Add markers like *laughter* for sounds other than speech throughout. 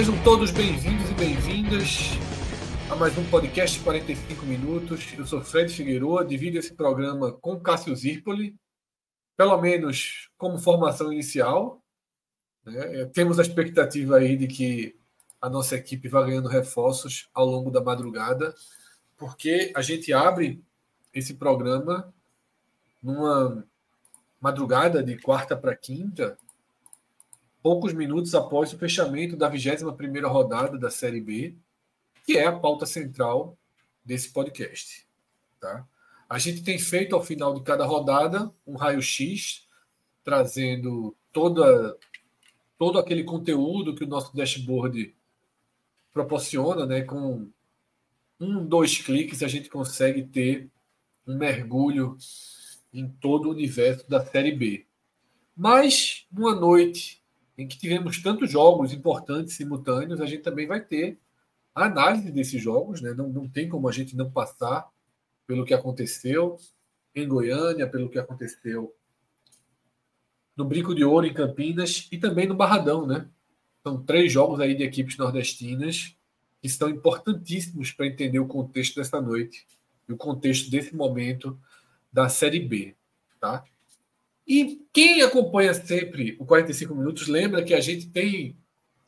Sejam todos bem-vindos e bem-vindas a mais um podcast de 45 minutos. Eu sou Fred Figueiredo, divido esse programa com Cássio Zirpoli, pelo menos como formação inicial. Né? Temos a expectativa aí de que a nossa equipe vá ganhando reforços ao longo da madrugada, porque a gente abre esse programa numa madrugada de quarta para quinta, poucos minutos após o fechamento da 21ª rodada da Série B, que é a pauta central desse podcast. Tá? A gente tem feito ao final de cada rodada um raio-x, trazendo toda, todo aquele conteúdo que o nosso dashboard proporciona, né? com um, dois cliques a gente consegue ter um mergulho em todo o universo da Série B. Mas, numa noite em que tivemos tantos jogos importantes simultâneos, a gente também vai ter a análise desses jogos, né? não, não tem como a gente não passar pelo que aconteceu em Goiânia, pelo que aconteceu no Brinco de Ouro em Campinas e também no Barradão, né? São três jogos aí de equipes nordestinas que estão importantíssimos para entender o contexto dessa noite e o contexto desse momento da Série B, tá? E quem acompanha sempre o 45 minutos lembra que a gente tem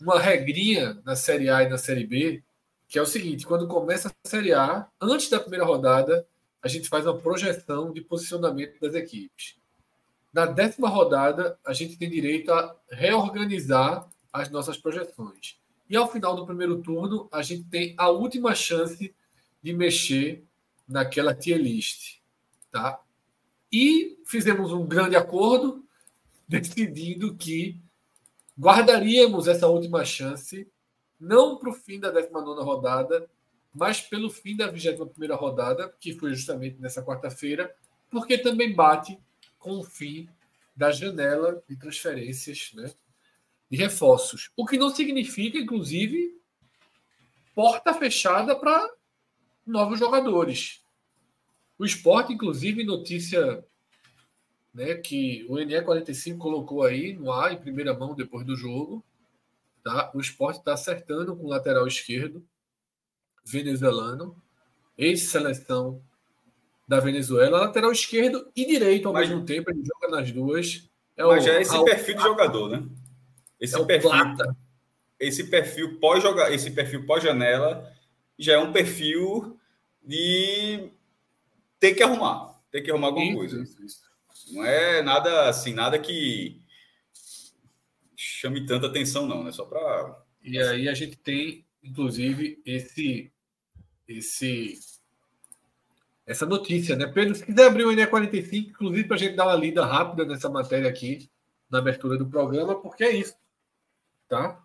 uma regrinha na Série A e na Série B, que é o seguinte: quando começa a Série A, antes da primeira rodada, a gente faz uma projeção de posicionamento das equipes. Na décima rodada, a gente tem direito a reorganizar as nossas projeções. E ao final do primeiro turno, a gente tem a última chance de mexer naquela tier list. Tá? E fizemos um grande acordo, *laughs* decidindo que guardaríamos essa última chance, não para o fim da 19 rodada, mas pelo fim da 21 rodada, que foi justamente nessa quarta-feira, porque também bate com o fim da janela de transferências né, de reforços. O que não significa, inclusive, porta fechada para novos jogadores. O esporte, inclusive, notícia né, que o NE45 colocou aí no ar, em primeira mão, depois do jogo. Tá? O esporte está acertando com o lateral esquerdo, venezuelano, ex-seleção da Venezuela, lateral esquerdo e direito ao mas, mesmo tempo, ele joga nas duas. É mas o, já é esse perfil de jogador, né? Esse é perfil, esse perfil pós jogar, esse perfil pós janela já é um perfil de ter que arrumar, ter que arrumar alguma isso, coisa. Isso, isso. Não é nada assim, nada que chame tanta atenção, não, né? Só para. E aí a gente tem, inclusive, esse, esse, essa notícia, né? Pedro, se quiser abrir o NE45, inclusive para a gente dar uma lida rápida nessa matéria aqui, na abertura do programa, porque é isso, tá?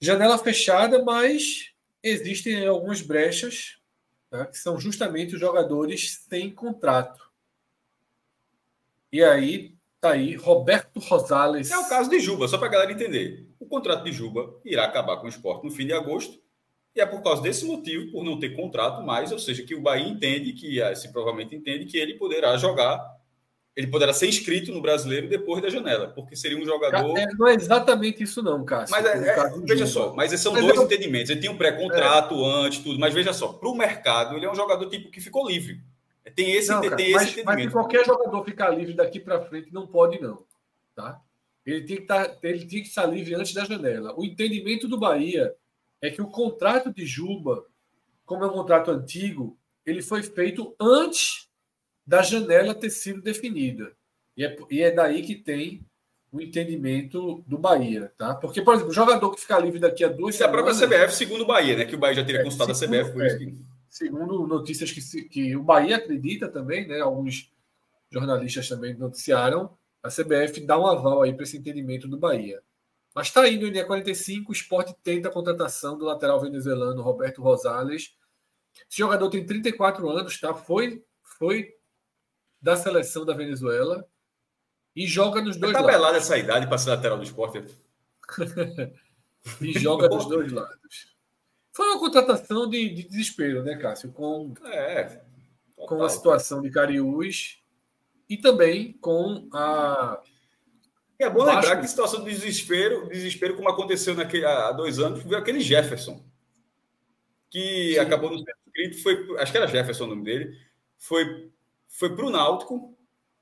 Janela fechada, mas existem algumas brechas, tá? que são justamente os jogadores sem contrato. E aí, tá aí, Roberto Rosales. É o caso de Juba, só para a galera entender. O contrato de Juba irá acabar com o esporte no fim de agosto. E é por causa desse motivo, por não ter contrato mais, ou seja, que o Bahia entende, que se provavelmente entende, que ele poderá jogar, ele poderá ser inscrito no brasileiro depois da janela, porque seria um jogador. É, não é exatamente isso, não, Cássio. Mas é, é, veja só, mas esses são mas dois entendimentos. Ele tinha um pré-contrato é. antes, tudo, mas veja só, para o mercado, ele é um jogador tipo que ficou livre. Tem esse, não, cara, tem mas, esse mas, qualquer jogador ficar livre daqui para frente não pode, não. Tá? Ele tem, que tá, ele tem que estar livre antes da janela. O entendimento do Bahia é que o contrato de Juba, como é um contrato antigo, ele foi feito antes da janela ter sido definida. E é, e é daí que tem o entendimento do Bahia, tá? Porque, por exemplo, o jogador que ficar livre daqui a duas Isso é a própria CBF, segundo o Bahia, né? Que o Bahia já teria é, consultado segundo, a CBF, por é, isso que... Segundo notícias que, que o Bahia acredita também, né? Alguns jornalistas também noticiaram, a CBF dá um aval aí para esse entendimento do Bahia. Mas está indo em dia 45, o esporte tenta a contratação do lateral venezuelano Roberto Rosales. Esse jogador tem 34 anos, tá? Foi, foi da seleção da Venezuela e joga nos dois tá lados. Está essa idade para ser lateral do esporte. *laughs* e joga nos dois lados. Foi uma contratação de, de desespero, né, Cássio? Com, é, com a situação de Cariús e também com a. É bom Baixo... lembrar que situação de desespero, desespero como aconteceu naquele, há dois anos, foi aquele Jefferson, que Sim. acabou no centro escrito, foi, acho que era Jefferson o nome dele, foi, foi para o Náutico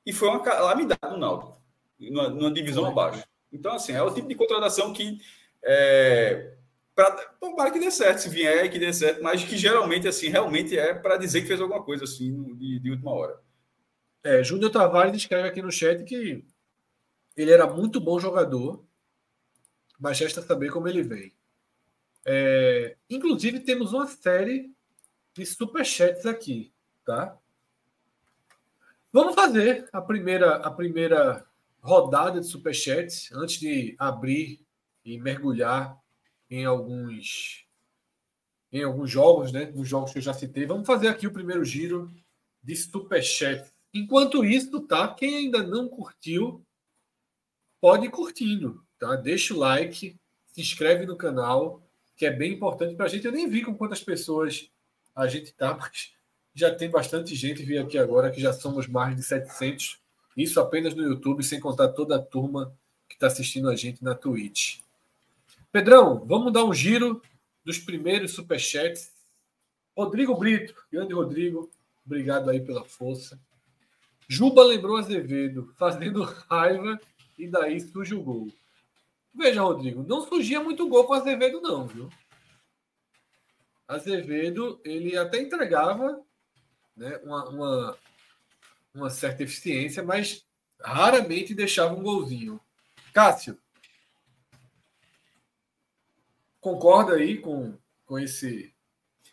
e foi uma calamidade no Náutico, numa, numa divisão abaixo. Então, assim, é o tipo de contratação que. É, pra, tomara que dê certo, se vier que dê certo, mas que geralmente, assim, realmente é para dizer que fez alguma coisa assim de, de última hora. É, Júnior Tavares escreve aqui no chat que ele era muito bom jogador, mas resta saber como ele vem. É, inclusive, temos uma série de superchats aqui, tá? Vamos fazer a primeira, a primeira rodada de superchats antes de abrir e mergulhar em alguns em alguns jogos, né? Nos jogos que eu já citei. Vamos fazer aqui o primeiro giro de superchat Enquanto isso, tá? Quem ainda não curtiu, pode ir curtindo, tá? Deixa o like, se inscreve no canal, que é bem importante para a gente. Eu nem vi com quantas pessoas a gente tá, *laughs* mas já tem bastante gente. Vi aqui agora que já somos mais de 700. Isso apenas no YouTube, sem contar toda a turma que está assistindo a gente na Twitch. Pedrão, vamos dar um giro dos primeiros superchats. Rodrigo Brito, grande Rodrigo, obrigado aí pela força. Juba lembrou Azevedo, fazendo raiva e daí surge o gol. Veja, Rodrigo, não surgia muito gol com Azevedo, não, viu? Azevedo, ele até entregava né, uma, uma, uma certa eficiência, mas raramente deixava um golzinho. Cássio, concorda aí com, com esse.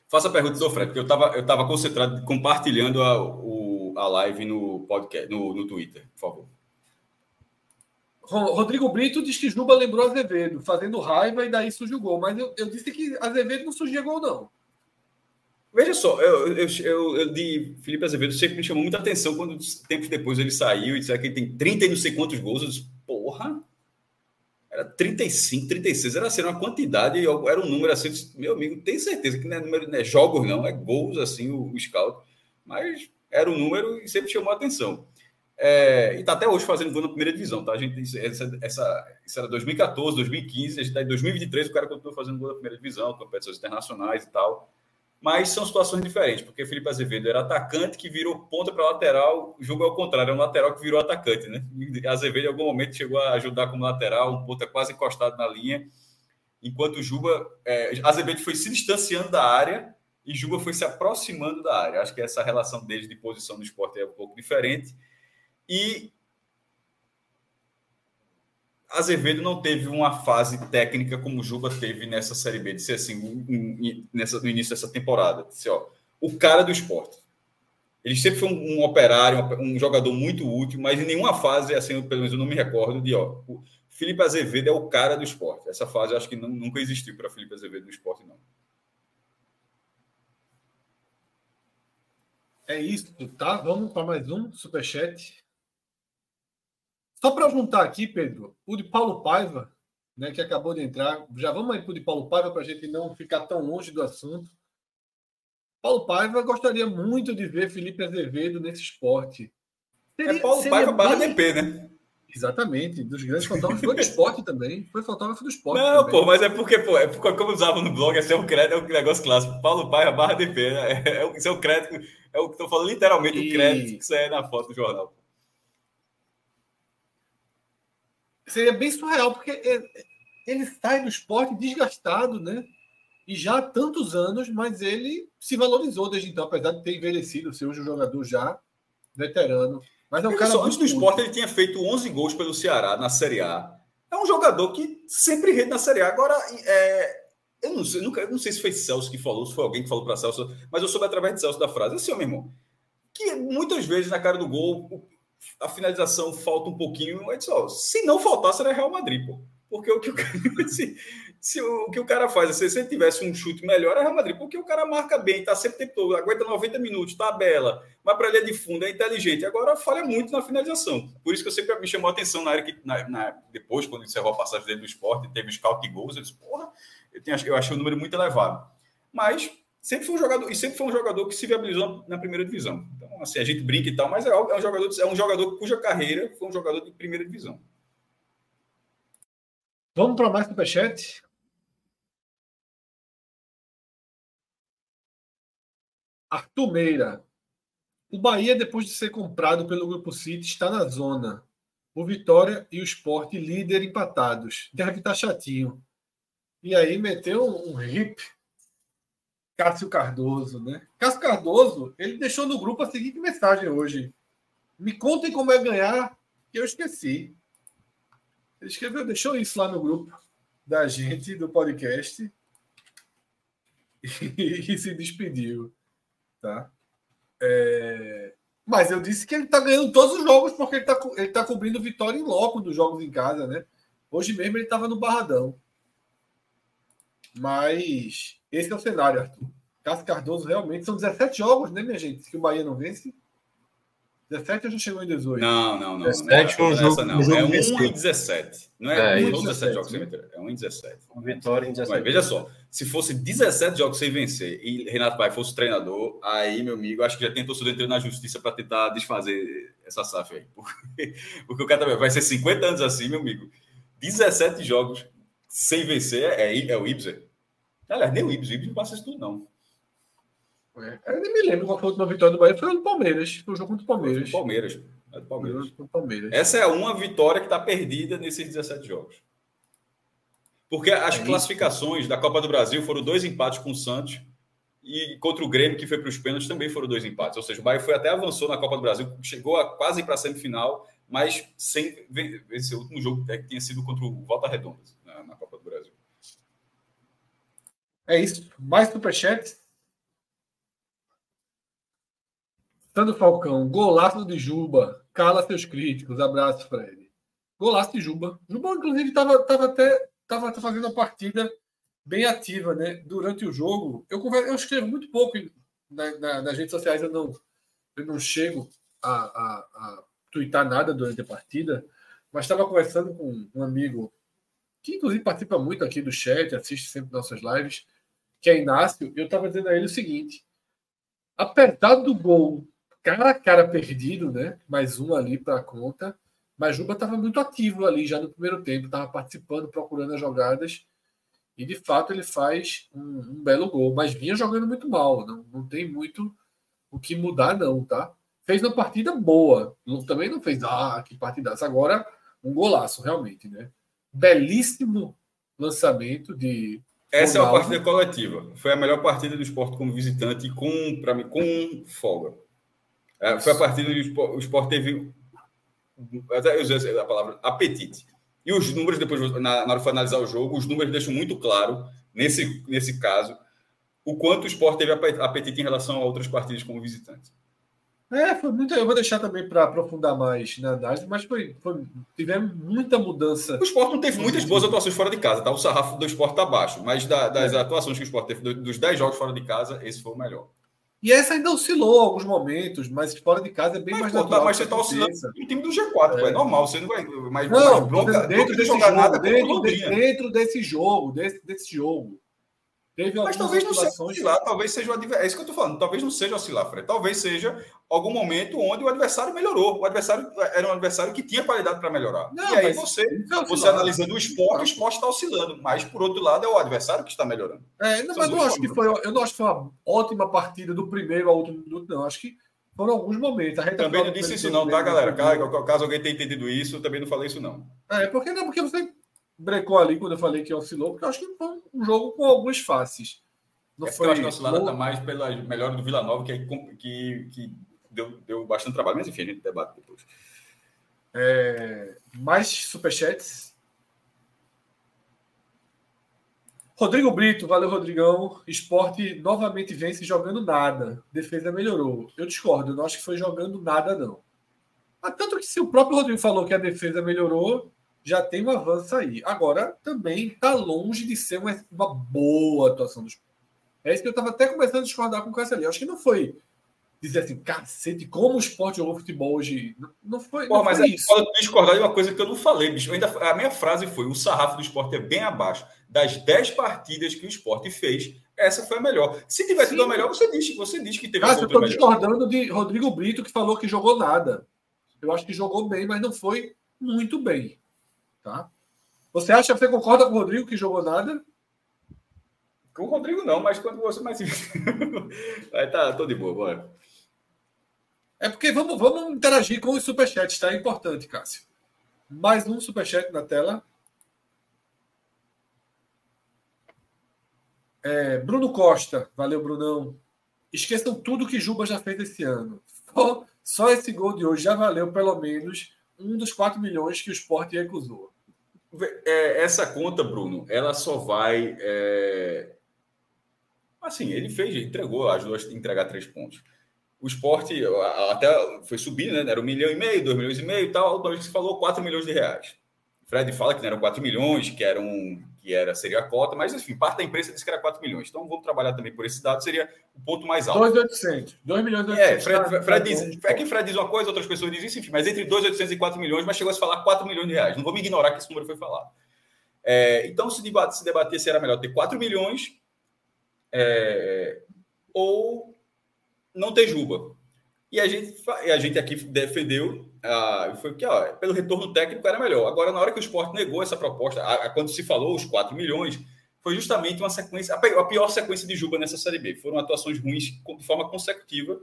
Faça a pergunta, Fred, porque eu estava eu tava concentrado compartilhando a, o a live no podcast, no, no Twitter, por favor. Rodrigo Brito diz que Juba lembrou Azevedo, fazendo raiva e daí surge o gol. Mas eu, eu disse que Azevedo não surgia gol, não. Veja só, eu, eu, eu, eu, de Felipe Azevedo sempre me chamou muita atenção quando tempos depois ele saiu e disse que ele tem 30 e não sei quantos gols. Eu disse, porra, era 35, 36, era assim, uma quantidade, era um número assim, meu amigo, tem certeza que não é número, não é jogos, não, é gols assim, o, o scout. Mas era o número e sempre chamou a atenção. É, e está até hoje fazendo gol na primeira divisão, tá? A gente, essa, essa, isso era 2014, 2015, a gente está em 2023, o cara continua fazendo gol na primeira divisão, competições internacionais e tal. Mas são situações diferentes, porque Felipe Azevedo era atacante que virou ponta para lateral, o jogo é o contrário, é um lateral que virou atacante, né? Azevedo em algum momento chegou a ajudar como lateral, um ponta quase encostado na linha, enquanto Juba, é, Azevedo foi se distanciando da área e Juba foi se aproximando da área. Acho que essa relação deles de posição no esporte é um pouco diferente. E Azevedo não teve uma fase técnica como o Juba teve nessa Série B, de ser assim, nessa, no início dessa temporada. Disse, ó, o cara do esporte. Ele sempre foi um, um operário, um, um, jogador muito útil, mas em nenhuma fase, assim, pelo menos eu não me recordo, de ó, o Felipe Azevedo é o cara do esporte. Essa fase eu acho que não, nunca existiu para Felipe Azevedo no esporte, não. É isso, tá? Vamos para mais um superchat. Só para juntar aqui, Pedro, o de Paulo Paiva, né, que acabou de entrar. Já vamos aí para o de Paulo Paiva para a gente não ficar tão longe do assunto. Paulo Paiva gostaria muito de ver Felipe Azevedo nesse esporte. É seria, é Paulo Paiva barra bem... DP, né? Exatamente, dos grandes fotógrafos. Foi do esporte também. Foi fotógrafo do esporte. Não, também. pô, mas é porque, pô, é porque, como usava no blog, esse é um crédito, é um negócio clássico. Paulo Paiva barra DP, né? *laughs* É, é, esse é o crédito, é o que estou falando literalmente, e... o crédito que sai na foto do jornal. Seria bem surreal, porque ele sai do esporte desgastado, né? E já há tantos anos, mas ele se valorizou desde então, apesar de ter envelhecido, ser hoje um jogador já veterano Mas é um cara. Só, antes do esporte, ele tinha feito 11 gols pelo Ceará na Série A. É um jogador que sempre rende na Série A. Agora, é, eu não sei, nunca, eu não sei se foi Celso que falou, se foi alguém que falou para Celso, mas eu soube através de Celso da frase. Assim, ó, meu irmão, que muitas vezes na cara do gol a finalização falta um pouquinho. Mas, ó, se não faltasse, era Real Madrid, pô. Porque o que o, *laughs* se, se o, o, que o cara faz, se, ele tivesse um chute melhor, é Real Madrid, porque o cara marca bem, tá sempre tempo todo, aguenta 90 minutos, tabela, vai para a linha de fundo, é inteligente. Agora falha muito na finalização. Por isso que eu sempre me chamou a atenção na área que, na, na, depois, quando encerrou a passagem dele do esporte, teve scout de gols, eu disse, porra, eu, tenho, eu achei o número muito elevado. Mas sempre foi um jogador, e sempre foi um jogador que se viabilizou na primeira divisão. Então, assim, a gente brinca e tal, mas é, é um jogador, é um jogador cuja carreira foi um jogador de primeira divisão. Vamos para mais superchat? Arthur Meira. O Bahia, depois de ser comprado pelo Grupo City, está na zona. O Vitória e o Sport líder empatados. Deve estar chatinho. E aí meteu um hip Cássio Cardoso, né? Cássio Cardoso, ele deixou no grupo a seguinte mensagem hoje. Me contem como é ganhar, que eu esqueci. Ele escreveu, deixou isso lá no grupo da gente, do podcast, e, *laughs* e se despediu. Tá? É... Mas eu disse que ele está ganhando todos os jogos porque ele está ele tá cobrindo vitória em loco dos jogos em casa, né? Hoje mesmo ele estava no Barradão. Mas esse é o cenário, Arthur. Cássio Cardoso realmente são 17 jogos, né, minha gente? Que o Bahia não vence. 17 ou já chegou em 18? Não, não, não. 17 não é, um jogo, não. Um é 1 em 17. Não é, é 1 em 17 jogos sem vencer. É 1 em 17. Uma vitória em 17. Mas veja só, se fosse 17 jogos sem vencer e Renato Pai fosse treinador, aí, meu amigo, acho que já tem torcedor entrando na justiça para tentar desfazer essa SAF aí. Porque, porque o cara também vai ser 50 anos assim, meu amigo. 17 jogos sem vencer é, é o Ibsen. Aliás, nem o Ibsen. O Ibsen não passa isso tudo, não. É. Eu nem me lembro qual foi a última vitória do Bahia. Foi do Palmeiras. Foi o jogo contra o Palmeiras. Palmeiras. É do Palmeiras. Palmeiras. Essa é uma vitória que está perdida nesses 17 jogos. Porque as é classificações da Copa do Brasil foram dois empates com o Santos e contra o Grêmio, que foi para os pênaltis, também foram dois empates. Ou seja, o Bahia foi até avançou na Copa do Brasil, chegou a quase para a semifinal, mas sem esse último jogo que tinha sido contra o Volta Redonda na, na Copa do Brasil. É isso. Mais superchat? Sandro Falcão, golaço de Juba. Cala seus críticos. Abraço, Fred. Golaço de Juba. Juba, inclusive, estava tava até tava fazendo a partida bem ativa, né? Durante o jogo. Eu, converso, eu escrevo muito pouco na, na, nas redes sociais, eu não, eu não chego a, a, a twittar nada durante a partida, mas estava conversando com um amigo que, inclusive, participa muito aqui do chat, assiste sempre nossas lives, que é Inácio, eu estava dizendo a ele o seguinte: apertado do gol cara a cara perdido, né? Mais um ali para a conta. Mas Juba estava muito ativo ali já no primeiro tempo, estava participando, procurando as jogadas. E de fato ele faz um, um, belo gol, mas vinha jogando muito mal. Não, não tem muito o que mudar, não, tá? Fez uma partida boa. Também não fez, ah, que partidaça. Agora, um golaço, realmente, né? Belíssimo lançamento de. Essa Ronaldo. é a partida coletiva. Foi a melhor partida do esporte como visitante com, mim, com folga. É, foi a partida que o Sport teve. Eu usei a palavra apetite. E os números, depois, na, na hora de analisar o jogo, os números deixam muito claro, nesse, nesse caso, o quanto o Sport teve apetite em relação a outras partidas como visitante. É, foi muito. Eu vou deixar também para aprofundar mais na análise, mas foi, foi, tivemos muita mudança. O Sport não teve muitas boas atuações fora de casa, tá? O sarrafo do Sport está baixo, mas da, das é. atuações que o Sport teve, dos 10 jogos fora de casa, esse foi o melhor. E essa ainda oscilou alguns momentos, mas fora de casa é bem mas, mais natural. Mas você está oscilando o time do G4, é. é normal, você não vai. Mas, não, mas bronca, dentro, desse jogo, nada dentro, de, dentro desse jogo, desse, desse jogo. Teve Mas talvez não seja oscilar, talvez seja o adversário. É isso que eu estou falando. Talvez não seja oscilar, Fred. Talvez seja algum momento onde o adversário melhorou. O adversário era um adversário que tinha qualidade para melhorar. Não, e aí você, você analisando o esporte, o esporte está oscilando. Mas, por outro lado, é o adversário que está melhorando. É, não, mas não acho que foi, eu não acho que foi uma ótima partida do primeiro ao último minuto, não. Acho que foram alguns momentos. também não disse isso, não, tá, galera? Caso, caso alguém tenha entendido isso, eu também não falei isso, não. É, porque não, porque você brecou ali quando eu falei que oscilou, porque eu acho que foi um jogo com algumas faces. Não é foi, eu acho que a oscilada está mais pela melhor do Vila Nova, que, que, que deu, deu bastante trabalho, mas enfim, a gente debate depois. É, mais superchats? Rodrigo Brito, valeu, Rodrigão. Esporte novamente vence jogando nada. Defesa melhorou. Eu discordo, eu não acho que foi jogando nada, não. Mas tanto que se o próprio Rodrigo falou que a defesa melhorou, já tem um avanço aí. Agora, também está longe de ser uma, uma, boa atuação do esporte. É isso que eu estava até começando a discordar com o Cássio ali. Eu acho que não foi dizer assim, cacete, como o esporte jogou futebol hoje. Não, foi, Pô, não mas foi isso. Pode discordar de uma coisa que eu não falei, bicho. Ainda, a minha frase foi: o sarrafo do esporte é bem abaixo. Das 10 partidas que o esporte fez, essa foi a melhor. Se tivesse sido a melhor, você diz, você diz que teve Cássio, eu estou discordando de Rodrigo Brito, que falou que jogou nada. Eu acho que jogou bem, mas não foi muito bem. Tá? Você acha, você concorda com o Rodrigo que jogou nada? Com o Rodrigo não, mas quando você mais. Aí *laughs* tá, tô de boa, bora. É porque vamos, vamos interagir com os superchats, tá? É importante, Cássio. Mais um superchat na tela. É, Bruno Costa, valeu, Brunão. Esqueçam tudo que Juba já fez esse ano. Só, só esse gol de hoje já valeu pelo menos um dos 4 milhões que o Sport recusou. É, essa conta, Bruno, ela só vai. É... Assim, ele fez, entregou, ajudou a entregar três pontos. O esporte até foi subindo, né? Era um milhão e meio, dois milhões e meio e tal. Vez que se falou, 4 milhões de reais. Fred fala que não eram 4 milhões, que eram que era, seria a cota, mas enfim, parte da imprensa disse que era 4 milhões. Então vamos trabalhar também por esse dado, seria o ponto mais alto. 2,800. 2 milhões e 800. É, Fred, Fred, Fred diz, é que Fred diz uma coisa, outras pessoas dizem isso, enfim, mas entre 2,800 e 4 milhões, mas chegou a se falar 4 milhões de reais. Não vou me ignorar que esse número foi falado. É, então, se, debate, se debater se era melhor ter 4 milhões é, ou não ter Juba. E a gente, a gente aqui defendeu, ah, foi que ó, pelo retorno técnico era melhor. Agora, na hora que o esporte negou essa proposta, a, a, quando se falou os 4 milhões, foi justamente uma sequência, a, pior sequência de Juba nessa Série B. Foram atuações ruins de forma consecutiva,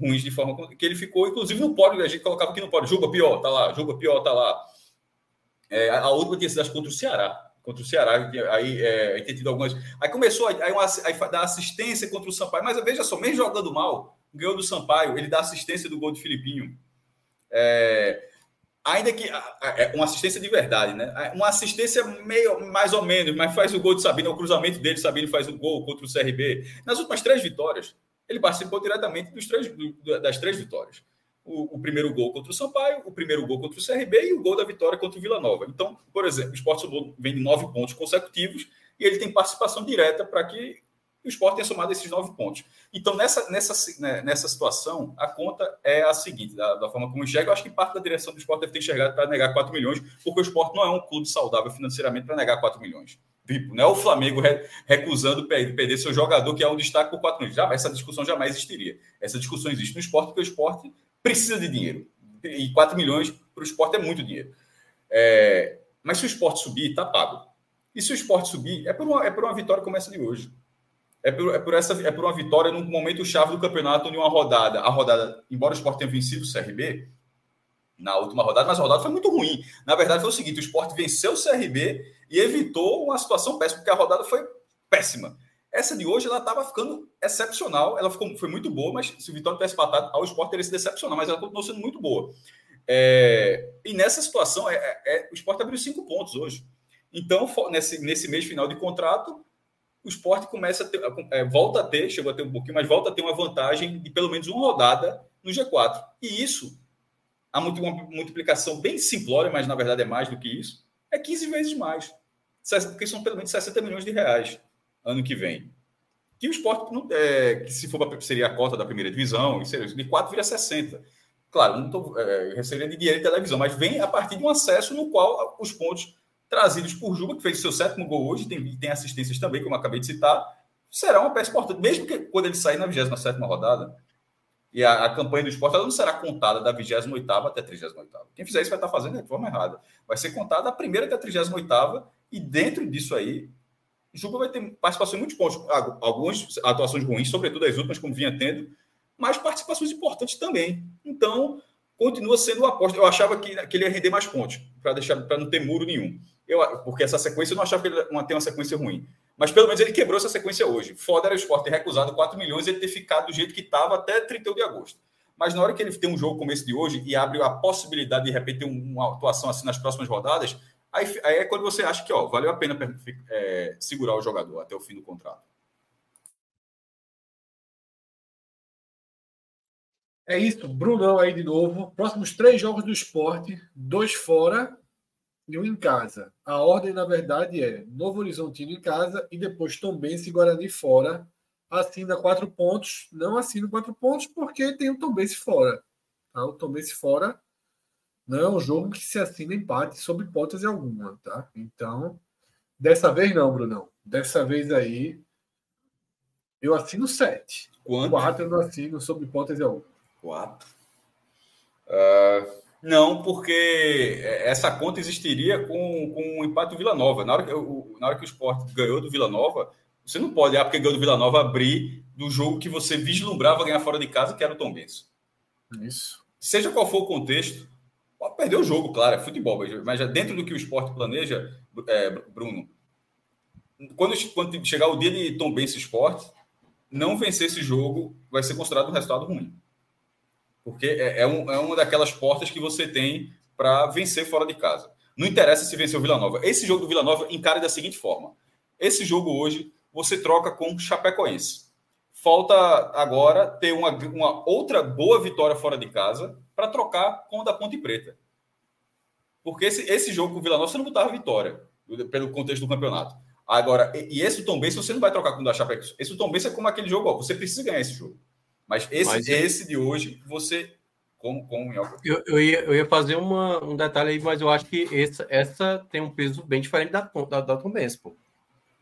ruins de forma que ele ficou, inclusive no pódio, a gente colocava aqui no pódio, Juba pior, tá lá, Juba pior, tá lá. É, a, a última tinha sido contra o Ceará, contra o Ceará, aí é, tem tido algumas. Aí começou uma, aí dar assistência contra o Sampaio, mas veja só, mesmo jogando mal, ganhou do Sampaio, ele dá assistência do gol de Filipinho. É, ainda que é uma assistência de verdade, né? Uma assistência meio mais ou menos, mas faz o gol de Sabino, o cruzamento dele, Sabino faz o gol contra o CRB. Nas últimas três vitórias, ele participou diretamente dos três, das três vitórias. O, o, primeiro gol contra o Sampaio, o primeiro gol contra o CRB e o gol da vitória contra o Vila Nova. Então, por exemplo, o Sport vem de nove pontos consecutivos e ele tem participação direta para que o esporte tem somado esses nove pontos. Então, nessa, nessa, né, nessa situação, a conta é a seguinte, da, da, forma como enxerga, eu acho que parte da direção do esporte deve ter enxergado para negar 4 milhões, porque o esporte não é um clube saudável financeiramente para negar 4 milhões. Tipo, não é o Flamengo recusando perder seu jogador, que é um destaque por 4 milhões. Já, essa discussão jamais existiria. Essa discussão existe no esporte, porque o esporte precisa de dinheiro. E 4 milhões para o esporte é muito dinheiro. É, mas se o esporte subir, está pago. E se o esporte subir, é por uma, é por uma vitória como essa de hoje é por, é por, essa, é por uma vitória num momento chave do campeonato, em uma rodada. A rodada, embora o Sport tenha vencido o CRB na última rodada, mas a rodada foi muito ruim. Na verdade, foi o seguinte: o Sport venceu o CRB e evitou uma situação péssima, porque a rodada foi péssima. Essa de hoje, ela estava ficando excepcional. Ela ficou, foi muito boa, mas se o Vitória tivesse empatado, ao Sport teria sido excepcional, mas ela continuou sendo muito boa. É, e nessa situação, é, é, é o Sport abriu cinco pontos hoje. Então, nesse, nesse mês final de contrato, o esporte começa a ter, é, volta a ter, chegou a ter um pouquinho, mas volta a ter uma vantagem de pelo menos uma rodada no G4. E isso, há uma multiplicação bem simplória, mas na verdade é mais do que isso, é 15 vezes mais. Porque são pelo menos 60 milhões de reais ano que vem. Que o esporte, é, que se for seria a cota da primeira divisão, de 4 vira 60. Claro, não estou é, recebendo de dinheiro de televisão, mas vem a partir de um acesso no qual os pontos trazidos por Juba, que fez seu sétimo gol hoje, tem, tem assistências também, como eu acabei de citar, será uma peça importante, mesmo que quando ele sair na 27 rodada, e a, a, campanha do esporte ela não será contada da 28 até a 38. Quem fizer isso vai estar fazendo de forma errada. Vai ser contada a primeira até a 38, e dentro disso aí, Juba vai ter participação em muitos pontos. Algumas atuações ruins, sobretudo as últimas, como vinha tendo, mas participações importantes também. Então, continua sendo aposta. Eu achava que, que ele ia render mais pontos, para deixar para não ter muro nenhum. Eu, porque essa sequência eu não achava que ele ia ter uma sequência ruim. Mas pelo menos ele quebrou essa sequência hoje. Foda era o esporte ter recusado 4 milhões e ele ter ficado do jeito que estava até 31 de agosto. Mas na hora que ele tem um jogo como esse de hoje e abre a possibilidade de repetir uma atuação assim nas próximas rodadas, aí, aí é quando você acha que ó, valeu a pena é, segurar o jogador até o fim do contrato. É isso, Brunão aí de novo. Próximos três jogos do esporte, dois fora e um em casa. A ordem, na verdade, é Novo Horizontino em casa e depois Tombense e Guarani fora. Assina quatro pontos. Não assina quatro pontos porque tem o Tombense fora. Tá? O Tombense fora não é um jogo que se assina empate sob hipótese alguma. Tá? Então, dessa vez não, Brunão. Dessa vez aí, eu assino sete. Quanto? Quatro eu não assino sob hipótese alguma. Quatro. Uh, não, porque essa conta existiria com, com o empate do Vila Nova. Na hora, que, na hora que o esporte ganhou do Vila Nova, você não pode, ah, porque ganhou do Vila Nova, abrir do jogo que você vislumbrava ganhar fora de casa, que era o Tom Benz. Isso. Seja qual for o contexto, pode perder o jogo, claro, é futebol, mas dentro do que o esporte planeja, é, Bruno, quando, quando chegar o dia de Tom Benz Esporte, não vencer esse jogo vai ser considerado um resultado ruim. Porque é, é, um, é uma daquelas portas que você tem para vencer fora de casa. Não interessa se vencer o Vila Nova. Esse jogo do Vila Nova encare da seguinte forma: esse jogo hoje você troca com Chapecoense. Falta agora ter uma, uma outra boa vitória fora de casa para trocar com o da Ponte Preta. Porque esse, esse jogo com o Vila Nova você não botava vitória, pelo contexto do campeonato. Agora, e, e esse Tom Benz você não vai trocar com o da Chapecoense. Esse Tom Benz é como aquele jogo, ó, você precisa ganhar esse jogo. Mas esse, mas, esse de hoje, você. Como, como eu, eu, ia, eu ia fazer uma, um detalhe aí, mas eu acho que essa, essa tem um peso bem diferente da, da, da Tom Benz, pô.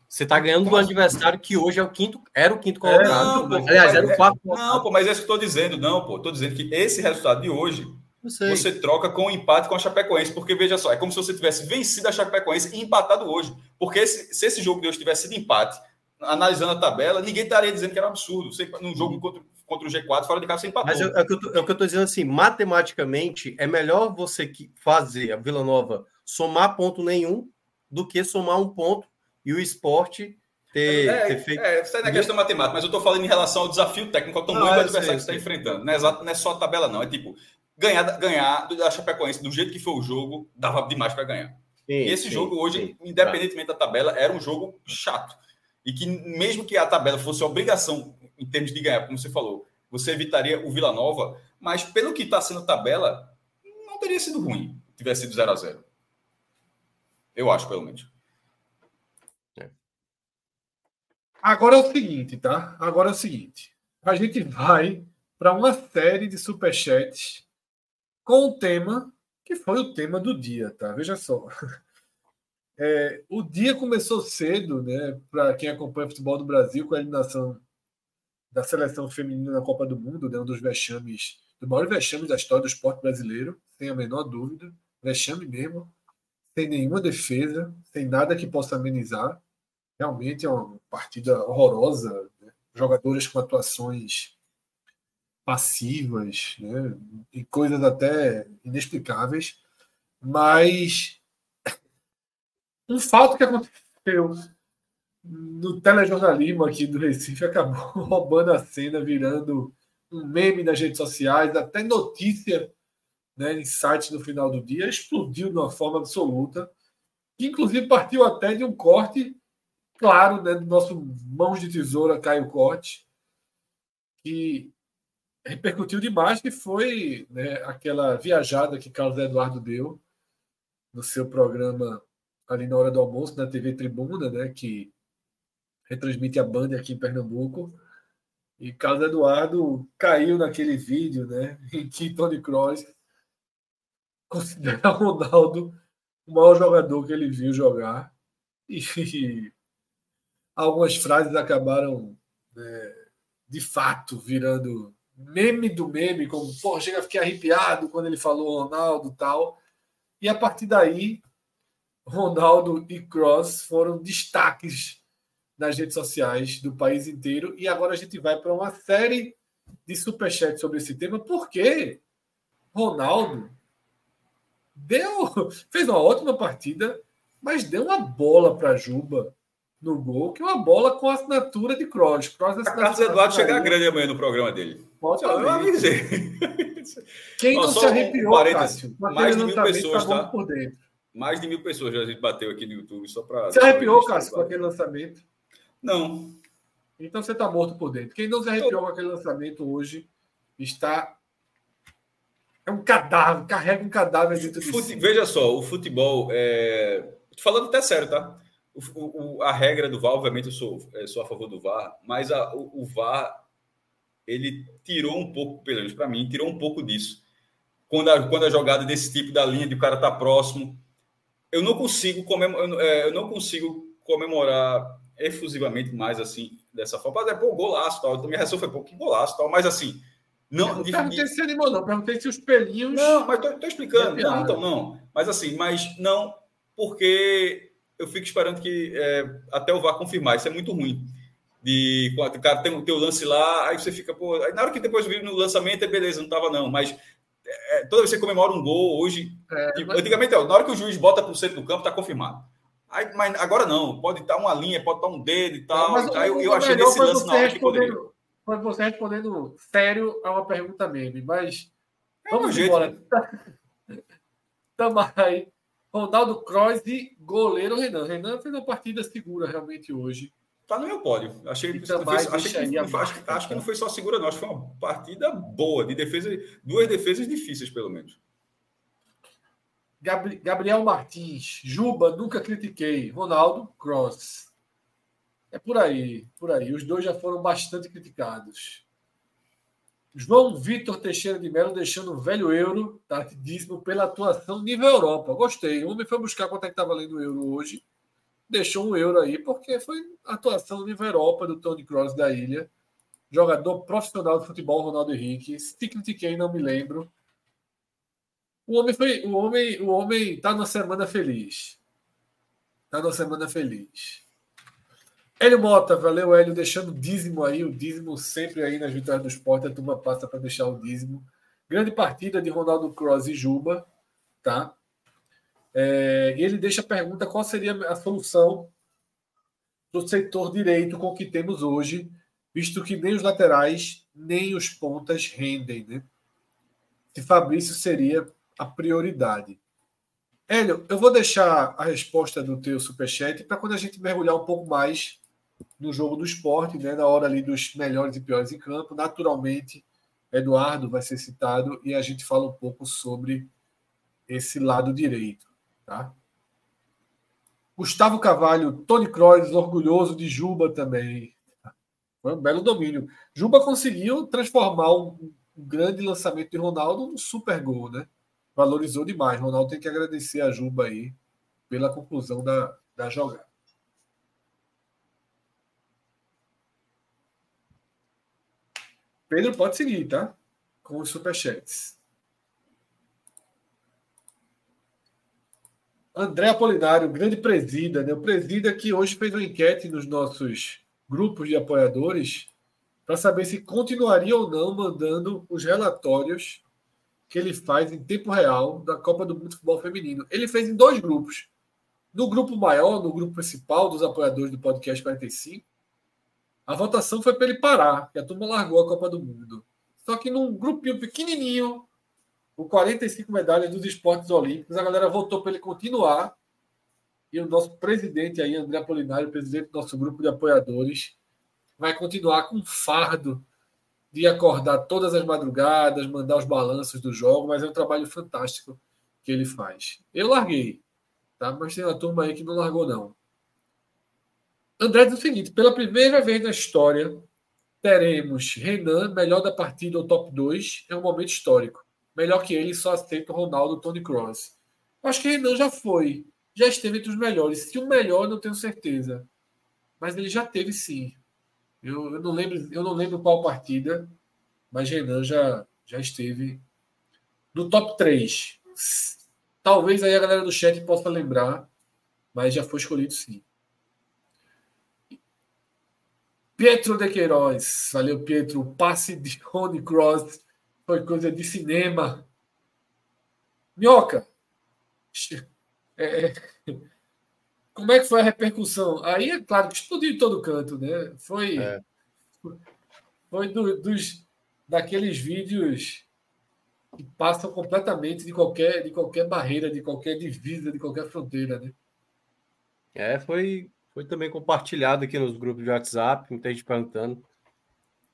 Você tá ganhando do adversário que hoje é o quinto, era o quinto colocado. É, não, pô, Aliás, era o quarto. É, não, pô, mas é isso que eu tô dizendo, não, pô. Tô dizendo que esse resultado de hoje você troca com o um empate com a Chapecoense, porque veja só, é como se você tivesse vencido a Chapecoense e empatado hoje. Porque esse, se esse jogo de hoje tivesse sido empate, analisando a tabela, ninguém estaria dizendo que era um absurdo. Você, num jogo contra, contra o G4 fora de casa sem empatou. Mas é, é, o que eu estou dizendo assim, matematicamente é melhor você fazer a Vila Nova somar ponto nenhum do que somar um ponto e o esporte ter, é, ter feito. É, isso é na questão matemática, mas eu estou falando em relação ao desafio técnico, ao tamanho não, do adversário que você está enfrentando. Não é, exato, não é só a tabela, não. É tipo, ganhar, ganhar da Chapecoense do jeito que foi o jogo, dava demais para ganhar. Sim, esse sim, jogo hoje, sim, independentemente tá. da tabela, era um jogo chato. E que mesmo que a tabela fosse obrigação em termos de ganhar, como você falou, você evitaria o Vila Nova, mas pelo que está sendo a tabela, não teria sido ruim tivesse sido 0 a 0 Eu acho, pelo menos. É. Agora é o seguinte, tá? Agora é o seguinte. A gente vai para uma série de superchats com o tema que foi o tema do dia, tá? Veja só. *laughs* É, o dia começou cedo, né? Para quem acompanha o futebol do Brasil, com a eliminação da seleção feminina na Copa do Mundo, né, um dos vexames, do maior vexame da história do esporte brasileiro, sem a menor dúvida, vexame mesmo, sem nenhuma defesa, sem nada que possa amenizar. Realmente é uma partida horrorosa, né? jogadores com atuações passivas, né? e coisas até inexplicáveis, mas *coughs* um fato que aconteceu no telejornalismo aqui do Recife acabou *laughs* roubando a cena, virando um meme nas redes sociais, até notícia né, em sites no final do dia, explodiu de uma forma absoluta, que inclusive partiu até de um corte claro né, do nosso mãos de tesoura Caio Corte, que repercutiu demais, que foi né, aquela viajada que Carlos Eduardo deu no seu programa ali na hora do almoço, na TV Tribuna, né, que retransmite a Band aqui em Pernambuco. E Carlos Eduardo caiu naquele vídeo, né, em que Tony Kroos considera Ronaldo o maior jogador que ele viu jogar. E, *laughs* algumas frases acabaram, né, de fato, virando meme do meme, como, pô, chega ficar arrepiado quando ele falou Ronaldo tal. E a partir daí, Ronaldo e Cross foram destaques nas redes sociais do país inteiro. E agora a gente vai para uma série de superchats sobre esse tema, porque Ronaldo deu, fez uma ótima partida, mas deu uma bola para Juba no gol, que é uma bola com assinatura de Kroos. Kroos a Carlos Eduardo chegar grande amanhã no programa dele. Pode eu avisei. Quem não se arrepiou, um Cássio, mais de mil pessoas, tá? tá? Por dentro. Mais de mil pessoas já a gente bateu aqui no YouTube só para. Se arrepiou, Cássio, com aquele lançamento? Não. Então você está morto por dentro. Quem não se arrepiou com aquele lançamento hoje está. É um cadáver, carrega um cadáver dentro de Fute... si. Veja só, o futebol. É... Falando até sério, tá? O, o, a regra do VAR, obviamente, eu sou, eu sou a favor do VAR, mas a, o, o VAR ele tirou um pouco, pelo menos para mim, tirou um pouco disso. Quando a, quando a jogada desse tipo da linha de o cara tá próximo, eu não consigo comemorar, é, eu não consigo comemorar efusivamente mais assim dessa forma. Mas é pô, golaço tal. Minha reação foi pô, que golaço tal, mas assim, não, não perguntei de... se animou, não. Perguntei se os pelinhos. Não, mas tô, tô explicando. Não, então, não. Mas assim, mas não, porque eu fico esperando que é, até o VAR confirmar. Isso é muito ruim de o cara tem o teu lance lá, aí você fica, pô, aí na hora que depois vir no lançamento, é beleza, não tava não, mas é, toda vez que você comemora um gol, hoje, é, tipo, mas... antigamente, ó, na hora que o juiz bota para o centro do campo, tá confirmado. Aí, mas agora não, pode estar uma linha, pode estar um dedo e tal. Mas, aí, eu, eu achei desse lance na hora que poderia. Quando você respondendo sério a uma pergunta meme, mas é vamos jeito, embora. Né? *laughs* Tamo aí. Ronaldo Kroos e goleiro Renan. Renan fez uma partida segura realmente hoje. Tá no meu pódio. Achei, fez, achei que, não, acho, acho, que não foi só segura, não. Acho que foi uma partida boa, de defesa, duas defesas difíceis, pelo menos. Gabriel Martins, Juba, nunca critiquei. Ronaldo, Cross. É por aí, por aí. Os dois já foram bastante criticados. João Vitor Teixeira de Melo deixando o velho euro, tartidíssimo, pela atuação nível Europa. Gostei. O homem foi buscar quanto é que está valendo o euro hoje deixou um euro aí, porque foi atuação nível Europa do Tony Cross da ilha. Jogador profissional de futebol, Ronaldo Henrique. Se critiquei, não me lembro. O homem foi. O homem, o homem tá numa semana feliz. Tá numa semana feliz. Hélio Mota, valeu, Hélio, deixando dízimo aí, o dízimo sempre aí nas vitórias do esporte, a turma passa para deixar o dízimo. Grande partida de Ronaldo Cross e Juba, tá? É, e ele deixa a pergunta qual seria a solução do setor direito com o que temos hoje, visto que nem os laterais nem os pontas rendem. Né? Se Fabrício seria a prioridade. Hélio, eu vou deixar a resposta do teu superchat para quando a gente mergulhar um pouco mais no jogo do esporte, né, na hora ali dos melhores e piores em campo. Naturalmente, Eduardo vai ser citado e a gente fala um pouco sobre esse lado direito. Tá? Gustavo Cavalho, Tony Kroos, orgulhoso de Juba também. Foi um belo domínio. Juba conseguiu transformar um, grande lançamento de Ronaldo num super gol, né? Valorizou demais. Ronaldo tem que agradecer a Juba aí pela conclusão da, da jogada. Pedro pode seguir, tá? Com os superchats. André Apolinário, grande presida, né? O presida que hoje fez uma enquete nos nossos grupos de apoiadores para saber se continuaria ou não mandando os relatórios que ele faz em tempo real da Copa do Mundo de Futebol Feminino. Ele fez em dois grupos. No grupo maior, no grupo principal dos apoiadores do podcast 45, a votação foi para ele parar, que a turma largou a Copa do Mundo. Só que num grupinho pequenininho, com 45 medalhas dos esportes olímpicos. A galera votou para ele continuar. E o nosso presidente aí, André Apolinário, presidente do nosso grupo de apoiadores, vai continuar com fardo de acordar todas as madrugadas, mandar os balanços do jogo, mas é um trabalho fantástico que ele faz. Eu larguei, tá? Mas tem uma turma aí que não largou, não. André diz o seguinte: pela primeira vez na história, teremos Renan, melhor da partida ou top 2, é um momento histórico. Melhor que ele, só aceita o Ronaldo Tony Cross. Acho que Renan já foi. Já esteve entre os melhores. Se o melhor, não tenho certeza. Mas ele já teve sim. Eu, eu, não lembro, eu não lembro qual partida, mas Renan já, já esteve no top 3. Talvez aí a galera do chat possa lembrar, mas já foi escolhido sim. Pietro de Queiroz, valeu Pietro, o passe de *laughs* Tony Cross foi coisa de cinema. Minhoca, *laughs* é, é, como é que foi a repercussão? Aí é claro que explodiu em todo canto, né? Foi, é. foi do, dos daqueles vídeos que passam completamente de qualquer, de qualquer barreira, de qualquer divisa, de qualquer fronteira, né? É, foi, foi também compartilhado aqui nos grupos de WhatsApp, muita gente perguntando.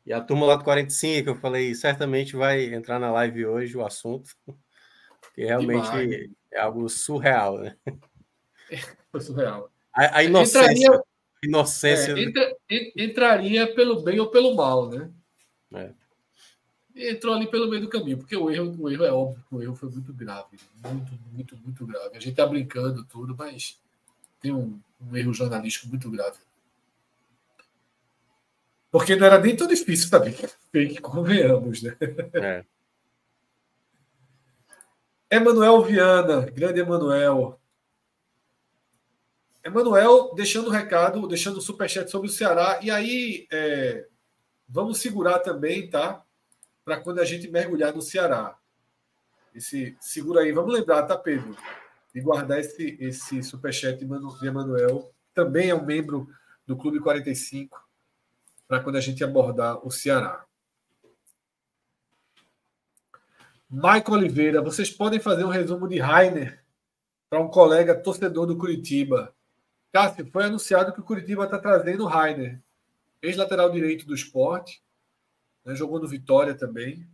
E a turma lá do 45, eu falei, certamente vai entrar na live hoje o assunto, *laughs* que realmente Demais. é algo surreal, né? *laughs* Foi surreal. A, a inocência. Entraria, inocência. É, entra, entraria pelo bem ou pelo mal, né? É. Entrou ali pelo meio do caminho, porque o erro, o erro é óbvio, o erro foi muito grave. Muito, muito, muito grave. A gente tá brincando tudo, mas tem um, um erro jornalístico muito grave. Porque não era nem tão difícil também, que convenhamos, né? É. *laughs* Emanuel Viana, grande Emanuel. Emanuel deixando o recado, deixando o superchat sobre o Ceará. E aí, é, vamos segurar também, tá? Para quando a gente mergulhar no Ceará. Esse, segura aí, vamos lembrar, tá, Pedro? De guardar esse, esse superchat de Emanuel. Também é um membro do Clube 45, para quando a gente abordar o Ceará. Michael Oliveira, vocês podem fazer um resumo de Rainer para um colega torcedor do Curitiba. Cássio, foi anunciado que o Curitiba está trazendo o Rainer, ex-lateral direito do esporte, né, jogou no Vitória também.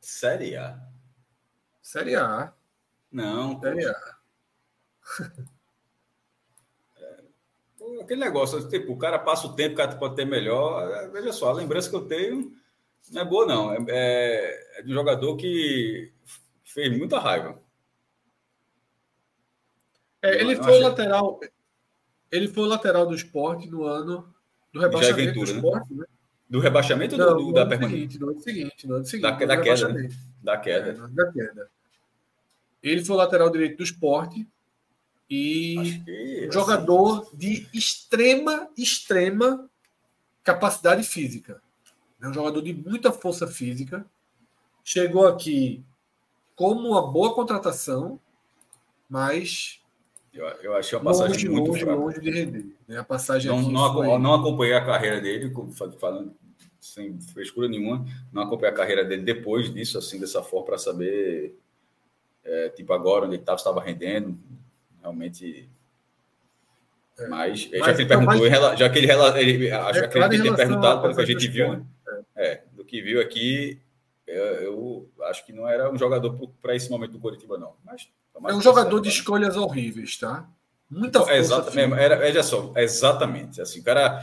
Série A. Série A. Não. Série A. *laughs* É, aquele negócio, tipo, o cara passa o tempo, o cara pode ter melhor. É, veja só, a lembrança que eu tenho não é boa, não. É, é, é de um jogador que fez muita raiva. É, ele foi lateral. Ele foi o lateral do esporte no ano do rebaixamento do né? esporte, né? Do rebaixamento ou do, do, da permanência? No ano seguinte, no ano seguinte. Da, da queda, né? Da queda. É, da queda. Ele foi o lateral direito do esporte e que, assim, jogador assim... de extrema, extrema capacidade física. É um jogador de muita força física. Chegou aqui como uma boa contratação, mas eu, eu achei a passagem longe, muito longe, fraca. longe de render. Né? A passagem não, não, foi... não, acompanhei a carreira dele, falando sem frescura nenhuma, não acompanhei a carreira dele depois disso, assim, dessa forma, para saber, é, tipo, agora onde ele estava rendendo, realmente. É. Mas, mas, já que ele perguntou, mais... já que ele, ele é, acho é, que ele tem perguntado, pelo que a gente viu, né? É. do que viu aqui, eu, eu, acho que não era um jogador para esse momento do Coritiba, não. Mas é um jogador de escolhas horríveis, tá? Muita força. Exatamente. Era, veja só, exatamente. Assim, o cara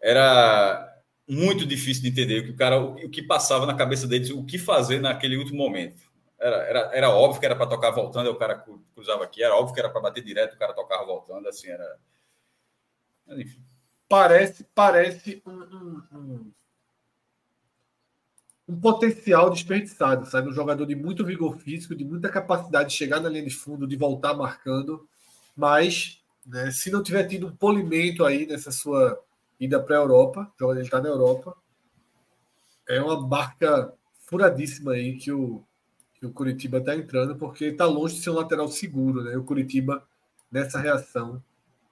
era muito difícil de entender o que o cara, o que passava na cabeça dele, o que fazer naquele último momento. Era, era, era óbvio que era para tocar voltando, o cara cruzava aqui, era óbvio que era para bater direto, o cara tocava voltando, assim, era. enfim. Parece, parece um, um, um um potencial desperdiçado, sabe? Um jogador de muito vigor físico, de muita capacidade de chegar na linha de fundo, de voltar marcando, mas né, se não tiver tido um polimento aí nessa sua ida para a Europa, jogador está na Europa, é uma barca furadíssima aí que o, que o Curitiba está entrando, porque está longe de ser um lateral seguro, né? O Curitiba, nessa reação,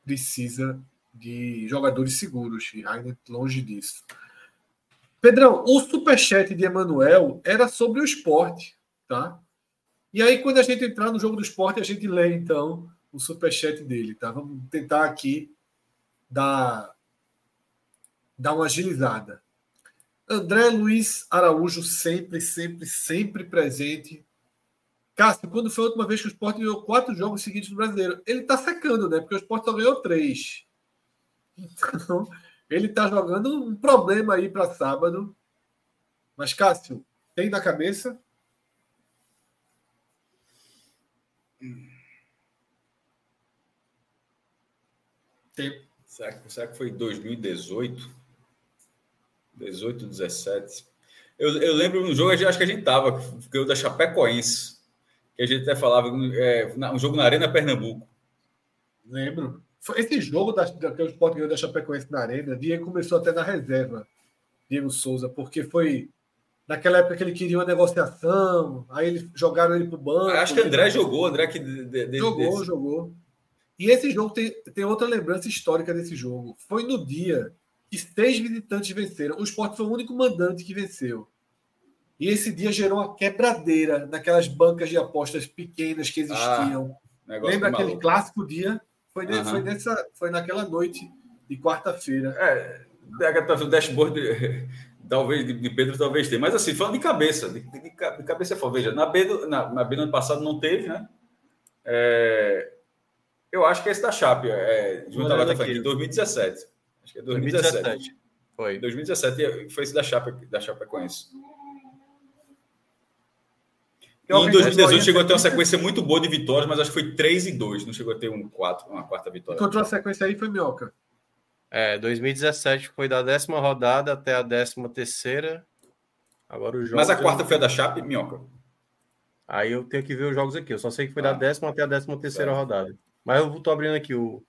precisa de jogadores seguros, e Rainer longe disso. Pedrão, o superchat de Emanuel era sobre o esporte, tá? E aí, quando a gente entrar no jogo do esporte, a gente lê, então, o superchat dele, tá? Vamos tentar aqui dar, dar uma agilizada. André Luiz Araújo, sempre, sempre, sempre presente. Cássio, quando foi a última vez que o Sport ganhou quatro jogos seguidos no brasileiro? Ele tá secando, né? Porque o Sport só ganhou três. *laughs* Então, ele está jogando um problema aí para sábado. Mas, Cássio, tem na cabeça? Tem. Será que, será que foi 2018? 18, 17. Eu, eu lembro no jogo, acho que a gente tava, que eu da Chapecoense, que a gente até falava, é, um jogo na Arena Pernambuco. Lembro. Esse jogo da, da, que o Sport ganhou da Chapecoense na Arena, Diego começou até na reserva, Diego Souza, porque foi naquela época que ele queria uma negociação, aí eles jogaram ele para o banco. Acho que André jogou, André que. De, de, jogou, desse... jogou. E esse jogo tem, tem outra lembrança histórica desse jogo. Foi no dia que seis visitantes venceram. O Sport foi o único mandante que venceu. E esse dia gerou uma quebradeira naquelas bancas de apostas pequenas que existiam. Ah, Lembra aquele maluco. clássico dia? Foi, uhum. foi, nessa, foi naquela noite de quarta-feira. É, o dashboard, *laughs* talvez, de, Pedro talvez tenha. Mas assim, falando de cabeça, de, de, de cabeça é veja, na B, do, na, na B do ano passado não teve, né? É, eu acho que esse da Chape, é, junto à aqui, 2017. Acho que é 2017. 2017. Foi. 2017 foi esse da Chape, da Chapecoense. Em 2018 chegou a ter uma sequência muito boa de vitórias, mas acho que foi 3 e 2, não chegou a ter um 4, uma quarta vitória. Encontrou a sequência aí foi Minhoca. É, 2017 foi da décima rodada até a décima terceira. Agora o jogo. Mas a quarta foi a da Chape, Minhoca. Aí eu tenho que ver os jogos aqui. Eu só sei que foi ah, da décima até a décima terceira certo. rodada. Mas eu tô abrindo aqui o,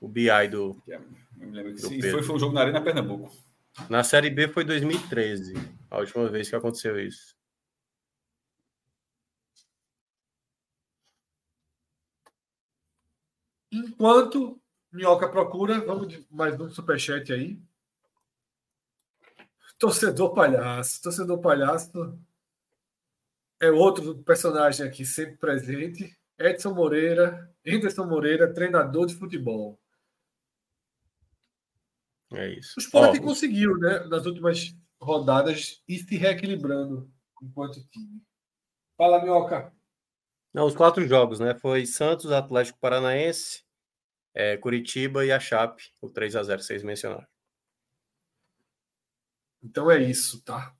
o BI do. Eu me lembro que sim, foi, foi um jogo na Arena Pernambuco. Na Série B foi 2013, a última vez que aconteceu isso. Enquanto Minhoca procura, vamos de mais um superchat aí. Torcedor palhaço. Torcedor palhaço é outro personagem aqui sempre presente. Edson Moreira, Anderson Moreira, treinador de futebol. É isso. O Sport Ó, conseguiu, né, nas últimas rodadas, ir se reequilibrando enquanto time. Fala, Minhoca. Não, os quatro jogos, né? Foi Santos, Atlético Paranaense, é, Curitiba e a Chape, o 3 a 0 vocês mencionaram. Então é isso, tá?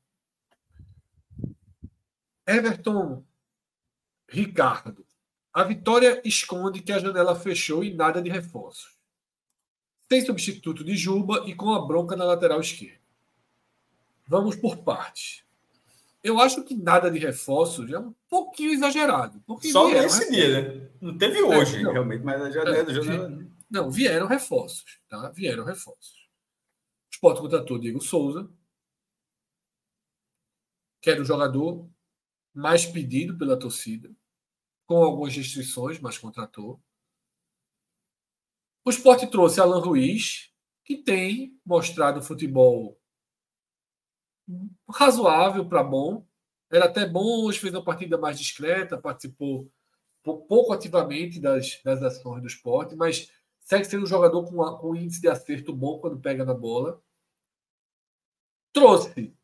Everton Ricardo. A vitória esconde que a janela fechou e nada de reforços. Tem substituto de Juba e com a bronca na lateral esquerda. Vamos por partes. Eu acho que nada de reforços é um pouquinho exagerado. Só nesse dia, né? Não teve hoje, é, não, realmente, mas já, é, já Não, vieram reforços, tá? Vieram reforços. O Sport contratou Diego Souza, que era o jogador mais pedido pela torcida, com algumas restrições, mas contratou. O Sport trouxe Alan Ruiz, que tem mostrado futebol razoável para bom. Era até bom, hoje fez uma partida mais discreta, participou pouco ativamente das, das ações do esporte, mas segue sendo um jogador com, com índice de acerto bom quando pega na bola. Trouxe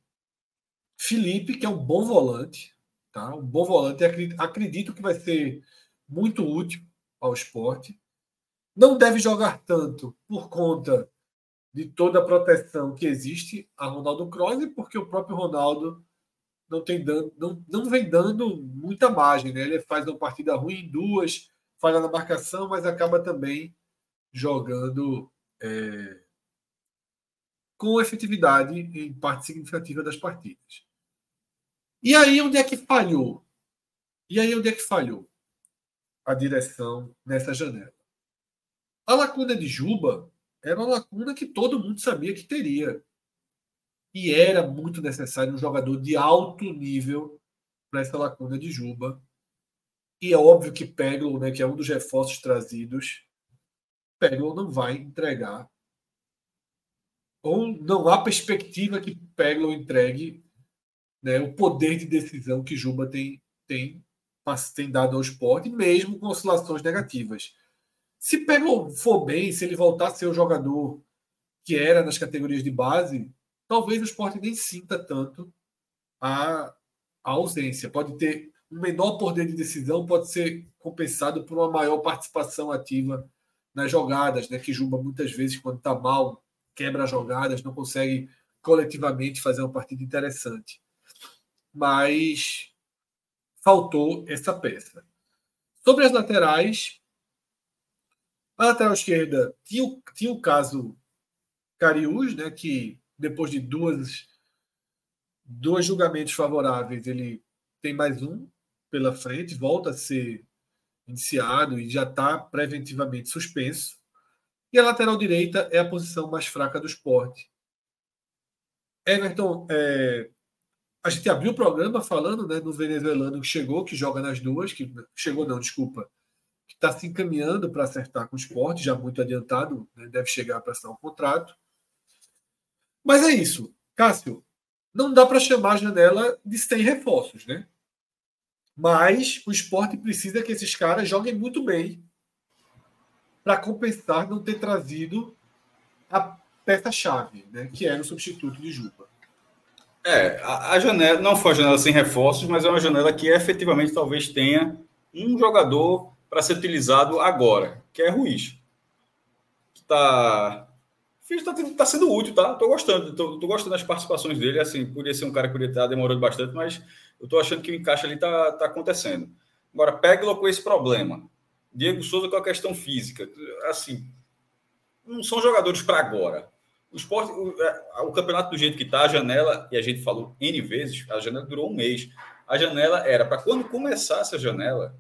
Felipe, que é um bom volante, tá? um bom volante, acredito que vai ser muito útil ao esporte. Não deve jogar tanto por conta de toda a proteção que existe a Ronaldo Kroos, porque o próprio Ronaldo não, tem dando, não, não vem dando muita margem. Né? Ele faz uma partida ruim duas, falha na marcação, mas acaba também jogando é, com efetividade em parte significativa das partidas. E aí, onde é que falhou? E aí, onde é que falhou a direção nessa janela? A lacuna de Juba era uma lacuna que todo mundo sabia que teria. E era muito necessário um jogador de alto nível para essa lacuna de Juba. E é óbvio que Peglo, né, que é um dos reforços trazidos, Peglo não vai entregar. Ou não há perspectiva que Peglo entregue né, o poder de decisão que Juba tem, tem, tem dado ao esporte, mesmo com oscilações negativas. Se Pego for bem, se ele voltar a ser o jogador que era nas categorias de base, talvez o esporte nem sinta tanto a, a ausência. Pode ter um menor poder de decisão, pode ser compensado por uma maior participação ativa nas jogadas, né? Que Juba muitas vezes, quando está mal, quebra jogadas, não consegue coletivamente fazer uma partida interessante. Mas faltou essa peça. Sobre as laterais, a lateral esquerda tinha, o, tinha o caso Cariús, né, que depois de duas, dois julgamentos favoráveis, ele tem mais um pela frente, volta a ser iniciado e já está preventivamente suspenso. E a lateral direita é a posição mais fraca do esporte. Everton, é, a gente abriu o programa falando né, no venezuelano que chegou, que joga nas duas, que chegou não, desculpa, está se encaminhando para acertar com o esporte, já muito adiantado, né, deve chegar para assinar um contrato. Mas é isso. Cássio, não dá para chamar a janela de sem reforços, né? Mas o esporte precisa que esses caras joguem muito bem para compensar não ter trazido a peça-chave, né? Que era o substituto de Juba. É, a, a, janela não foi uma janela sem reforços, mas é uma janela que efetivamente talvez tenha um jogador para ser utilizado agora, que é Ruiz. Está está tá sendo útil, tá? Tô gostando, tô, tô, gostando das participações dele. Assim, podia ser um cara que podia estar demorando bastante, mas eu tô achando que o encaixe ali tá, tá acontecendo. Agora, Peglo com esse problema. Diego Souza com a questão física. Assim, não são jogadores para agora. O esporte, o, é, o, campeonato do jeito que está, a janela, e a gente falou N vezes, a janela durou um mês. A janela era para quando começasse a janela,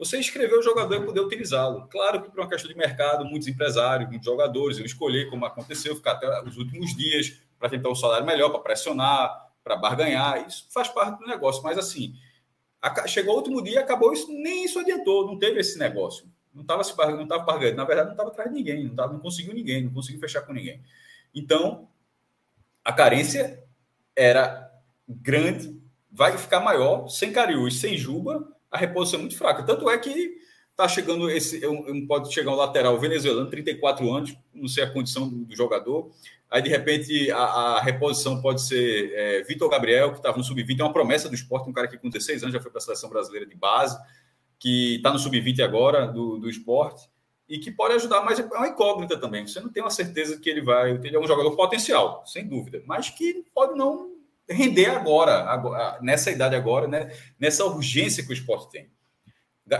você escrever o jogador e poder utilizá-lo. Claro que por uma questão de mercado, muitos empresários, muitos jogadores iam escolher, como aconteceu, ficar até os últimos dias para tentar um salário melhor, para pressionar, para barganhar. Isso faz parte do negócio. Mas assim, chegou o último dia, acabou isso, nem isso adiantou, não teve esse negócio. Não estava se não estava barganhando. Na verdade, não estava atrás de ninguém, não, tava, não conseguiu ninguém, não conseguiu fechar com ninguém. Então, a carência era grande, vai ficar maior, sem Cariús, sem Juba, a reposição é muito fraca. Tanto é que está chegando esse, um, pode chegar um lateral venezuelano, 34 anos, não sei a condição do, do jogador. Aí, de repente, a, a reposição pode ser é, Vitor Gabriel, que estava no sub-20, é uma promessa do esporte, um cara que com 16 anos já foi para a seleção brasileira de base, que está no sub-20 agora do, do esporte e que pode ajudar, mas é uma incógnita também. Você não tem uma certeza que ele vai. Ele é um jogador potencial, sem dúvida, mas que pode não render agora, agora nessa idade agora, né, nessa urgência que o esporte tem.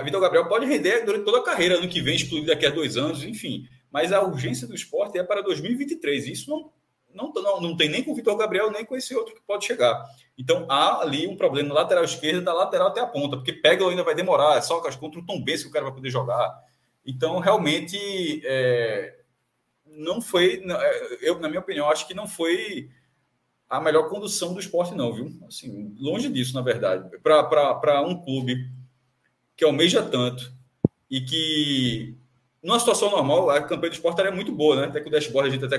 Vitor Gabriel pode render durante toda a carreira, ano que vem, explodir daqui a dois anos, enfim. Mas a urgência do esporte é para 2023. Isso não, não, não, não tem nem com o Vitor Gabriel, nem com esse outro que pode chegar. Então há ali um problema na lateral esquerda, da lateral até a ponta, porque pega ainda vai demorar, é só contra o Tom Benz que o cara vai poder jogar. Então, realmente, é, não foi, é, eu, na minha opinião, acho que não foi a melhor condução do esporte, não, viu? Assim, longe disso, na verdade. Para um clube que almeja tanto e que, numa situação normal, a campanha do esporte é muito boa, né? Até que o dashboard a gente até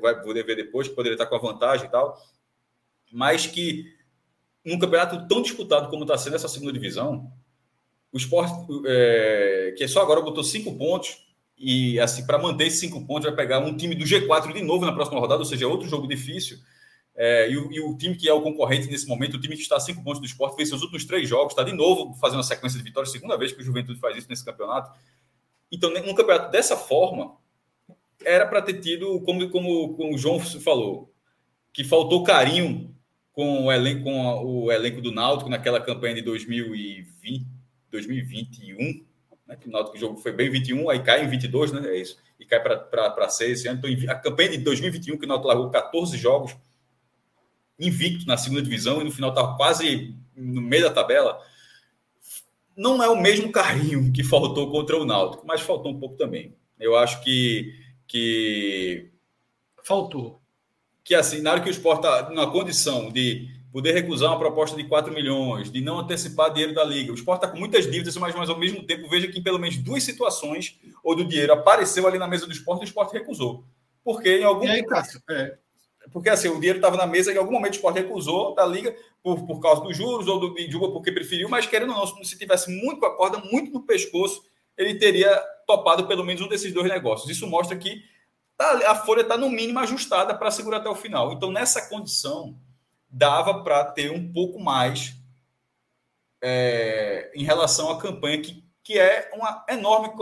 vai poder ver depois, que poderia estar com a vantagem e tal, mas que num campeonato tão disputado como está sendo essa segunda divisão, o esporte, é, que só agora botou cinco pontos, e assim, para manter esses cinco pontos, vai pegar um time do G4 de novo na próxima rodada, ou seja, outro jogo difícil. É, e, o, e, o, time que é o concorrente nesse momento, o time que está a cinco pontos do esporte, fez seus últimos três jogos, está de novo fazendo uma sequência de vitórias, segunda vez que o Juventude faz isso nesse campeonato. Então, num campeonato dessa forma, era para ter tido, como, como, como o João falou, que faltou carinho com o elenco, com o elenco do Náutico naquela campanha de 2020, 2021, né, que o Náutico jogo foi bem 21, aí cai em 22, né? É isso. E cai para 6 esse ano. Então, a campanha de 2021, que o Náutico largou 14 jogos invicto na segunda divisão e no final estava quase no meio da tabela. Não é o mesmo carinho que faltou contra o Náutico, mas faltou um pouco também. Eu acho que. que faltou. Que assim, na hora que o Sport está na condição de poder recusar uma proposta de 4 milhões, de não antecipar dinheiro da liga. O Sport está com muitas dívidas, mas, mas ao mesmo tempo veja que em pelo menos duas situações ou do dinheiro apareceu ali na mesa do esporte e o esporte recusou. Porque em algum. E aí, Cássio, é. Porque assim, o dinheiro estava na mesa e em algum momento o esporte recusou da liga por, por causa dos juros ou do Juba porque preferiu, mas querendo ou não, se tivesse muito com a corda, muito no pescoço, ele teria topado pelo menos um desses dois negócios. Isso mostra que tá, a folha está no mínimo ajustada para segurar até o final. Então, nessa condição, dava para ter um pouco mais é, em relação à campanha, que, que é uma enorme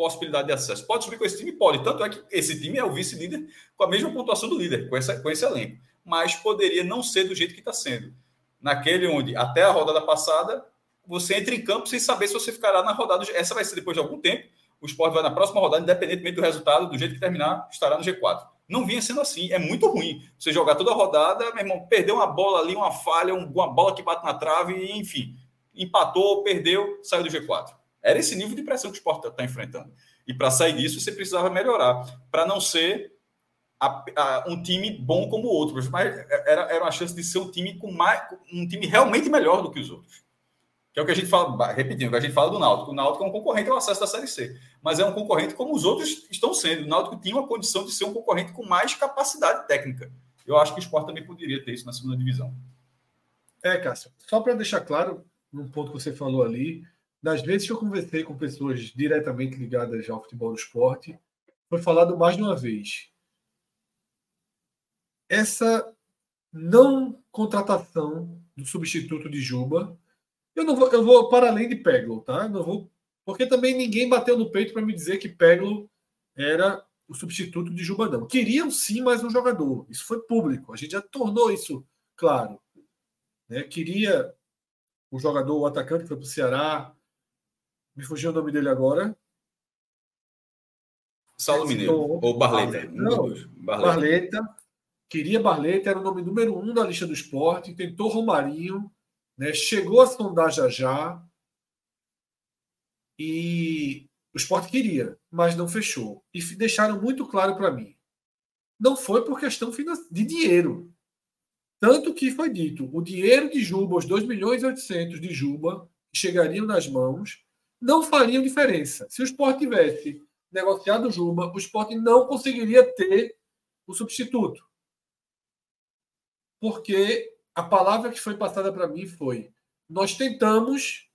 possibilidade de acesso. Pode subir com esse time? Pode. Tanto é que esse time é o vice-líder com a mesma pontuação do líder, com, essa, com esse elenco. Mas poderia não ser do jeito que está sendo. Naquele onde, até a rodada passada, você entra em campo sem saber se você ficará na rodada. Essa vai ser depois de algum tempo. O esporte vai na próxima rodada, independentemente do resultado, do jeito que terminar, estará no G4. Não vinha sendo assim. É muito ruim. Você jogar toda a rodada, meu irmão, perdeu uma bola ali, uma falha, uma bola que bate na trave, enfim. Empatou, perdeu, saiu do G4. Era esse nível de pressão que o esporte está tá enfrentando. E para sair disso, você precisava melhorar. Para não ser a, a, um time bom como o outro. Mas era, era uma chance de ser um time com mais, um time realmente melhor do que os outros. Que é o que a gente fala, repetindo, o que a gente fala do Náutico. O Náutico é um concorrente ao acesso da Série C, mas é um concorrente como os outros estão sendo. O Náutico tinha uma condição de ser um concorrente com mais capacidade técnica. Eu acho que o esporte também poderia ter isso na segunda divisão. É, Cássio, só para deixar claro, num ponto que você falou ali, das vezes que eu conversei com pessoas diretamente ligadas ao futebol do esporte, foi falado mais de uma vez. Essa não contratação do substituto de Juba, eu não vou, eu vou para além de Peglo, tá? não vou, porque também ninguém bateu no peito para me dizer que Peglo era o substituto de Juba, não. Queriam sim mais um jogador. Isso foi público. A gente já tornou isso claro. Né? Queria o jogador, o atacante que foi para o Ceará. Me fugiu o nome dele agora. Saulo Mineiro. Ou Barleta. Barleta. Não, Barleta. Barleta. Queria Barleta, era o nome número um da lista do esporte. Tentou Romarinho. Né? Chegou a sondar já já. E o esporte queria, mas não fechou. E deixaram muito claro para mim. Não foi por questão de dinheiro. Tanto que foi dito, o dinheiro de Juba, os 2 milhões e 800 de Juba, chegariam nas mãos, não fariam diferença. Se o esporte tivesse negociado Juba, o esporte não conseguiria ter o substituto. Porque a palavra que foi passada para mim foi: nós tentamos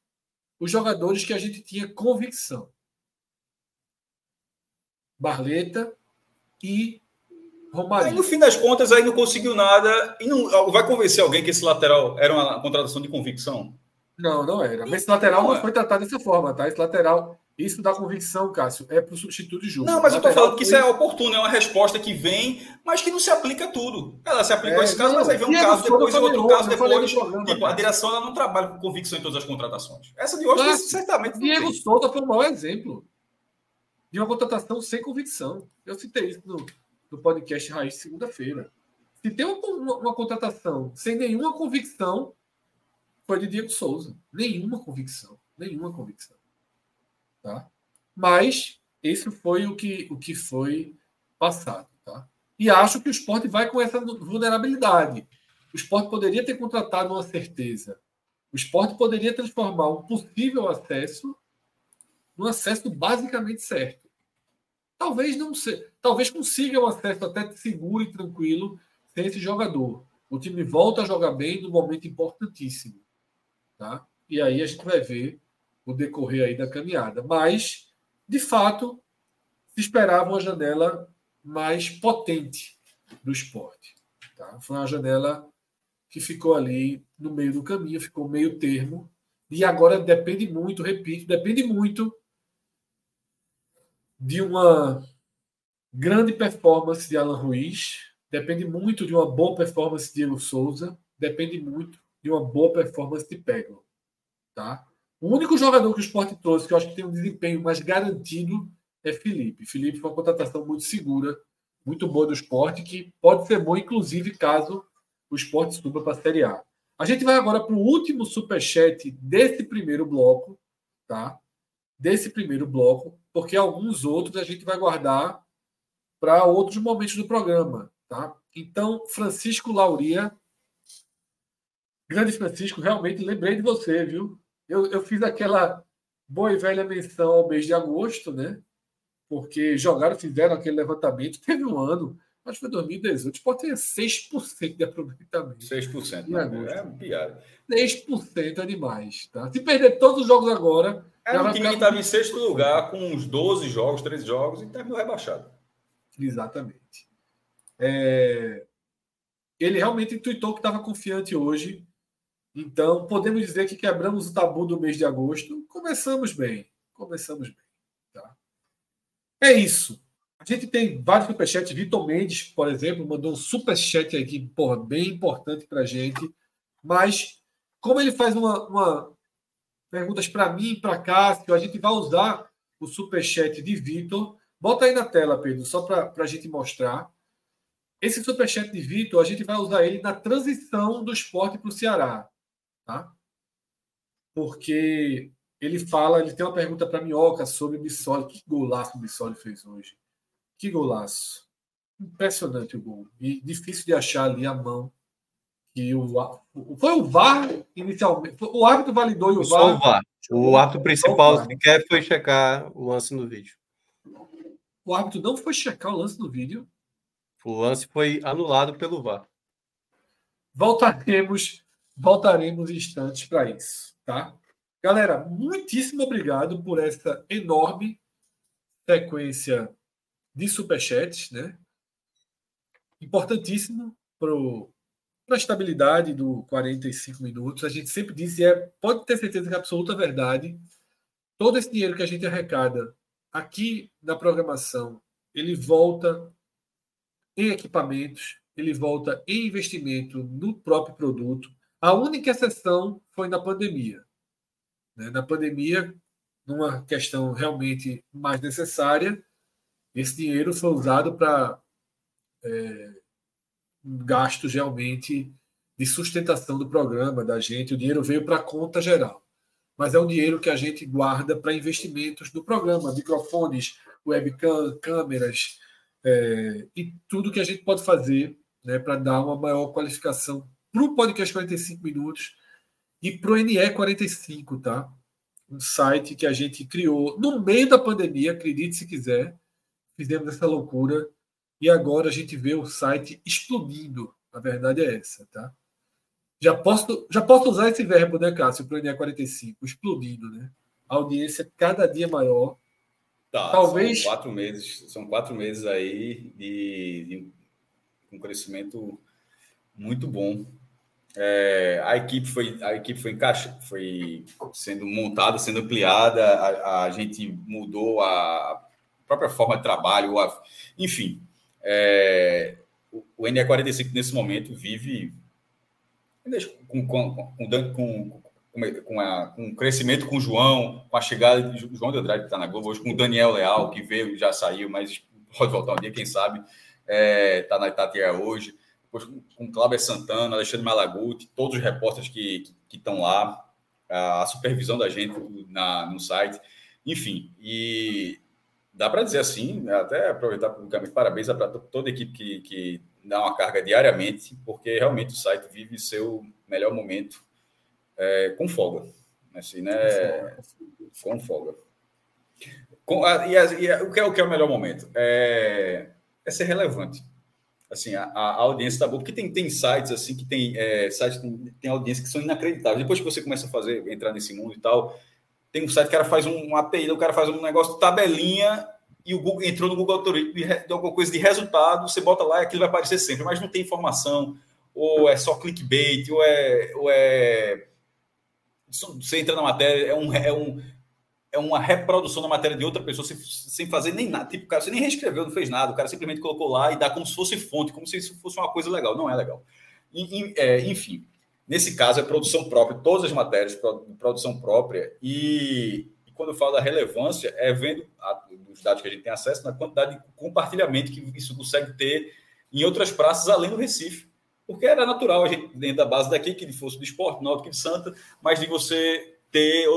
os jogadores que a gente tinha convicção. Barleta e Romarinho. Aí, no fim das contas, aí não conseguiu nada. E não vai convencer alguém que esse lateral era uma contratação de convicção? Não, não era. Mas esse lateral não, foi tratado dessa forma, tá? Esse lateral, isso da convicção, Cássio, é para o substituto de Júlio. Não, mas eu estou falando que isso é oportuno, é uma resposta que vem, mas que não se aplica a tudo. Ela se aplica é, a esse caso, não, mas aí vem um caso depois e outro caso depois. Tipo, a direção ela não trabalha com convicção em todas as contratações. Essa de hoje, mas, certamente. Diego Souza foi o maior exemplo de uma contratação sem convicção. Eu citei isso no, no podcast Raiz segunda-feira. Se tem uma, uma, uma, contratação sem nenhuma convicção, foi de Diego Souza. Nenhuma convicção. Nenhuma convicção. Tá? Mas esse foi o que, o que foi passado. Tá? E acho que o esporte vai com essa vulnerabilidade. O esporte poderia ter contratado uma certeza. O esporte poderia transformar um possível acesso num acesso basicamente certo. Talvez não seja, talvez consiga um acesso até seguro e tranquilo sem esse jogador. O time volta a jogar bem no momento importantíssimo, tá? E aí a gente vai ver o decorrer aí da caminhada. Mas, de fato, se esperava uma janela mais potente do esporte. Tá? Foi uma janela que ficou ali no meio do caminho, ficou meio termo. E agora depende muito, repito, depende muito de uma grande performance de Alan Ruiz, depende muito de uma boa performance de Diego Souza, depende muito de uma boa performance de Peglo. Tá? O único jogador que o esporte trouxe que eu acho que tem um desempenho mais garantido é Felipe. Felipe foi uma contratação muito segura, muito boa do esporte, que pode ser bom, inclusive, caso o esporte suba para a Série A. A gente vai agora para o último superchat desse primeiro bloco, tá? Desse primeiro bloco, porque alguns outros a gente vai guardar para outros momentos do programa, tá? Então, Francisco Lauria, grande Francisco, realmente lembrei de você, viu? Eu, eu fiz aquela boa e velha menção ao mês de agosto, né? Porque jogaram, fizeram aquele levantamento, teve um ano, acho que foi 2018, pode ter 6% de aproveitamento. 6%, né? é piada. 6% é demais, tá? Se perder todos os jogos agora, era um time que estava em sexto lugar, com uns 12 jogos, 13 jogos, e terminou rebaixado. Exatamente. É... Ele realmente intuitou que estava confiante hoje. Então, podemos dizer que quebramos o tabu do mês de agosto. Começamos bem. Começamos bem. Tá? É isso. A gente tem vários superchats. Vitor Mendes, por exemplo, mandou um superchat aqui, porra, bem importante para a gente. Mas, como ele faz uma, uma perguntas para mim e para Cássio. A gente vai usar o superchat de Vitor. Bota aí na tela, Pedro, só para a gente mostrar. Esse superchat de Vitor, a gente vai usar ele na transição do esporte para o Ceará. Tá? Porque ele fala, ele tem uma pergunta para Minhoca sobre o Bissoli. Que golaço o Bissoli fez hoje. Que golaço. Impressionante o gol. E difícil de achar ali a mão que o foi o VAR inicialmente. O árbitro validou e o VAR. O VAR. O árbitro principal sequer foi checar o lance no vídeo. O árbitro não foi checar o lance no vídeo. O lance foi anulado pelo VAR. Voltaremos, voltaremos instantes para isso, tá? Galera, muitíssimo obrigado por essa enorme sequência de superchats, né? Importantíssimo para a estabilidade do 45 minutos. A gente sempre disse, é, pode ter certeza que é absoluta verdade. Todo esse dinheiro que a gente arrecada aqui na programação, ele volta em equipamentos, ele volta em investimento no próprio produto. A única exceção foi na pandemia. Né? Na pandemia, numa questão realmente mais necessária, esse dinheiro foi usado para é, gastos realmente de sustentação do programa da gente. O dinheiro veio para a conta geral, mas é um dinheiro que a gente guarda para investimentos do programa, microfones, webcam, câmeras é, e tudo que a gente pode fazer né, para dar uma maior qualificação para o podcast 45 minutos e para o NE 45, tá? Um site que a gente criou no meio da pandemia, acredite se quiser. Fizemos essa loucura e agora a gente vê o site explodindo. A verdade é essa, tá? Já posso, já posso usar esse verbo, né, Cássio, para o NE 45, explodindo, né? A audiência cada dia maior. Tá, Talvez. São quatro meses, são quatro meses aí de, de um crescimento muito bom. É, a equipe foi a equipe foi encaixa, foi sendo montada, sendo ampliada. A, a, gente mudou a própria forma de trabalho, a, enfim. É, o, o NE45 nesse momento vive com, com, com, com com, a, com o crescimento com o João, com a chegada de João de Andrade, que está na Globo, hoje com o Daniel Leal, que veio, já saiu, mas pode voltar um dia, quem sabe, está é, tá na Itatiaia hoje depois com Cláudio Santana, Alexandre Malaguti, todos os repórteres que estão lá, a supervisão da gente na, no site, enfim, e dá para dizer assim, até aproveitar publicamente, parabéns para toda a equipe que, que dá uma carga diariamente, porque realmente o site vive seu melhor momento é, com folga. Assim, né? Com folga. Com, a, e, a, e a, o, que é, o que é o melhor momento? É, é ser relevante assim, a, a audiência está boa, porque tem, tem sites assim que tem é, sites tem, tem audiência que são inacreditáveis. Depois que você começa a fazer, entrar nesse mundo e tal, tem um site que o cara faz um, um API, o cara faz um negócio tabelinha e o Google entrou no Google Algoritmo de, de alguma coisa de resultado, você bota lá e aquilo vai aparecer sempre, mas não tem informação, ou é só clickbait, ou é, ou é você entra na matéria, é um, é um é uma reprodução da matéria de outra pessoa sem, sem fazer nem nada. Tipo, o cara, você nem reescreveu, não fez nada. O cara simplesmente colocou lá e dá como se fosse fonte, como se isso fosse uma coisa legal. Não é legal. E, é, enfim, nesse caso é produção própria, todas as matérias produção própria. E, e, quando eu falo da relevância, é vendo a, os dados que a gente tem acesso na quantidade de compartilhamento que isso consegue ter em outras praças além do Recife. Porque era natural a gente, dentro da base daqui, que fosse do esporte, Náutico de Santa, mas de você ter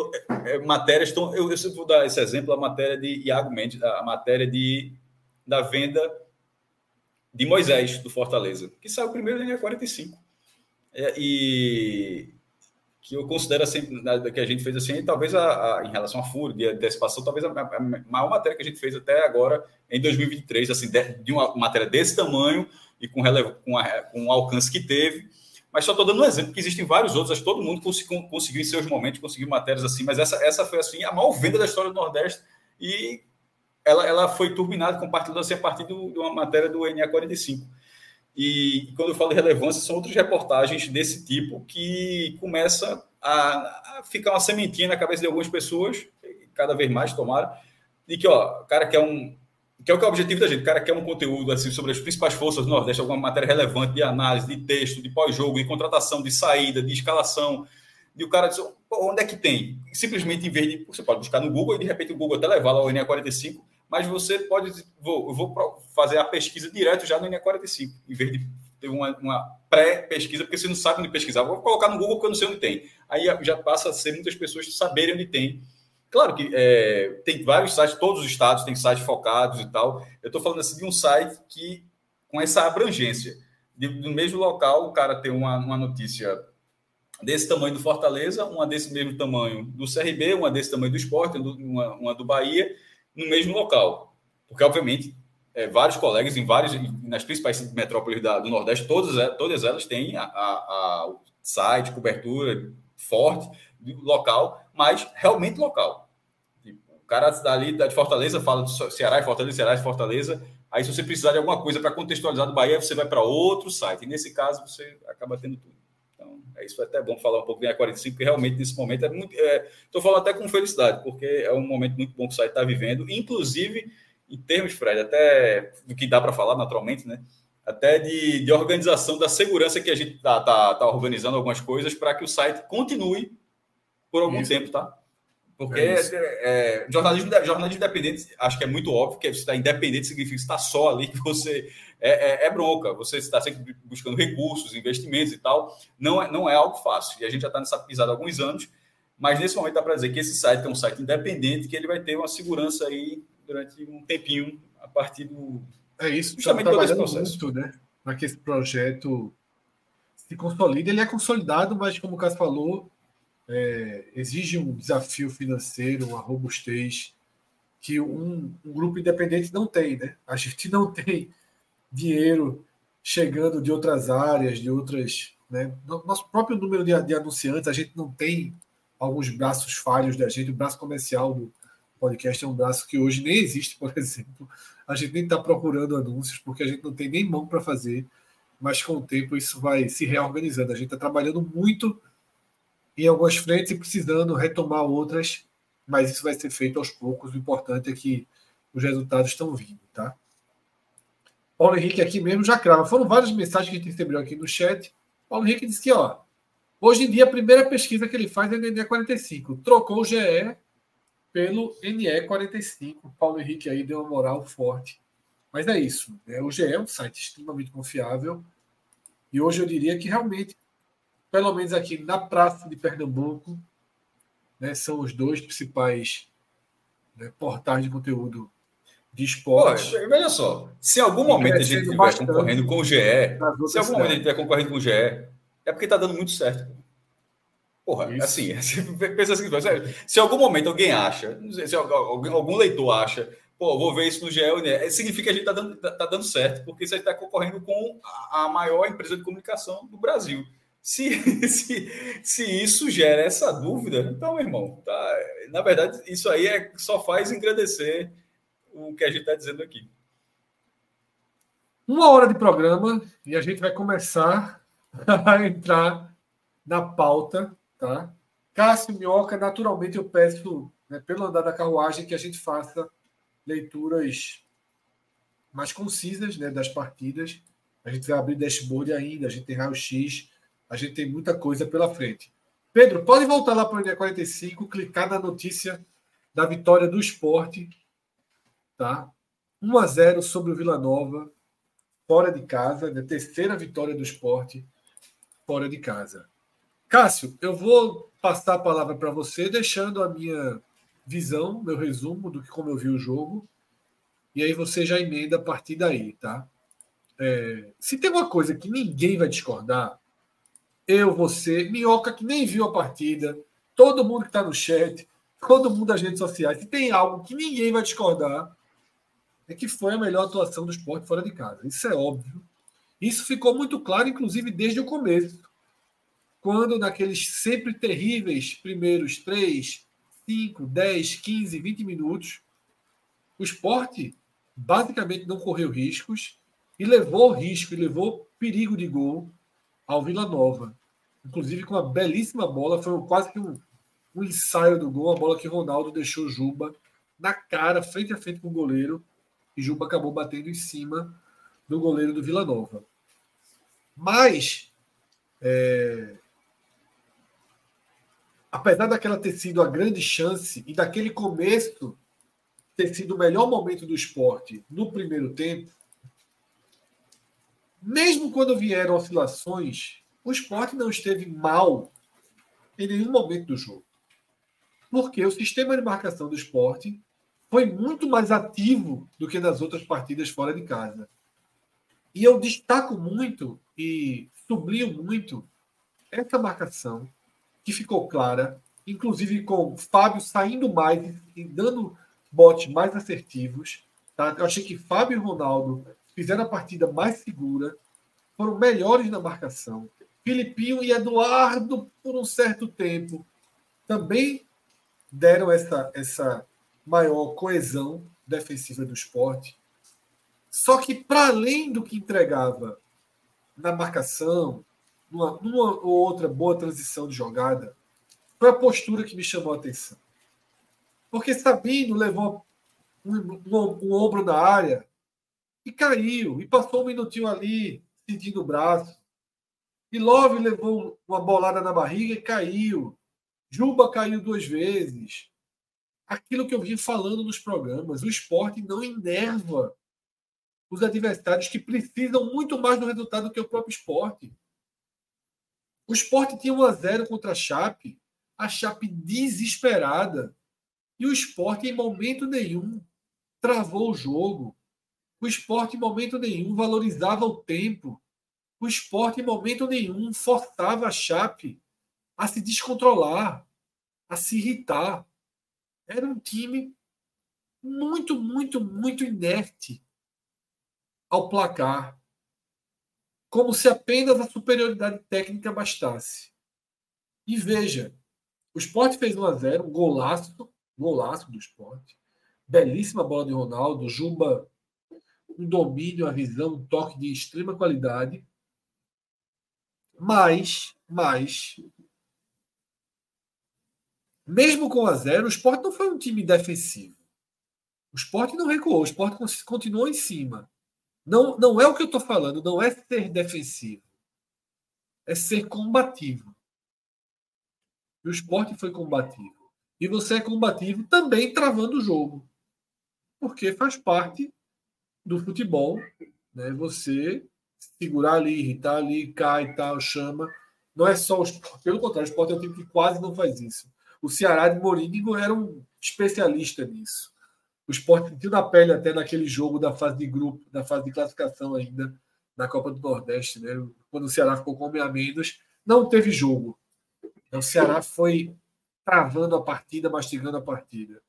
é, matérias. Então, eu, eu vou dar esse exemplo, a matéria de Iago Mendes, a matéria de, da venda de Moisés, do Fortaleza, que saiu primeiro em 45. É, e que eu considero assim, que a gente fez assim, talvez a, a em relação à FURO, de antecipação, talvez a, a, maior matéria que a gente fez até agora, em 2023, assim, de, de uma matéria desse tamanho e com, relevo, com, a, com o alcance que teve, mas só estou dando um exemplo, porque existem vários outros, acho que todo mundo conseguiu, conseguiu em seus momentos, conseguiu matérias assim, mas essa, essa foi assim a maior venda da história do Nordeste e ela, ela foi turbinada, compartilhada assim, a partir do, de uma matéria do NA45. E, e quando eu falo de relevância, são outras reportagens desse tipo que começa a, a, ficar uma sementinha na cabeça de algumas pessoas, cada vez mais, tomara, de que, ó, o cara quer um, que é o que é o objetivo da gente. O cara quer um conteúdo assim, sobre as principais forças do Nordeste, alguma matéria relevante de análise, de texto, de pós-jogo, de contratação, de saída, de escalação. E o cara diz, onde é que tem? Simplesmente, em vez de. Você pode buscar no Google e de repente o Google até levar lá o NE45, mas você pode. Vou, eu vou fazer a pesquisa direto já no NE45, em vez de ter uma, uma pré-pesquisa, porque você não sabe onde pesquisar. Vou colocar no Google porque eu não sei onde tem. Aí já passa a ser muitas pessoas saberem onde tem Claro que é, tem vários sites, todos os estados têm sites focados e tal. Eu estou falando assim de um site que, com essa abrangência, de, do mesmo local, o cara tem uma, uma notícia desse tamanho do Fortaleza, uma desse mesmo tamanho do CRB, uma desse tamanho do Esporte, uma, uma do Bahia, no mesmo local. Porque, obviamente, é, vários colegas em vários nas principais metrópoles da, do Nordeste, todas, todas elas têm a, a, a site, cobertura forte local, mas realmente local. Tipo, o cara dali de Fortaleza fala do Ceará e Fortaleza, Ceará e Fortaleza. Aí, se você precisar de alguma coisa para contextualizar do Bahia, você vai para outro site. E nesse caso, você acaba tendo tudo. Então, é isso. É até bom falar um pouco da 45, porque realmente nesse momento é muito. Estou é, falando até com felicidade, porque é um momento muito bom que o site está vivendo. Inclusive em termos, Fred, até do que dá para falar naturalmente, né? Até de, de organização da segurança que a gente está tá, tá organizando algumas coisas para que o site continue por algum isso. tempo, tá? Porque é é, jornalismo, jornalismo independente, acho que é muito óbvio que você está independente significa que está só ali, que *laughs* você é, é, é bronca, você está sempre buscando recursos, investimentos e tal. Não é, não é algo fácil. E a gente já está nessa pisada há alguns anos, mas nesse momento dá para dizer que esse site é um site independente, que ele vai ter uma segurança aí durante um tempinho a partir do. É isso, justamente todo esse processo. Muito, né? Para que esse projeto se consolide. Ele é consolidado, mas, como o Cássio falou, é, exige um desafio financeiro, uma robustez que um, um, grupo independente não tem, né? A gente não *laughs* tem dinheiro chegando de outras áreas, de outras. Né? Nosso próprio número de, de anunciantes, a gente não tem alguns braços falhos da gente, o braço comercial do, podcast é um braço que hoje nem existe, por *laughs* exemplo. A gente nem está procurando anúncios, porque a gente não tem nem mão para fazer, mas com o tempo isso vai se reorganizando. A gente está trabalhando muito em algumas frentes e precisando retomar outras, mas isso vai ser feito aos poucos. O importante é que os resultados estão vindo, tá? Paulo Henrique aqui mesmo já crava. Foram várias mensagens que a gente recebeu aqui no chat. Paulo Henrique disse que, ó, hoje em dia a primeira pesquisa que ele faz é no NE45. Trocou o GE pelo NE45. Paulo Henrique aí deu uma moral forte. Mas é isso. Né? O GE é um site extremamente confiável. E hoje eu diria que realmente, pelo menos aqui na Praça de Pernambuco, né, são os dois principais né, portais de conteúdo de esporte. Pô, olha só, se em algum momento a gente estiver concorrendo com o GE, se em algum momento a gente estiver concorrendo com o GE, é porque está dando muito certo. Porra, Isso. assim, *laughs* pensa assim, se em algum momento alguém acha, se algum leitor acha, pô, vou ver isso no GEL, né? significa que a gente está dando, tá, tá dando certo, porque você está concorrendo com a maior empresa de comunicação do Brasil. Se, se, se isso gera essa dúvida, então, meu irmão, tá, na verdade, isso aí é, só faz engrandecer o que a gente está dizendo aqui. Uma hora de programa e a gente vai começar a entrar na pauta Tá? Cássio Minhoca, naturalmente eu peço, né, pelo andar da carruagem, que a gente faça leituras mais concisas né, das partidas. A gente vai abrir dashboard ainda, a gente tem raio-x, a gente tem muita coisa pela frente. Pedro, pode voltar lá para o NE45, clicar na notícia da vitória do esporte. Tá? 1 a 0 sobre o Vila Nova, fora de casa, né? terceira vitória do esporte, fora de casa. Cássio, eu vou passar a palavra para você, deixando a minha visão, meu resumo do que como eu vi o jogo, e aí você já emenda a partir daí, tá? É, se tem uma coisa que ninguém vai discordar, eu, você, Minhoca, que nem viu a partida, todo mundo que está no chat, todo mundo das redes sociais, se tem algo que ninguém vai discordar, é que foi a melhor atuação do esporte fora de casa. Isso é óbvio. Isso ficou muito claro, inclusive, desde o começo quando naqueles sempre terríveis primeiros 3, 5, 10, 15, 20 minutos, o esporte basicamente não correu riscos e levou risco e levou perigo de gol ao Vila Nova. Inclusive com uma belíssima bola, foi quase que um, um ensaio do gol, a bola que Ronaldo deixou Juba na cara, frente a frente com o goleiro, e Juba acabou batendo em cima do goleiro do Vila Nova. Mas é, apesar daquela ter sido a grande chance e daquele começo ter sido o melhor momento do esporte no primeiro tempo, mesmo quando vieram oscilações, o esporte não esteve mal em nenhum momento do jogo. Porque o sistema de marcação do esporte foi muito mais ativo do que nas outras partidas fora de casa. E eu destaco muito e sublinho muito essa marcação que ficou clara, inclusive com Fábio saindo mais e dando botes mais assertivos, Tá? Eu achei que Fábio e Ronaldo fizeram a partida mais segura, foram melhores na marcação. Filipinho e Eduardo, por um certo tempo, também deram essa, essa maior coesão defensiva do esporte. Só que, para além do que entregava na marcação, numa, numa ou outra boa transição de jogada, foi a postura que me chamou a atenção. Porque Sabino levou um, um, um ombro na área e caiu, e passou um minutinho ali, sentindo o braço. E Love levou uma bolada na barriga e caiu. Juba caiu duas vezes. Aquilo que eu vim falando nos programas, o esporte não enerva os adversários que precisam muito mais do resultado do que o próprio esporte. O esporte tinha 1 a 0 contra a Chape, a Chape desesperada. E o esporte, em momento nenhum, travou o jogo. O esporte, em momento nenhum, valorizava o tempo. O esporte, em momento nenhum, forçava a Chape a se descontrolar, a se irritar. Era um time muito, muito, muito inerte ao placar. Como se apenas a superioridade técnica bastasse. E veja, o esporte fez 1 a 0 um golaço, golaço do esporte. Belíssima bola de Ronaldo, Juba, um domínio, a visão, um toque de extrema qualidade. Mas, mas, mesmo com a zero, o esporte não foi um time defensivo. O esporte não recuou, o esporte continuou em cima. Não, não é o que eu estou falando, não é ser defensivo. É ser combativo. E o esporte foi combativo. E você é combativo também travando o jogo porque faz parte do futebol, né? Você segurar ali, irritar ali, cai e tal, chama. Não é só o esporte, pelo contrário, o esporte é um time que quase não faz isso. O Ceará de Morínigo era um especialista nisso. O esporte sentiu na pele até naquele jogo da fase de grupo, da fase de classificação ainda, na Copa do Nordeste, né? Quando o Ceará ficou com homem a menos, não teve jogo. O Ceará foi travando a partida, mastigando a partida.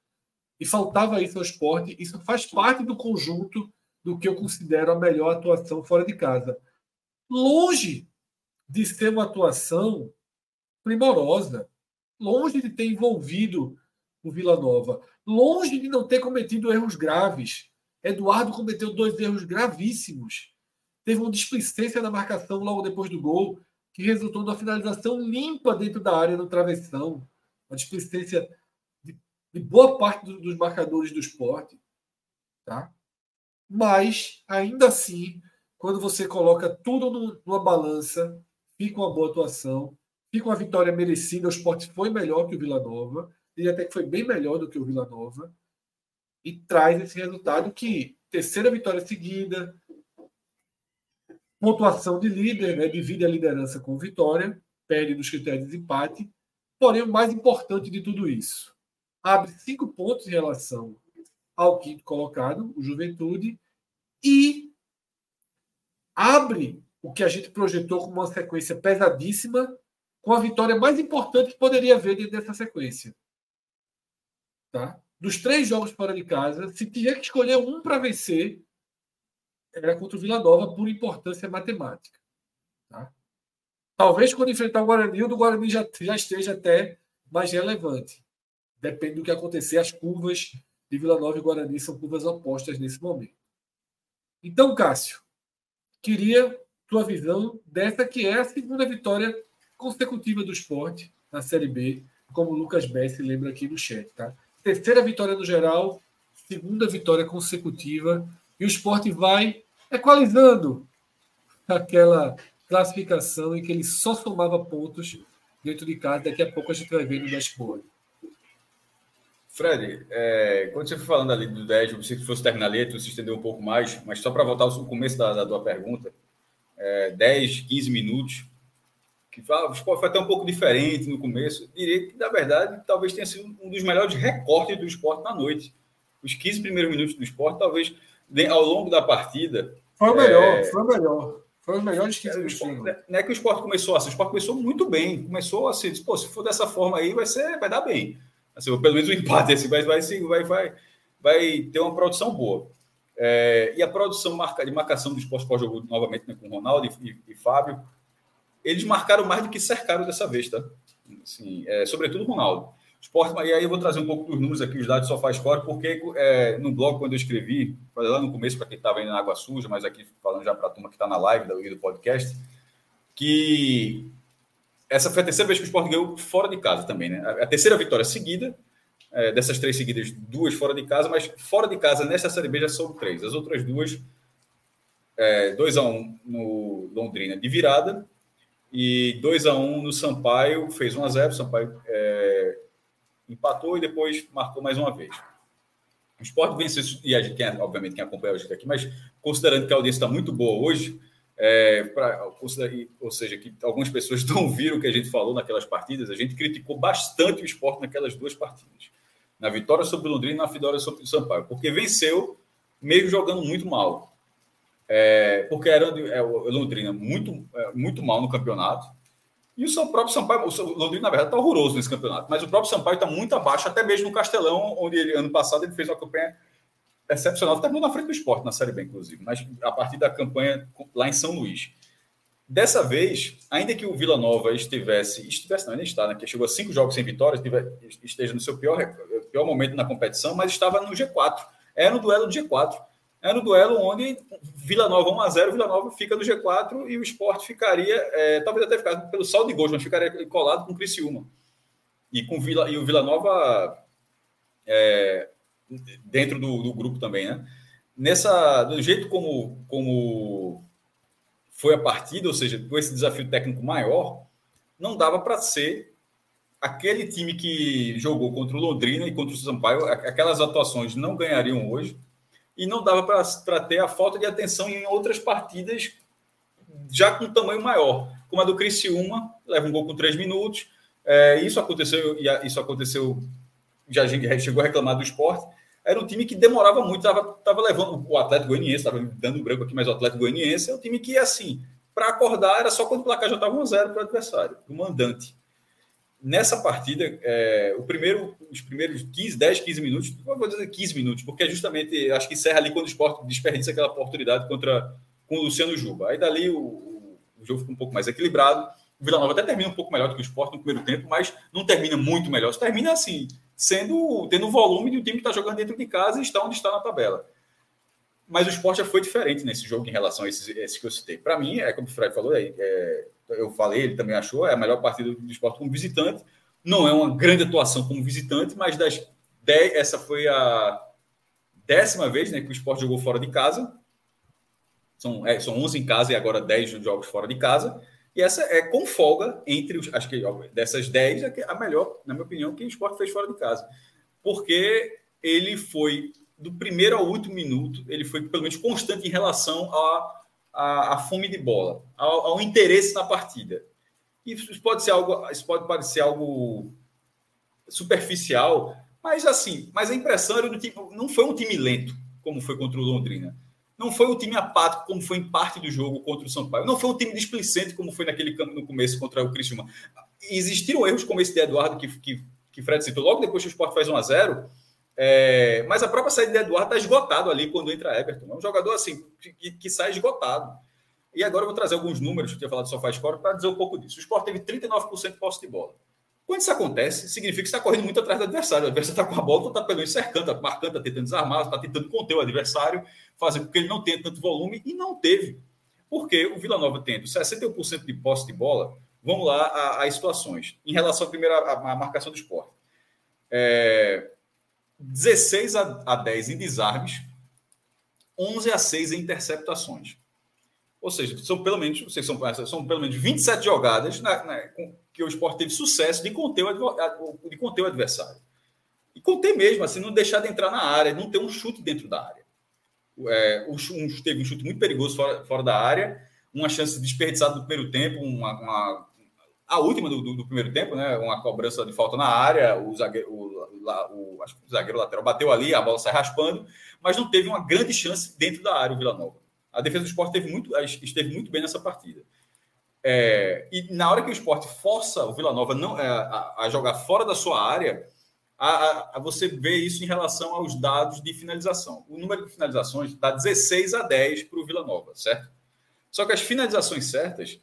E faltava isso ao esporte. Isso faz parte do conjunto do que eu considero a melhor atuação fora de casa. Longe de ser uma atuação primorosa, longe de ter envolvido o Vila Nova, longe de não ter cometido erros graves. Eduardo cometeu dois erros gravíssimos. Teve uma displicência na marcação logo depois do gol, que resultou numa finalização limpa dentro da área no travessão. Uma displicência de boa parte do, dos marcadores do esporte. Tá? Mas, ainda assim, quando você coloca tudo numa balança, fica uma boa atuação, fica uma vitória merecida. O esporte foi melhor que o Vila Nova, e até que foi bem melhor do que o Vila Nova, e traz esse resultado que terceira vitória seguida, pontuação de líder, né, divide a liderança com vitória, perde nos critérios de empate. Porém, o mais importante de tudo isso, abre cinco pontos em relação ao quinto colocado, o Juventude, e abre o que a gente projetou como uma sequência pesadíssima, com a vitória mais importante que poderia haver dentro dessa sequência. Tá? Dos três jogos fora de casa, se tiver que escolher um para vencer, era contra o Vila Nova por importância matemática. Tá? Talvez quando enfrentar o Guarani, o do Guarani já, já esteja até mais relevante depende do que acontecer. As curvas de Vila Nova e Guarani são curvas opostas nesse momento. Então, Cássio, queria tua visão dessa que é a segunda vitória consecutiva do esporte na Série B, como o Lucas Bessi lembra aqui no chat. Tá? Terceira vitória no geral, segunda vitória consecutiva, e o esporte vai equalizando aquela classificação em que ele só somava pontos dentro de casa. Daqui a pouco a gente vai ver no dashboard. Fred, é, quando você foi falando ali do 10, eu pensei que fosse terminar ali, tu se estendeu um pouco mais, mas só para voltar ao começo da, da tua pergunta, é, 10, 15 minutos, que ah, foi até um pouco diferente no começo, diria que, na verdade, talvez tenha sido um dos melhores recortes do esporte na noite. Os 15 primeiros minutos do esporte, talvez, ao longo da partida... Foi o melhor, é, foi o melhor. Foi os melhores 15 minutos. Não é que o esporte começou assim, o esporte começou muito bem, começou assim, pô, se for dessa forma aí, vai, ser, vai dar bem assim, pelo menos o empate assim, vai, vai, vai, vai, vai ter uma produção boa. É, e a produção marca, de marcação do esporte pós-jogo, novamente, né, com Ronaldo e, e, e, Fábio, eles marcaram mais do que cercaram dessa vez, tá? Assim, é, sobretudo o Ronaldo. Esporte, e aí eu vou trazer um pouco dos números aqui, os dados só faz score, porque é, no blog, quando eu escrevi, lá no começo para quem estava indo na água suja, mas aqui falando já para a turma que está na live do podcast, que essa foi a terceira vez que o Sport ganhou fora de casa também, né? A, a terceira vitória seguida, é, dessas três seguidas, duas fora de casa, mas fora de casa nessa Série B já são três. As outras duas, é, 2x1 um no Londrina de virada e 2x1 um no Sampaio, fez 1x0, o Sampaio é, empatou e depois marcou mais uma vez. O Sport venceu, e a gente, quem, obviamente quem acompanha a gente aqui, mas considerando que a audiência está muito boa hoje, é, pra, ou seja, que algumas pessoas *laughs* não viram o que a gente falou naquelas partidas, a gente criticou bastante o esporte naquelas duas partidas na vitória sobre o Londrina e na vitória sobre o Sampaio, porque venceu meio jogando muito mal. É, porque era é, o Londrina muito, é, muito mal no campeonato. E o seu próprio Sampaio, o Londrina, na verdade, está horroroso nesse campeonato, mas o próprio Sampaio está muito abaixo, até mesmo no Castelão, onde ele, ano passado ele fez uma campanha excepcional, terminou na frente do esporte na Série B, inclusive, mas a partir da campanha lá em São Luís. Dessa vez, ainda que o Vila Nova estivesse, estivesse não, ainda está, né, que chegou a cinco jogos sem vitórias, esteja no seu pior, pior momento na competição, mas estava no G4. É no duelo do G4. É no duelo onde Vila Nova 1 a 0 Vila Nova fica no G4 e o esporte ficaria, é, talvez até ficasse pelo saldo de gols, mas ficaria colado com o Criciúma. E, com Vila, e o Vila Nova é, dentro do, do, grupo também, né? Nessa, do jeito como, como foi a partida, ou seja, com esse desafio técnico maior, não dava para ser aquele time que jogou contra o Londrina e contra o Sampaio, aquelas atuações não ganhariam hoje e não dava para ter a falta de atenção em outras partidas já com tamanho maior, como a do Criciúma, leva um gol com três minutos. É, isso aconteceu, isso aconteceu, já chegou a reclamar do esporte. Era um time que demorava muito, estava levando o Atlético Goianiense, estava dando branco aqui, mas o Atlético Goianiense é um time que, assim, para acordar era só quando o placar já estava 1x0 para o adversário, o mandante. Nessa partida, é, o primeiro, os primeiros 15, 10, 15 minutos, vou dizer 15 minutos, porque é justamente, acho que encerra ali quando o esporte desperdiça aquela oportunidade contra com o Luciano Juba. Aí dali o, o jogo fica um pouco mais equilibrado. O Vila Nova até termina um pouco melhor do que o esporte no primeiro tempo, mas não termina muito melhor. Termina assim, sendo tendo o volume do time que está jogando dentro de casa e está onde está na tabela. Mas o esporte foi diferente nesse jogo em relação a esses, esses que eu citei. Para mim, é como o Fred falou, é, é, eu falei, ele também achou, é a melhor partida do esporte como visitante. Não é uma grande atuação como visitante, mas das 10, essa foi a décima vez né, que o esporte jogou fora de casa. São, é, são 11 em casa e agora 10 jogos fora de casa. E essa é com folga entre os. Acho que dessas 10 é a melhor, na minha opinião, que o esporte fez fora de casa. Porque ele foi, do primeiro ao último minuto, ele foi pelo menos constante em relação à a, fome de bola, ao, ao, interesse na partida. Isso pode ser algo, isso pode parecer algo superficial, mas assim, mas a impressão era do tipo, não foi um time lento, como foi contra o Londrina. Não foi um time apático, como foi em parte do jogo contra o Sampaio. Não foi um time displicente, como foi naquele no começo contra o Criciúma. Existiram erros como esse de Eduardo, que, que, que Fred citou, logo depois que o Sport faz 1 a 0 é, mas a própria saída de Eduardo está esgotado ali quando entra Everton. É um jogador assim que, que sai esgotado. E agora eu vou trazer alguns números que eu tinha falado do SofaScore para dizer um pouco disso. O Sport teve 39% de posse de bola. Quando isso acontece, significa que está correndo muito atrás do adversário. O adversário está com a bola, está pelo menos cercando, está marcando, está tentando desarmar, está tentando conter o adversário, fazendo com que ele não tenha tanto volume, e não teve. Porque o Vila Nova tendo 61% de posse de bola, vamos lá às situações. Em relação à primeira à, marcação do esporte. É, 16 a, a 10 em desarmes, 11 a 6 em interceptações. Ou seja, são pelo menos, vocês são, são pelo menos 27 jogadas na, na, que o esporte teve sucesso de conter o, de conter o adversário. E conter mesmo, assim, não deixar de entrar na área, não ter um chute dentro da área. É, um, teve um chute muito perigoso fora, fora da área, uma chance desperdiçada no primeiro tempo, uma, uma a última do, do, do, primeiro tempo, né? Uma cobrança de falta na área, o zagueiro, o, o, acho que o zagueiro lateral bateu ali, a bola sai raspando, mas não teve uma grande chance dentro da área o Vila Nova. A defesa do esporte teve muito, esteve muito bem nessa partida. É, e na hora que o esporte força o Vila Nova não, é, a, a, jogar fora da sua área, a, a, você vê isso em relação aos dados de finalização. O número de finalizações dá 16 a 10 para o Vila Nova, certo? Só que as finalizações certas,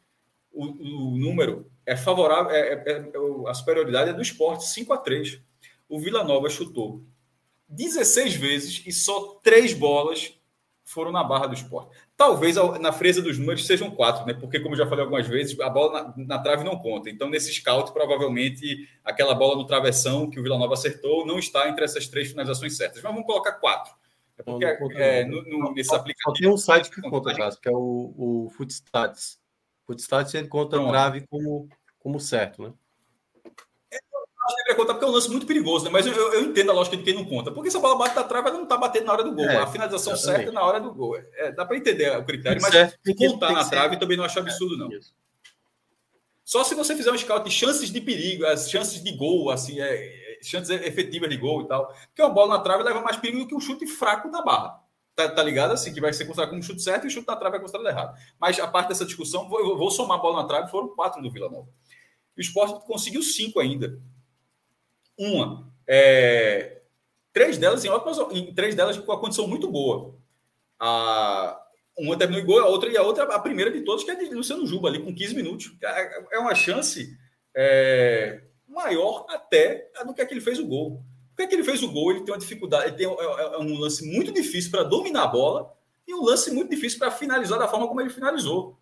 o, o número é favorável, é, é, é, a superioridade é do esporte, 5 a 3. O Vila Nova chutou 16 vezes e só três bolas foram na barra do esporte. Talvez na fresa dos números sejam quatro, né? Porque, como eu já falei algumas vezes, a bola na, na, trave não conta. Então, nesse scout, provavelmente aquela bola no travessão que o Vila Nova acertou não está entre essas três finalizações certas. Mas vamos colocar quatro. É porque é, no, no, nesse aplicativo. tem um site que conta, Cássio, que é o, o Footstats. Footstats ele conta Pronto. trave como, como certo, né? Acho que deveria contar porque é um lance muito perigoso, né? Mas eu, eu, entendo a lógica de quem não conta. Porque se a bola bate na trave, ela não está batendo na hora do gol. É, a finalização exatamente. certa é na hora do gol. É, dá para entender o critério, mas certo, contar na trave também não acho absurdo, não. Só se você fizer um scout de chances de perigo, as chances de gol, assim, é, chances efetivas de gol e tal. Porque uma bola na trave leva mais perigo do que um chute fraco na barra. Tá, tá, ligado? Assim, que vai ser considerado como um chute certo e o chute na trave é considerado errado. Mas a parte dessa discussão, vou, vou somar a bola na trave, foram quatro do Vila Nova. O esporte conseguiu cinco ainda. Uma, é, três delas em ótimas, em três delas com a condição muito boa. A, uma terminou em gol, a outra e a outra, a primeira de todas, que é de Luciano Juba, ali com 15 minutos. É, é uma chance é, maior até do que, é que ele fez o gol. Porque é que ele fez o gol, ele tem uma dificuldade, ele tem é, é um lance muito difícil para dominar a bola e um lance muito difícil para finalizar da forma como ele finalizou.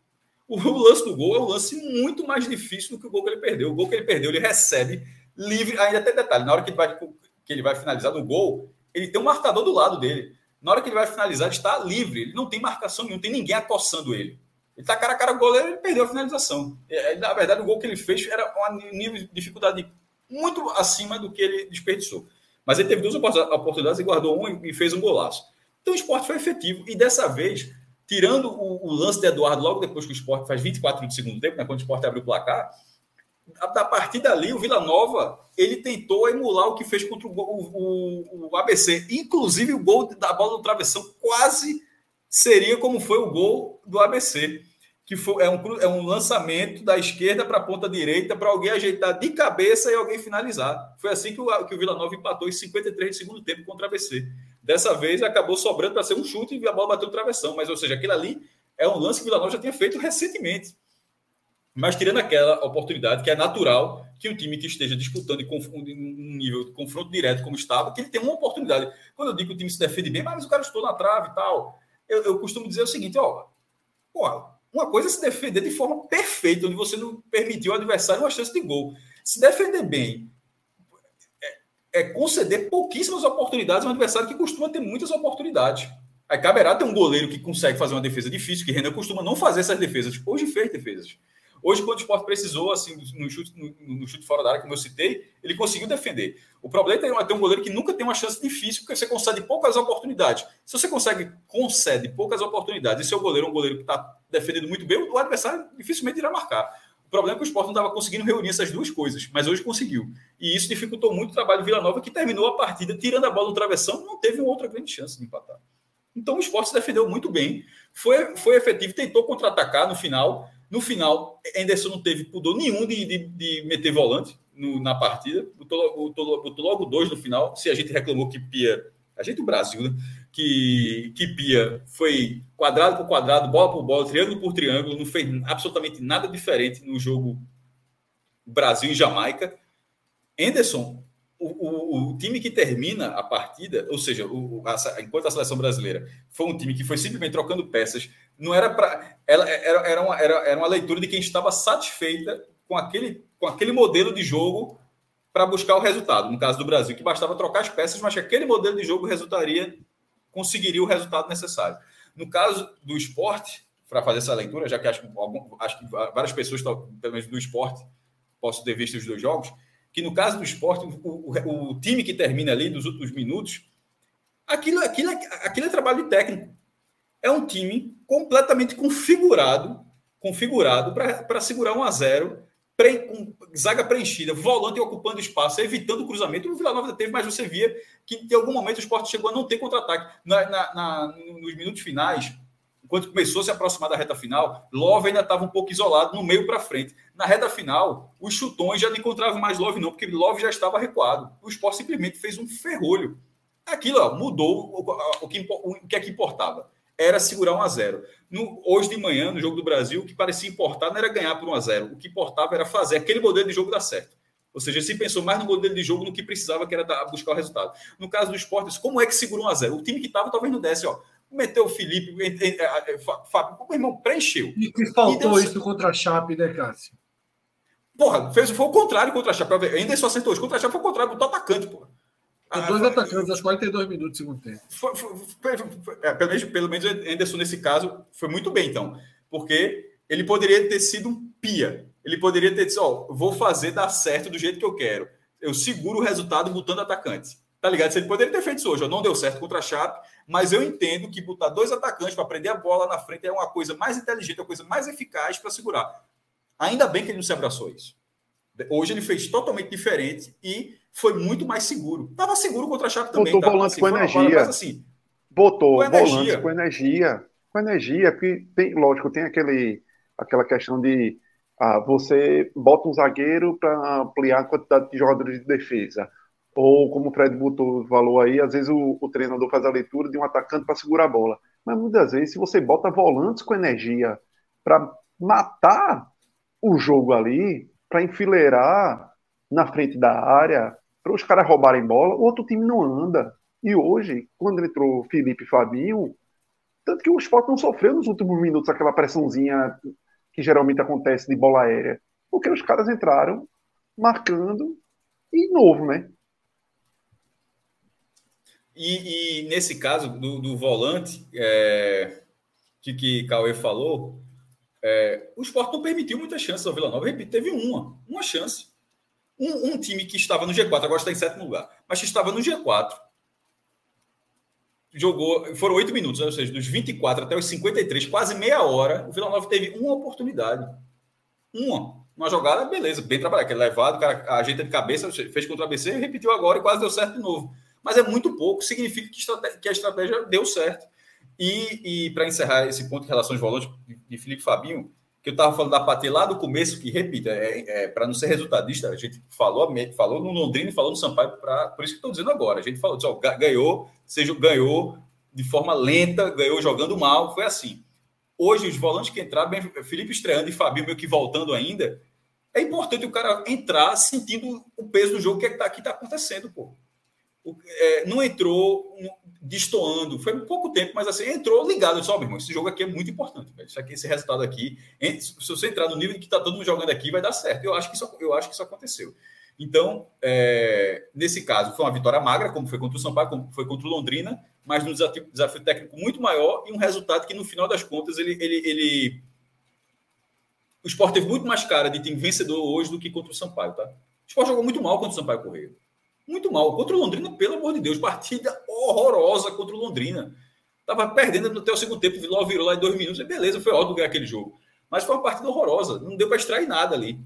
O, o lance do gol é um lance muito mais difícil do que o gol que ele perdeu. O gol que ele perdeu, ele recebe livre. Ainda tem detalhe: na hora que ele vai, que ele vai finalizar no gol, ele tem um marcador do lado dele. Na hora que ele vai finalizar, ele está livre. Ele não tem marcação não tem ninguém acossando ele. Ele está cara a cara com o goleiro, ele perdeu a finalização. É, na verdade, o gol que ele fez era um nível de dificuldade muito acima do que ele desperdiçou. Mas ele teve duas oportunidades e guardou um e fez um golaço. Então o esporte foi efetivo. E dessa vez, tirando o, lance de Eduardo, logo depois que o esporte faz 24 do segundo tempo, né, quando o esporte abriu o placar, a partir dali, o Vila Nova ele tentou emular o que fez contra o, o, o, ABC. Inclusive, o gol da bola do travessão quase seria como foi o gol do ABC, que foi, é, um, é um lançamento da esquerda para a ponta direita para alguém ajeitar de cabeça e alguém finalizar. Foi assim que o, que o Vila Nova empatou em 53 de segundo tempo contra o ABC. Dessa vez acabou sobrando para ser um chute e a bola bateu no travessão. Mas, ou seja, aquilo ali é um lance que o Vila Nova já tinha feito recentemente. Mas tirando aquela oportunidade que é natural que o time que esteja disputando um nível de confronto direto como estava, que ele tem uma oportunidade. Quando eu digo que o time se defende bem, mas o cara estou na trave e tal, eu, eu costumo dizer o seguinte, ó, uma coisa é se defender de forma perfeita, onde você não permitiu ao adversário uma chance de gol. Se defender bem é, é conceder pouquíssimas oportunidades a um adversário que costuma ter muitas oportunidades. Aí caberá ter um goleiro que consegue fazer uma defesa difícil, que Renan costuma não fazer essas defesas. Hoje fez defesas. Hoje, quando o esporte precisou, assim, no chute, no, no chute fora da área, como eu citei, ele conseguiu defender. O problema é ter um goleiro que nunca tem uma chance difícil, porque você concede poucas oportunidades. Se você consegue, concede poucas oportunidades, e seu goleiro é um goleiro que está defendendo muito bem, o adversário dificilmente irá marcar. O problema é que o esporte não estava conseguindo reunir essas duas coisas, mas hoje conseguiu. E isso dificultou muito o trabalho do Vila Nova, que terminou a partida tirando a bola no travessão, não teve outra grande chance de empatar. Então o esporte se defendeu muito bem, foi, foi efetivo, tentou contra-atacar no final, no final, Anderson não teve pudor nenhum de, de, de meter volante no, na partida, botou, botou, botou, logo dois no final. Se a gente reclamou que Pia, a gente o Brasil, né? Que, que Pia foi quadrado por quadrado, bola por bola, triângulo por triângulo, não fez absolutamente nada diferente no jogo Brasil e Jamaica. Anderson, o, o, o, time que termina a partida, ou seja, o, a, enquanto a seleção brasileira foi um time que foi simplesmente trocando peças, não era para. Ela era, era, uma, era, era uma leitura de quem estava satisfeita com aquele, com aquele modelo de jogo para buscar o resultado. No caso do Brasil, que bastava trocar as peças, mas que aquele modelo de jogo resultaria, conseguiria o resultado necessário. No caso do esporte, para fazer essa leitura, já que acho, acho que várias pessoas, pelo menos do esporte, posso ter visto os dois jogos, que no caso do esporte, o, o, o time que termina ali nos últimos minutos, aquilo, aquilo, aquilo é trabalho de técnico é um time completamente configurado configurado para segurar 1 a 0 pre, com zaga preenchida, volante ocupando espaço, evitando o cruzamento. O Vila Nova teve, mas você via que em algum momento o esporte chegou a não ter contra-ataque. Na, na, na, nos minutos finais, quando começou a se aproximar da reta final, Love ainda estava um pouco isolado no meio para frente. Na reta final, os chutões já não encontravam mais Love, não, porque Love já estava recuado. O esporte simplesmente fez um ferrolho. Aquilo ó, mudou o, o, que, o que é que importava. Era segurar 1 a 0 no, Hoje de manhã, no jogo do Brasil, o que parecia importar não era ganhar por 1 a 0 O que importava era fazer aquele modelo de jogo dar certo. Ou seja, se pensou mais no modelo de jogo no que precisava, que era buscar o resultado. No caso do esporte, como é que segurou 1 a 0 O time que estava talvez não desse, ó meteu o Felipe, Fábio, meu irmão, preencheu. E que faltou e isso contra a Chape, né, Cássio? Porra, fez, foi o contrário contra a Chape. Ainda só acertou hoje. Contra a Chape foi o contrário, botou atacante, porra. Ah, dois foi, atacantes aos 42 minutos do segundo tempo. Foi, foi, é, pelo, menos, pelo menos o Anderson, nesse caso, foi muito bem, então. Porque ele poderia ter sido um pia. Ele poderia ter dito, ó, vou fazer dar certo do jeito que eu quero. Eu seguro o resultado botando atacante. Tá ligado? Se ele poderia ter feito isso hoje, ó, não deu certo contra a Chape, mas eu entendo que botar dois atacantes para prender a bola na frente é uma coisa mais inteligente, é uma coisa mais eficaz para segurar. Ainda bem que ele não se abraçou isso. Hoje ele fez totalmente diferente e foi muito mais seguro. Estava seguro contra a Chape também. Botou tá? volante assim, com energia. Mas, assim, Botou com volante energia. com energia. Com energia, porque tem, lógico, tem aquele, aquela questão de ah, você bota um zagueiro para ampliar a quantidade de jogadores de defesa ou como o Fred Buto falou aí, às vezes o, o treinador faz a leitura de um atacante para segurar a bola. Mas muitas vezes, se você bota volantes com energia para matar o jogo ali, para enfileirar na frente da área, para os caras roubarem bola, o outro time não anda. E hoje, quando entrou Felipe e Fabinho, tanto que o esporte não sofreu nos últimos minutos aquela pressãozinha que geralmente acontece de bola aérea, porque os caras entraram marcando e novo, né? E, e nesse caso do, do volante, é, que, que Cauê falou, é, o esporte não permitiu muitas chances ao Vila Nova. Repito, teve uma, uma chance. Um, um, time que estava no G4, agora está em sétimo lugar, mas que estava no G4, jogou, foram oito minutos, né? ou seja, dos 24 até os 53, quase meia hora, o Vila Nova teve uma oportunidade. Uma. Uma jogada, beleza, bem trabalhado, que é levado, o cara ajeita de cabeça, fez contra o ABC, repetiu agora e quase deu certo de novo mas é muito pouco, significa que, a estratégia deu certo. E, e para encerrar esse ponto em relação aos volantes de Felipe Fabinho, que eu estava falando da Patê lá do começo, que, repita, é, é para não ser resultadista, a gente falou, falou no Londrina e falou no Sampaio, pra, por isso que estou dizendo agora. A gente falou, ó, ganhou, seja ganhou de forma lenta, ganhou jogando mal, foi assim. Hoje, os volantes que entraram, Felipe estreando e Fabinho meio que voltando ainda, é importante o cara entrar sentindo o peso do jogo que é está tá acontecendo, pô é, não entrou destoando, foi pouco tempo, mas assim, entrou ligado. Só, meu irmão, esse jogo aqui é muito importante. Velho. Isso aqui, esse resultado aqui, se você entrar no nível que está todo mundo jogando aqui, vai dar certo. Eu acho que isso, eu acho que isso aconteceu. Então, é, nesse caso, foi uma vitória magra, como foi contra o São Paulo, como foi contra o Londrina, mas num desafio, desafio técnico muito maior e um resultado que, no final das contas, ele, ele, ele... o Sport teve muito mais cara de time vencedor hoje do que contra o Sampaio, tá? O Sport jogou muito mal contra o Sampaio Correia. Muito mal. Contra o Londrina, pelo amor de Deus, partida horrorosa contra o Londrina. Tava perdendo até o segundo tempo, Vila virou lá em dois minutos, e beleza, foi ótimo ganhar aquele jogo. Mas foi uma partida horrorosa, não deu para extrair nada ali.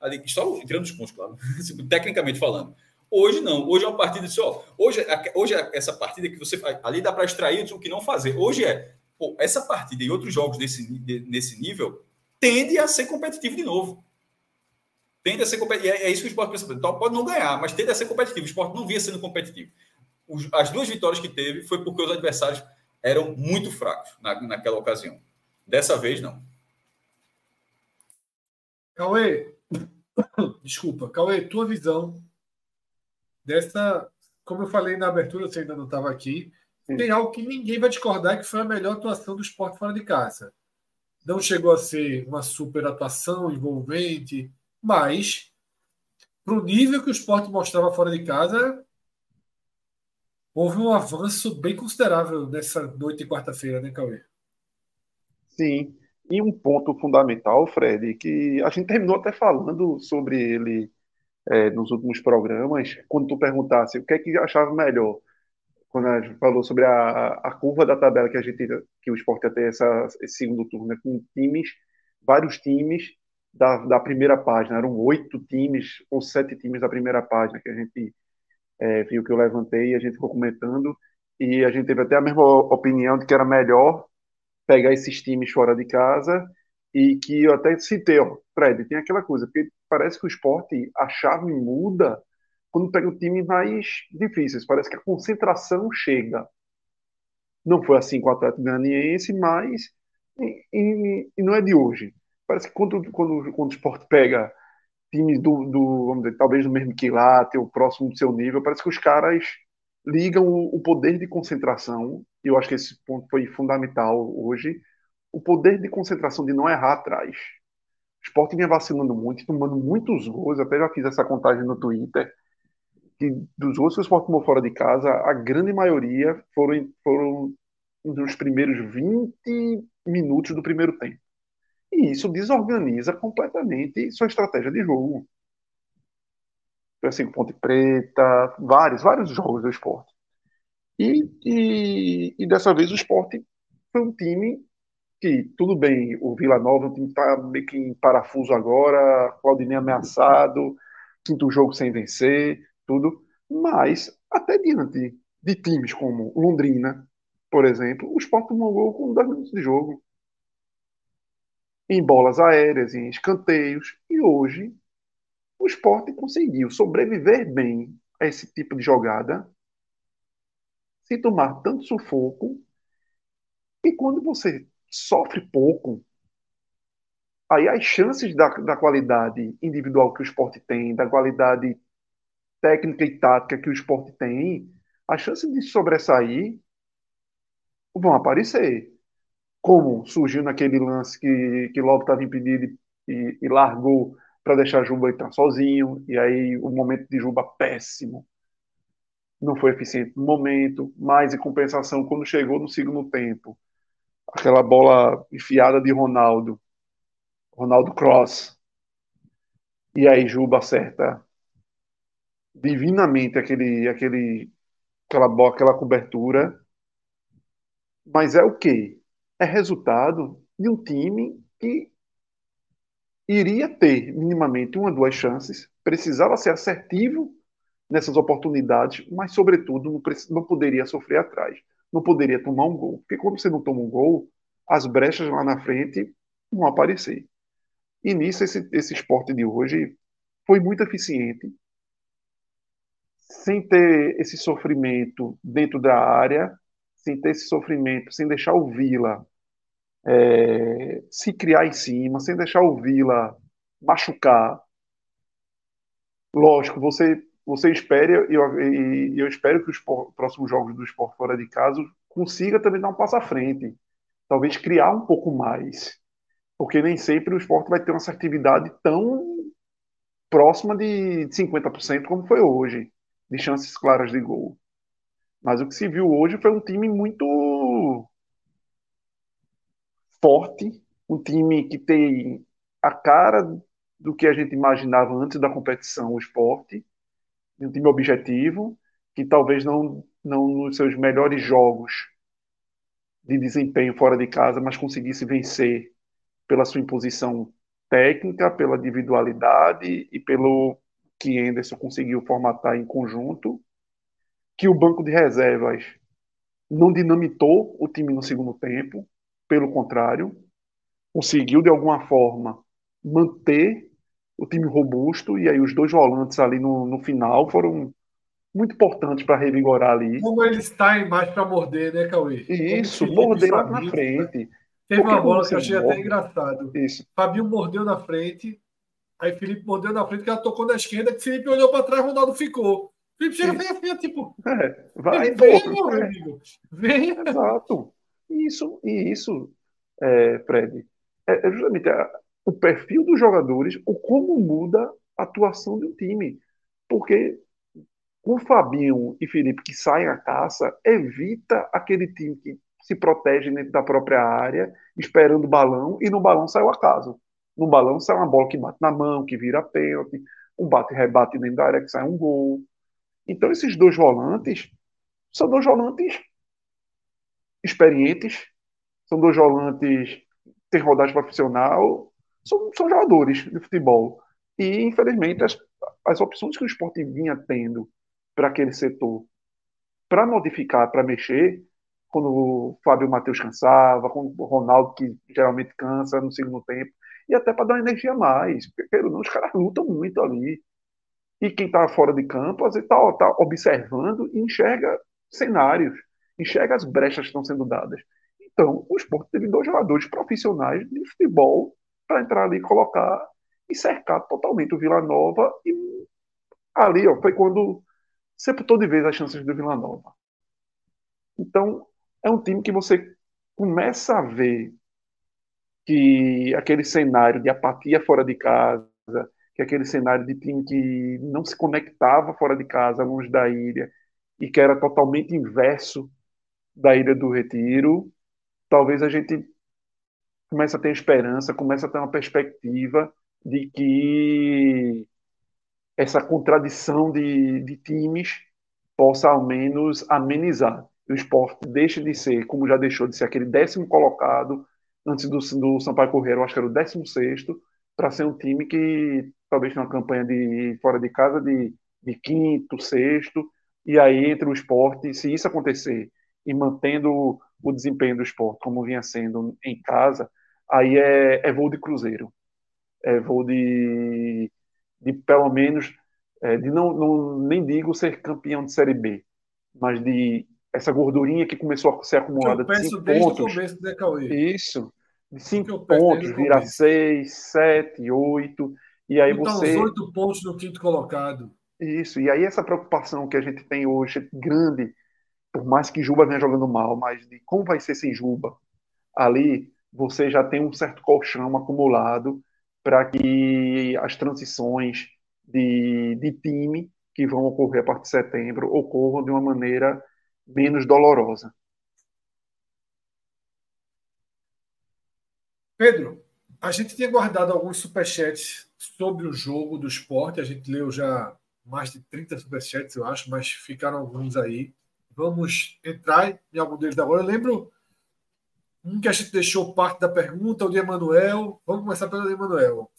ali só tirando os pontos, claro, *laughs* tecnicamente falando. Hoje não, hoje é uma partida de ó, hoje, hoje é essa partida que você ali dá para extrair o que não fazer. Hoje é, pô, essa partida e outros jogos desse, nesse nível tende a ser competitivo de novo tende a ser competitivo. É, é isso que o esporte pensa. Então, pode não ganhar, mas tende a ser competitivo. O esporte não vinha sendo competitivo. Os, as duas vitórias que teve foi porque os adversários eram muito fracos na, naquela ocasião. Dessa vez, não. Cauê, *coughs* desculpa, Cauê, tua visão dessa, como eu falei na abertura, você ainda não estava aqui, Sim. tem algo que ninguém vai discordar que foi a melhor atuação do esporte fora de casa. Não chegou a ser uma super atuação envolvente, mas, para o nível que o esporte mostrava fora de casa, houve um avanço bem considerável nessa noite de quarta-feira, né, Cauê? Sim. E um ponto fundamental, Fred, que a gente terminou até falando sobre ele é, nos últimos programas, quando tu perguntasse o que é que achava melhor, quando a gente falou sobre a, a curva da tabela que a gente que o esporte ter essa, esse segundo turno, né, com times, vários times da, da primeira página. Eram oito times ou sete times da primeira página que a gente é, viu que eu levantei e a gente ficou comentando. E a gente teve até a mesma opinião de que era melhor pegar esses times fora de casa e que eu até citei, ó, Fred, tem aquela coisa, porque parece que o esporte, a chave muda quando pega o time mais difíceis, parece que a concentração chega. Não foi assim com o Atlético Goianiense, mas e, e, e, não é de hoje. Parece que quando, quando, quando o esporte pega times do, do, vamos dizer, talvez do mesmo quilate ou próximo do seu nível, parece que os caras ligam o, o poder de concentração, e eu acho que esse ponto foi fundamental hoje, o poder de concentração de não errar atrás. O esporte vinha vacilando muito, tomando muitos gols, até já fiz essa contagem no Twitter, que dos gols que o esporte tomou fora de casa, a grande maioria foram, foram nos primeiros 20 minutos do primeiro tempo. E isso desorganiza completamente sua estratégia de jogo. Assim, Ponte Preta, vários, vários jogos do esporte. E, e, e, dessa vez o esporte foi um time que, tudo bem, o Vila Nova, o time está meio que em parafuso agora, Claudinei ameaçado, quinto jogo sem vencer, tudo. Mas, até diante de times como Londrina, por exemplo, o esporte tomou gol com 10 minutos de jogo em bolas aéreas, em escanteios, e hoje o esporte conseguiu sobreviver bem a esse tipo de jogada, sem tomar tanto sufoco, e quando você sofre pouco, aí as chances da, da qualidade individual que o esporte tem, da qualidade técnica e tática que o esporte tem, as chances de sobressair vão aparecer como surgiu naquele lance que, que logo estava impedido e, e largou para deixar Juba entrar sozinho, e aí o momento de Juba péssimo. Não foi eficiente no momento, mas em compensação, quando chegou no segundo tempo, aquela bola enfiada de Ronaldo, Ronaldo Cross, e aí Juba acerta divinamente aquele, aquele, aquela, bola, aquela cobertura. Mas é o quê? É resultado de um time que iria ter minimamente uma, duas chances, precisava ser assertivo nessas oportunidades, mas, sobretudo, não, não poderia sofrer atrás, não poderia tomar um gol. Porque quando você não toma um gol, as brechas lá na frente vão aparecer. E nisso, esse, esse esporte de hoje foi muito eficiente, sem ter esse sofrimento dentro da área, sem ter esse sofrimento, sem deixar o Vila é, se criar em cima, sem deixar o Vila machucar. Lógico, você, você espere, e eu, eu espero que os próximos jogos do esporte fora de casa consiga também dar um passo à frente. Talvez criar um pouco mais. Porque nem sempre o esporte vai ter uma assertividade tão próxima de 50% como foi hoje, de chances claras de gol. Mas o que se viu hoje foi um time muito forte, um time que tem a cara do que a gente imaginava antes da competição, o esporte, um time objetivo, que talvez não, não nos seus melhores jogos de desempenho fora de casa, mas conseguisse vencer pela sua imposição técnica, pela individualidade e pelo que Anderson conseguiu formatar em conjunto, que o banco de reservas não dinamitou o time no segundo tempo, pelo contrário, conseguiu de alguma forma manter o time robusto e aí os dois volantes ali no, no final foram muito importantes para revigorar ali. Como eles saem mais para morder, né, Cauê? Isso, morder lá na frente. Teve uma bola que eu achei morde. até engraçado. Isso. Fabinho mordeu na frente, aí Felipe mordeu na frente, que ela tocou na esquerda, que Felipe olhou para trás, Ronaldo ficou. Felipe chega bem assim, tipo. É, vai, vem, meu é. amigo. Vem. Exato. E isso, e isso é, Fred, é, é justamente a, o perfil dos jogadores, o como muda a atuação de um time. Porque com Fabinho e Felipe que saem à caça, evita aquele time que se protege dentro da própria área, esperando o balão, e no balão sai o acaso. No balão sai uma bola que bate na mão, que vira pênalti, um bate-rebate dentro da área que sai um gol. Então, esses dois volantes são dois volantes experientes, são dois volantes têm rodagem profissional, são, são jogadores de futebol. E, infelizmente, as, as opções que o esporte vinha tendo para aquele setor, para modificar, para mexer, quando o Fábio Matheus cansava, quando o Ronaldo, que geralmente cansa no segundo tempo, e até para dar energia a mais. Porque, não, os caras lutam muito ali. E quem está fora de campo, às vezes está tá observando e enxerga cenários, enxerga as brechas que estão sendo dadas. Então, o esporte teve dois jogadores profissionais de futebol para entrar ali e colocar e cercar totalmente o Vila Nova. E ali ó, foi quando sepultou de vez as chances do Vila Nova. Então, é um time que você começa a ver que aquele cenário de apatia fora de casa, que aquele cenário de time que não se conectava fora de casa, longe da ilha, e que era totalmente inverso da Ilha do Retiro, talvez a gente comece a ter esperança, comece a ter uma perspectiva de que essa contradição de, de times possa ao menos amenizar. O esporte deixe de ser, como já deixou de ser aquele décimo colocado antes do, do Sampaio Correia, eu acho que era o décimo sexto, para ser um time que talvez tenha uma campanha de fora de casa de, de quinto, sexto, e aí entre o esporte, se isso acontecer, e mantendo o desempenho do esporte como vinha sendo em casa, aí é, é voo de cruzeiro. É voo de, de pelo menos, é, de não, não, nem digo ser campeão de Série B, mas de essa gordurinha que começou a ser acumulada de cinco pontos. Começo, Cauê? Isso. De cinco pontos, vira seis, sete, oito. E aí então, você. Os oito pontos no quinto colocado. Isso. E aí essa preocupação que a gente tem hoje, grande, por mais que Juba venha jogando mal, mas de como vai ser sem Juba, ali você já tem um certo colchão acumulado para que as transições de, de time que vão ocorrer a partir de setembro ocorram de uma maneira menos dolorosa. Pedro, a gente tinha guardado alguns superchats sobre o jogo do esporte. A gente leu já mais de 30 superchats, eu acho, mas ficaram alguns aí. Vamos entrar em algum deles agora. Eu lembro um que a gente deixou parte da pergunta, o de Emanuel. Vamos começar pelo de Emanuel.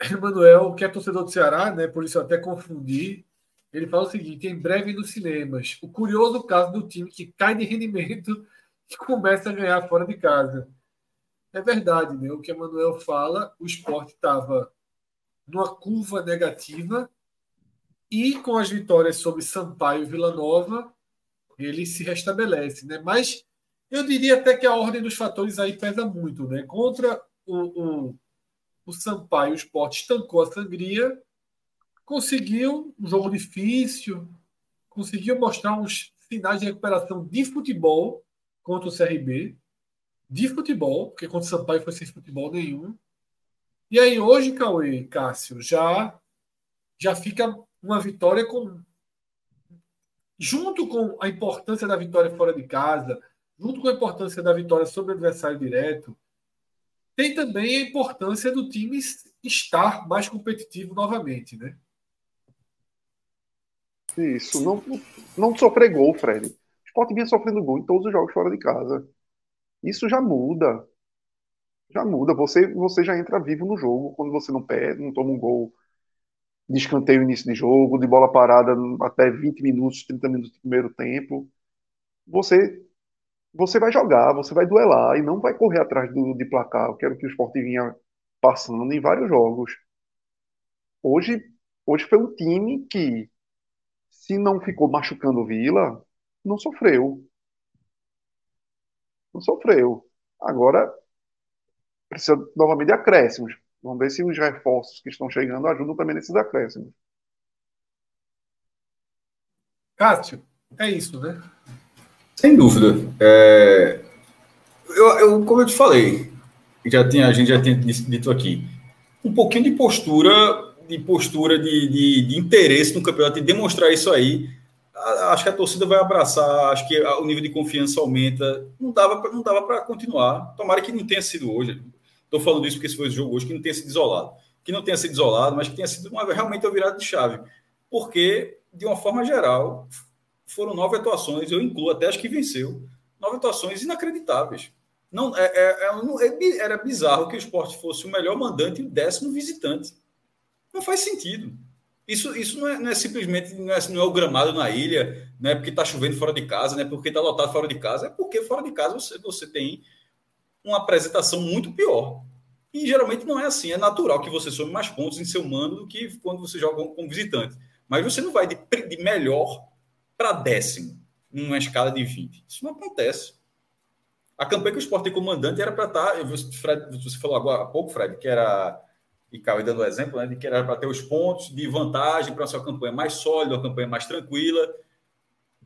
Emanuel, que é torcedor do Ceará, né? Por isso eu até confundi. Ele fala o seguinte: em breve nos cinemas. O curioso caso do time que cai de rendimento *laughs* e começa a ganhar fora de casa. É verdade, né? O que Emanuel fala, o esporte estava numa curva negativa e com as vitórias sobre Sampaio e Vila Nova, ele se restabelece, né? Mas eu diria até que a ordem dos fatores aí pesa muito, né? Contra o, o, o Sampaio, o esporte estancou a sangria conseguiu um jogo difícil, conseguiu mostrar uns sinais de recuperação de futebol contra o CRB, de futebol, porque contra o Sampaio foi sem futebol nenhum. E aí hoje, Cauê Cássio, já, já fica uma vitória com. Junto com a importância da vitória fora de casa, junto com a importância da vitória sobre o adversário direto, tem também a importância do time estar mais competitivo novamente, né? Isso, não, não sofrer gol, Fred. O Sport vinha sofrendo gol em todos os jogos fora de casa. Isso já muda. Já muda. Você, você já entra vivo no jogo quando você não perde, não toma um gol de escanteio início de jogo, de bola parada até 20 minutos, 30 minutos do primeiro tempo. Você você vai jogar, você vai duelar e não vai correr atrás do, de placar, que era o que o Sport vinha passando em vários jogos. Hoje, hoje foi um time que se não ficou machucando o Vila, não sofreu. Não sofreu. Agora, precisa novamente de acréscimos. Vamos ver se os reforços que estão chegando ajudam também nesses acréscimos. Cássio, é isso, né? Sem dúvida. É... Eu, eu, como eu te falei, já tinha, a gente já tinha dito aqui, um pouquinho de postura de postura de, de, de, interesse no campeonato e demonstrar isso aí, acho que a torcida vai abraçar, acho que o nível de confiança aumenta. Não dava, não dava para continuar. Tomara que não tenha sido hoje. Estou falando isso porque esse foi o jogo hoje, que não tenha sido isolado. Que não tenha sido isolado, mas que tenha sido uma, realmente uma virada de chave. Porque, de uma forma geral, foram nove atuações, eu incluo até acho que venceu. Nove atuações inacreditáveis. Não, é, é, é, era bizarro que o esporte fosse o melhor mandante e o décimo visitante. Não faz sentido. Isso, isso não, é, não é simplesmente não é, não é, o gramado na ilha, não é porque está chovendo fora de casa, não é porque está lotado fora de casa, é porque fora de casa você, você tem uma apresentação muito pior. E geralmente não é assim. É natural que você some mais pontos em seu mando do que quando você joga como visitante. Mas você não vai de, de melhor para décimo numa escala de 20. Isso não acontece. A campanha que o Sport tem comandante era para estar. Tá, Fred, você falou agora há pouco, Fred, que era e Cauê dando o exemplo, né, de que era para ter os pontos de vantagem para a sua campanha mais sólida, uma campanha mais tranquila.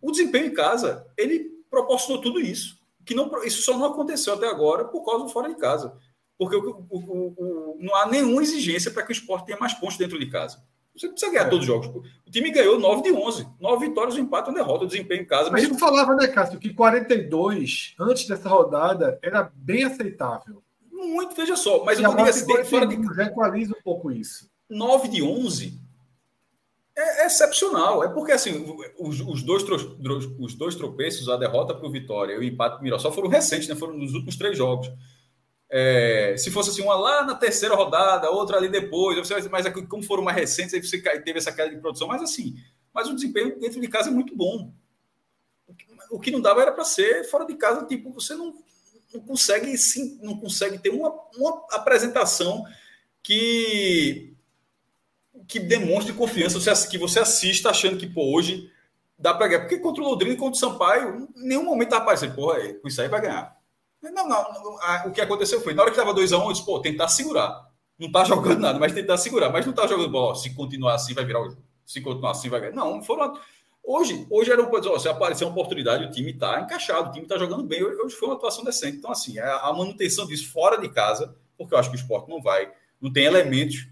O desempenho em casa, ele proporcionou tudo isso. Que não, isso só não aconteceu até agora por causa do fora de casa. Porque o, o, o, não há nenhuma exigência para que o esporte tenha mais pontos dentro de casa. Você precisa ganhar é. todos os jogos. O time ganhou 9 de 11. 9 vitórias, um empate, uma derrota, o desempenho em casa. Mas mesmo... gente falava, né, Cássio, que 42, antes dessa rodada, era bem aceitável. Muito, veja só. Mas e eu não digo assim, fora de. Já equaliza um pouco isso. 9 de 11 é, é excepcional. É porque, assim, os, os, dois, os dois tropeços, a derrota para o Vitória e o empate para o Mirassol foram recentes, né? Foram nos últimos três jogos. É, se fosse assim, uma lá na terceira rodada, outra ali depois, você, mas como foram mais recentes, aí você teve essa queda de produção, mas assim, mas o desempenho dentro de casa é muito bom. O que não dava era para ser fora de casa, tipo, você não, não consegue sim, não consegue ter uma, uma apresentação que que demonstre confiança, que você assista achando que pô, hoje dá para ganhar. Porque contra o Londrina e contra o Sampaio, em nenhum momento tá porra, é, com isso aí vai ganhar. Não, não, o que aconteceu foi, na hora que estava 2x1, um, eu disse, pô, tentar segurar. Não tá jogando nada, mas tentar segurar. Mas não tá jogando bola. Se continuar assim, vai virar o jogo. Se continuar assim, vai ganhar. Não, foram. Hoje, hoje era um se aparecer uma oportunidade, o time está encaixado, o time está jogando bem. Hoje foi uma atuação decente. Então, assim, a, a manutenção disso fora de casa, porque eu acho que o esporte não vai, não tem elementos.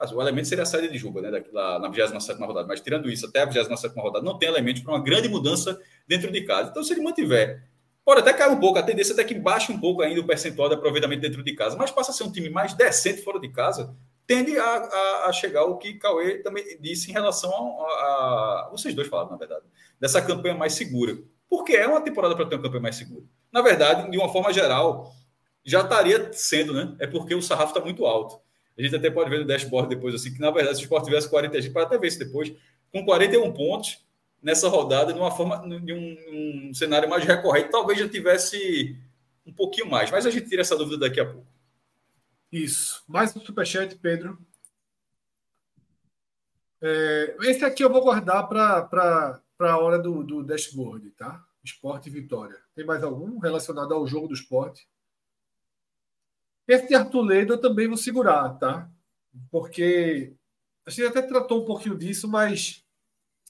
Assim, o elemento seria a saída de Juba, né? Da, na 27 rodada. Mas tirando isso, até a 27 rodada, não tem elementos para uma grande mudança dentro de casa. Então, se ele mantiver Pode até cair um pouco, a tendência é até que baixe um pouco ainda o percentual de aproveitamento dentro de casa, mas passa a ser um time mais decente fora de casa, tende a, a, a chegar ao que Cauê também disse em relação a, a, Vocês dois falaram, na verdade, dessa campanha mais segura. Porque é uma temporada para ter uma campanha mais segura. Na verdade, de uma forma geral, já estaria sendo, né? É porque o sarrafo está muito alto. A gente até pode ver no dashboard depois, assim, que na verdade, se o Sport tivesse 40, para até ver isso depois, com 41 pontos, nessa rodada de uma forma de um, um, cenário mais recorrente, talvez já tivesse um pouquinho mais, mas a gente tira essa dúvida daqui a pouco. Isso. Mais um superchat, Pedro. É, esse aqui eu vou guardar para a hora do, do dashboard, tá? Esporte e Vitória. Tem mais algum relacionado ao jogo do esporte? Esse Arthur Leda eu também vou segurar, tá? Porque a gente até tratou um pouquinho disso, mas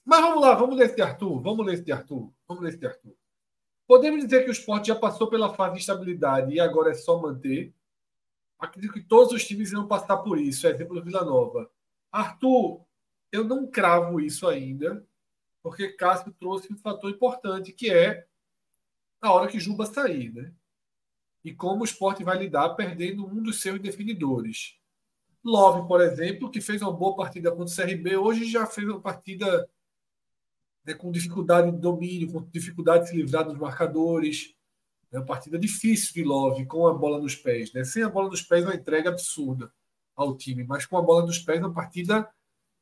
mas vamos lá, vamos ler esse de Arthur. Vamos ler esse de Arthur. Vamos ler esse de Arthur. Podemos dizer que o esporte já passou pela fase de estabilidade e agora é só manter. Acredito que todos os times irão passar por isso. Exemplo do Vila Nova. Arthur, eu não cravo isso ainda, porque Cássio trouxe um fator importante, que é a hora que Juba sair, né? E como o esporte vai lidar perdendo um dos seus definidores. Love, por exemplo, que fez uma boa partida contra o CRB, hoje já fez uma partida né, com dificuldade de domínio, com dificuldade de se livrar dos marcadores. É uma partida difícil de Love com a bola nos pés. Né? Sem a bola nos pés, uma entrega absurda ao time, mas com a bola nos pés, uma partida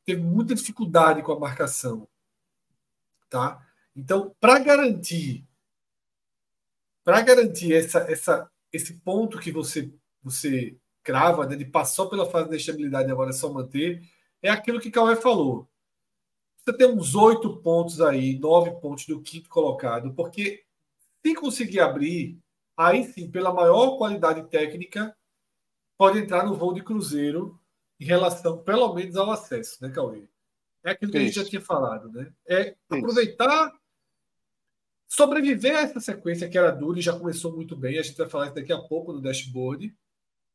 teve muita dificuldade com a marcação. Tá? Então, para garantir para garantir essa, essa, esse ponto que você você crava, né, de passar pela fase da estabilidade e agora é só manter, é aquilo que Cauê falou. Você tem uns oito pontos aí, nove pontos do quinto colocado, porque se conseguir abrir, aí sim, pela maior qualidade técnica, pode entrar no voo de cruzeiro em relação, pelo menos, ao acesso, né, Cauê? É aquilo que Isso. a gente já tinha falado, né? É aproveitar, sobreviver a essa sequência que era dura e já começou muito bem. A gente vai falar isso daqui a pouco no dashboard.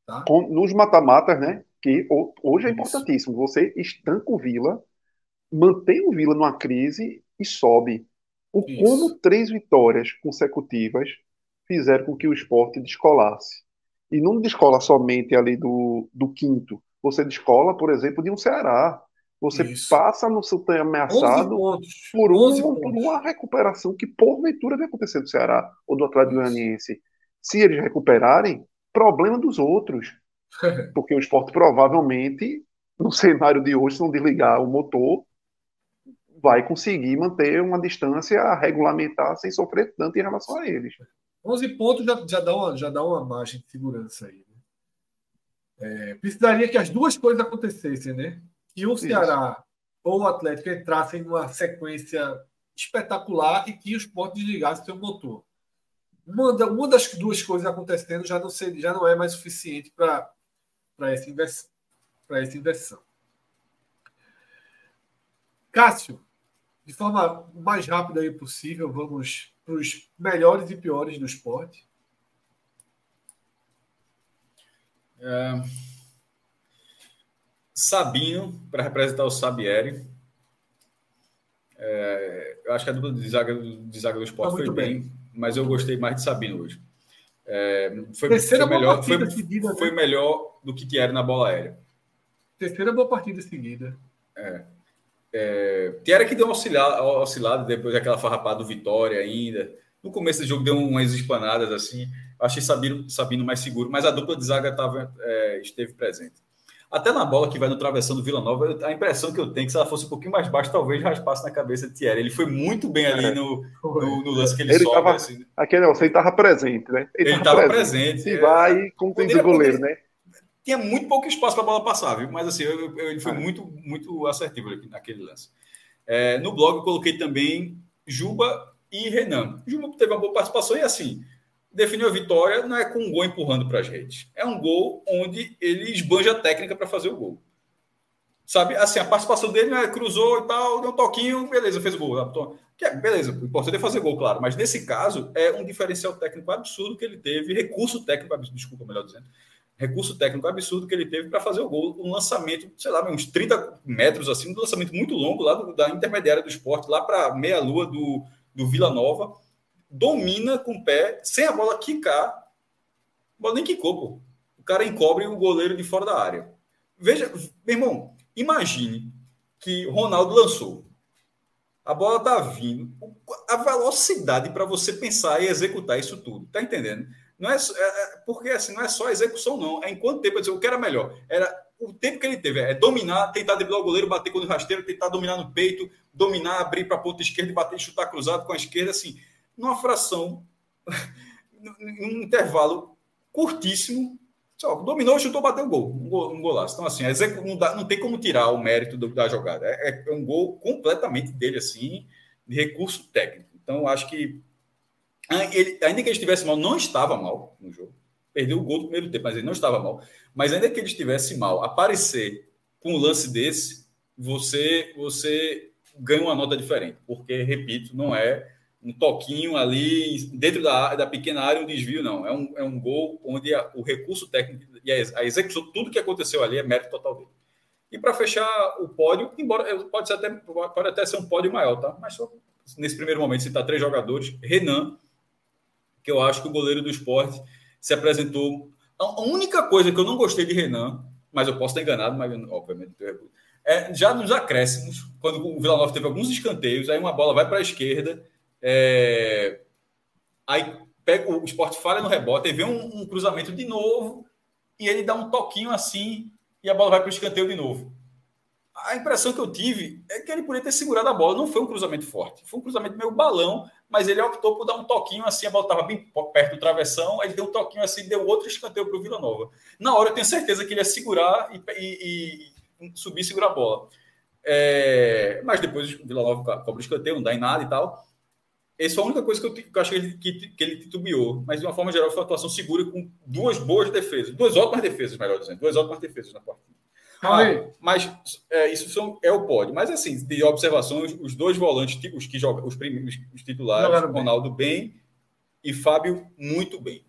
Tá? Com, nos mata-matas, né? Que hoje é importantíssimo. Você estanca o Vila mantém o Vila numa crise e sobe. O Isso. como três vitórias consecutivas fizeram com que o esporte descolasse. E não descola somente ali do, do quinto. Você descola, por exemplo, de um Ceará. Você Isso. passa no seu ameaçado por, um, por uma recuperação que porventura vai acontecer do Ceará ou do Atlético Goianiense. Se eles recuperarem, problema dos outros. *laughs* Porque o esporte provavelmente no cenário de hoje, se não desligar o motor, vai conseguir manter uma distância regulamentar sem sofrer tanto em relação a eles. 11 pontos já, já, dá, uma, já dá uma margem de segurança aí. Né? É, precisaria que as duas coisas acontecessem, né? Que o Ceará ou o Atlético entrassem numa sequência espetacular e que o Sport desligasse seu motor. Uma, uma das duas coisas acontecendo já não, ser, já não é mais suficiente para essa, invers, essa inversão. Cássio, de forma mais rápida aí possível, vamos para os melhores e piores do esporte. É... Sabino, para representar o Sabieri. É... Eu acho que a dupla de zaga, de zaga do esporte foi, foi bem, bem, mas eu gostei mais de Sabino hoje. É... Foi, Terceira foi melhor, foi, seguida, né? foi melhor do que Thierry na bola aérea. Terceira boa partida seguida. É. É, Thierry que deu uma oscilada, oscilada depois daquela farrapada do Vitória ainda. No começo do jogo deu umas esplanadas assim. Achei Sabino, Sabino mais seguro, mas a dupla de zaga tava, é, esteve presente. Até na bola que vai no travessão do Vila Nova, a impressão que eu tenho é que se ela fosse um pouquinho mais baixa, talvez raspasse na cabeça de Thierry. Ele foi muito bem ali é. no, no, no, lance que ele, ele sobe. Tava, assim. Aquele não, você estava presente, né? Ele estava presente. presente. E vai com o goleiro, né? tinha muito pouco espaço para a bola passar, viu? Mas assim, eu, eu, ele foi é. muito, muito assertivo aqui, naquele lance. É, no blog eu coloquei também Juba e Renan. Juba teve uma boa participação e assim, definiu a vitória não é com um gol empurrando para as redes. É um gol onde ele esbanja a técnica para fazer o gol. Sabe, assim, a participação dele né, cruzou e tal, deu um toquinho, beleza, fez o gol. Que é, beleza, o importante é fazer gol, claro. Mas nesse caso, é um diferencial técnico absurdo que ele teve, recurso técnico, desculpa, melhor dizendo, recurso técnico absurdo que ele teve para fazer o gol, um lançamento, sei lá, uns 30 metros assim, um lançamento muito longo lá do, da intermediária do esporte, lá para meia-lua do, do Vila Nova, domina com o pé, sem a bola quicar, a bola nem quicou, pô. O cara encobre o goleiro de fora da área. Veja, meu irmão, imagine que Ronaldo lançou. A bola tá vindo, a velocidade para você pensar e executar isso tudo, tá entendendo? Não é, é, é, porque assim, não é só a execução, não. É em quanto tempo, dizer, o que era melhor? Era o tempo que ele teve, é dominar, tentar driblar o goleiro, bater com o rasteiro, tentar dominar no peito, dominar, abrir para a ponta esquerda e bater, chutar cruzado com a esquerda, assim, numa fração, *laughs* num intervalo curtíssimo, só, dominou, chutou, bateu um gol, um, gol, um golaço. Então, assim, não, dá, não tem como tirar o mérito do, da jogada. É, é, um gol completamente dele, assim, de recurso técnico. Então, acho que ele, ainda que ele estivesse mal, não estava mal no jogo. Perdeu o gol do primeiro tempo, mas ele não estava mal. Mas ainda que ele estivesse mal, aparecer com um lance desse, você, você ganha uma nota diferente. Porque, repito, não é um toquinho ali dentro da, da pequena área, um desvio, não. É um, é um gol onde a, o recurso técnico e a, a execução, tudo que aconteceu ali é mérito total dele. E para fechar o pódio, embora pode, ser até, pode até ser um pódio maior, tá? Mas só nesse primeiro momento citar três jogadores: Renan, que eu acho que o goleiro do esporte se apresentou. A única coisa que eu não gostei de Renan, mas eu posso estar enganado, mas obviamente é já nos acréscimos, quando o Vila Nova teve alguns escanteios, aí uma bola vai para a esquerda, é... aí pega, o esporte falha no rebote, aí vem um, um cruzamento de novo, e ele dá um toquinho assim, e a bola vai para o escanteio de novo a impressão que eu tive é que ele poderia ter segurado a bola. Não foi um cruzamento forte, foi um cruzamento meio balão, mas ele optou por dar um toquinho assim. A bola estava bem perto do travessão, aí ele deu um toquinho assim deu outro escanteio para o Vila Nova. Na hora eu tenho certeza que ele ia segurar e, e, e subir e segurar a bola. É, mas depois o Vila Nova cobra o escanteio, não dá em nada e tal. Essa é a única coisa que eu, que eu acho que ele, que, que ele titubeou. Mas de uma forma geral foi uma atuação segura com duas boas defesas. Duas ótimas defesas, melhor dizendo. Duas ótimas defesas na partida. Ah, mas é, isso são, é o pódio. Mas assim, de observações, os dois volantes, os que jogam, os, primeiros, os titulares, Jogaram Ronaldo bem. bem e Fábio muito bem.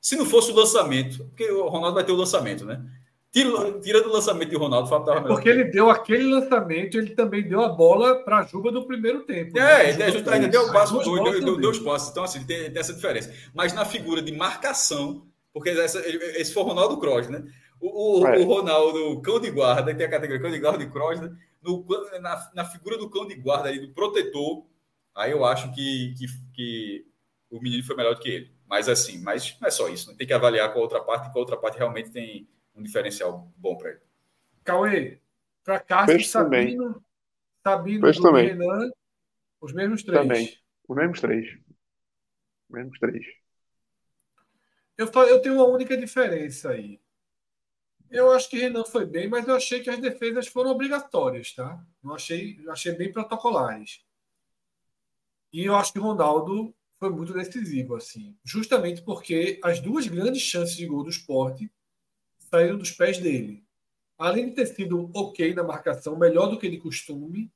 Se não fosse o lançamento, porque o Ronaldo vai ter o lançamento, né? Tira, tira do lançamento de Ronaldo, o é Porque ele deu aquele lançamento, ele também deu a bola para a Juba do primeiro tempo. É, né? ele ainda deu o passo dois, deu, deu, deu os passos. Então, assim, tem, tem, essa diferença. Mas na figura de marcação, porque essa, esse foi o Ronaldo Cross, né? O, o, é. o, Ronaldo, cão de guarda, tem a categoria cão de guarda de cross, né? no, na, na, figura do cão de guarda aí, do protetor, aí eu acho que, que, que, o menino foi melhor do que ele. Mas assim, mas não é só isso, né? tem que avaliar com a outra parte, que a outra parte realmente tem um diferencial bom para ele. Cauê, para Cássio, Sabino, Sabino Fecho também. Renan, os mesmos três. Também. Os mesmos três. Os mesmos três. Eu, eu tenho uma única diferença aí. Eu acho que Renan foi bem, mas eu achei que as defesas foram obrigatórias, tá? Não achei, achei bem protocolares. E eu acho que o Ronaldo foi muito decisivo, assim. Justamente porque as duas grandes chances de gol do esporte saíram dos pés dele. Além de ter sido ok na marcação, melhor do que de costume,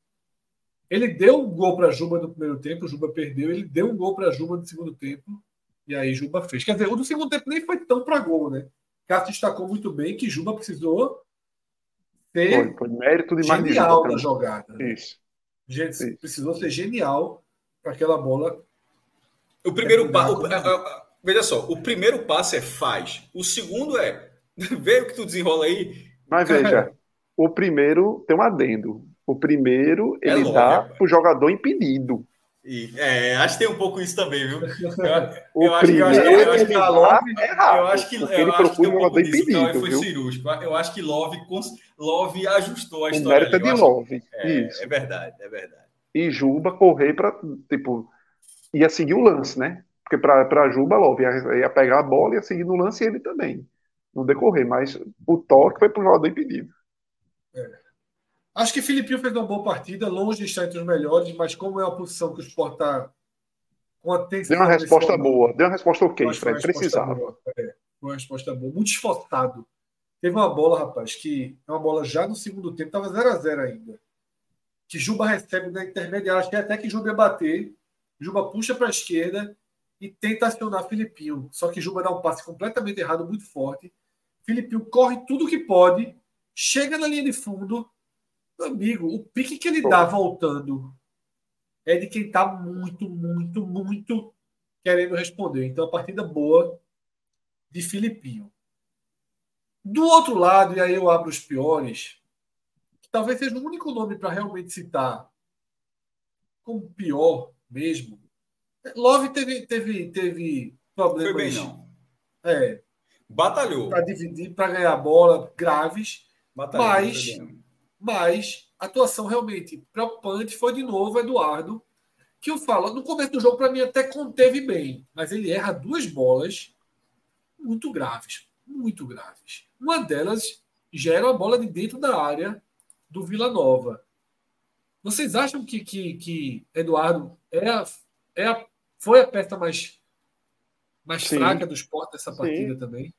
ele deu um gol para Juba no primeiro tempo, o Juba perdeu, ele deu um gol para Juba no segundo tempo, e aí Juba fez. Quer dizer, o do segundo tempo nem foi tão para gol, né? Cássio destacou muito bem que Juba precisou ter foi, foi mérito de genial na jogada. Né? Isso. Gente, Isso. Precisou ser genial para aquela bola. O primeiro passo. Veja só, o primeiro passo é faz. O segundo é. *laughs* Vê o que tu desenrola aí. Mas *laughs* veja, o primeiro tem um adendo. O primeiro, é ele é dá para o jogador impedido. E, é, acho que tem um pouco isso também, viu? *laughs* Eu, eu acho que eu acho que eu acho que Love, eu acho que eu acho que tem um pouco disso, impedido, foi cirúrgico. Eu acho que Love, Love ajustou a o história. O mérito é de Love. É, isso. é verdade, é verdade. E Juba correr para tipo ia seguir o lance, né? Porque para Juba Love ia, ia, pegar a bola e ia seguir no lance e ele também. No decorrer, mas o toque foi para o jogador impedido. É. Acho que Filipinho fez uma boa partida, longe de estar entre os melhores, mas como é uma posição que o Sport está com atenção. Deu uma resposta boa, deu uma resposta ok, Fred, precisava. Boa, é, uma resposta boa, muito esforçado. Teve uma bola, rapaz, que é uma bola já no segundo tempo, estava 0 a 0 ainda. Que Juba recebe na intermediária, acho que até que Juba ia bater. Juba puxa para a esquerda e tenta acionar Filipinho. Só que Juba dá um passe completamente errado, muito forte. Filipinho corre tudo que pode, chega na linha de fundo, Amigo, o pique que ele dá voltando é de quem está muito, muito, muito querendo responder. Então, a partida boa de Filipinho. Do outro lado, e aí eu abro os piores, que talvez seja o único nome para realmente citar como pior mesmo. Love teve, teve, teve problemas. Foi bem, não. É. Batalhou. Para dividir, para ganhar bola, graves. Batalhou, mas mas a atuação realmente preocupante foi de novo Eduardo, que eu falo, no começo do jogo, para mim, até conteve bem, mas ele erra duas bolas muito graves. Muito graves. Uma delas gera a bola de dentro da área do Vila Nova. Vocês acham que, que, que Eduardo é a, é a, foi a peça mais, mais fraca do esporte dessa partida Sim. também?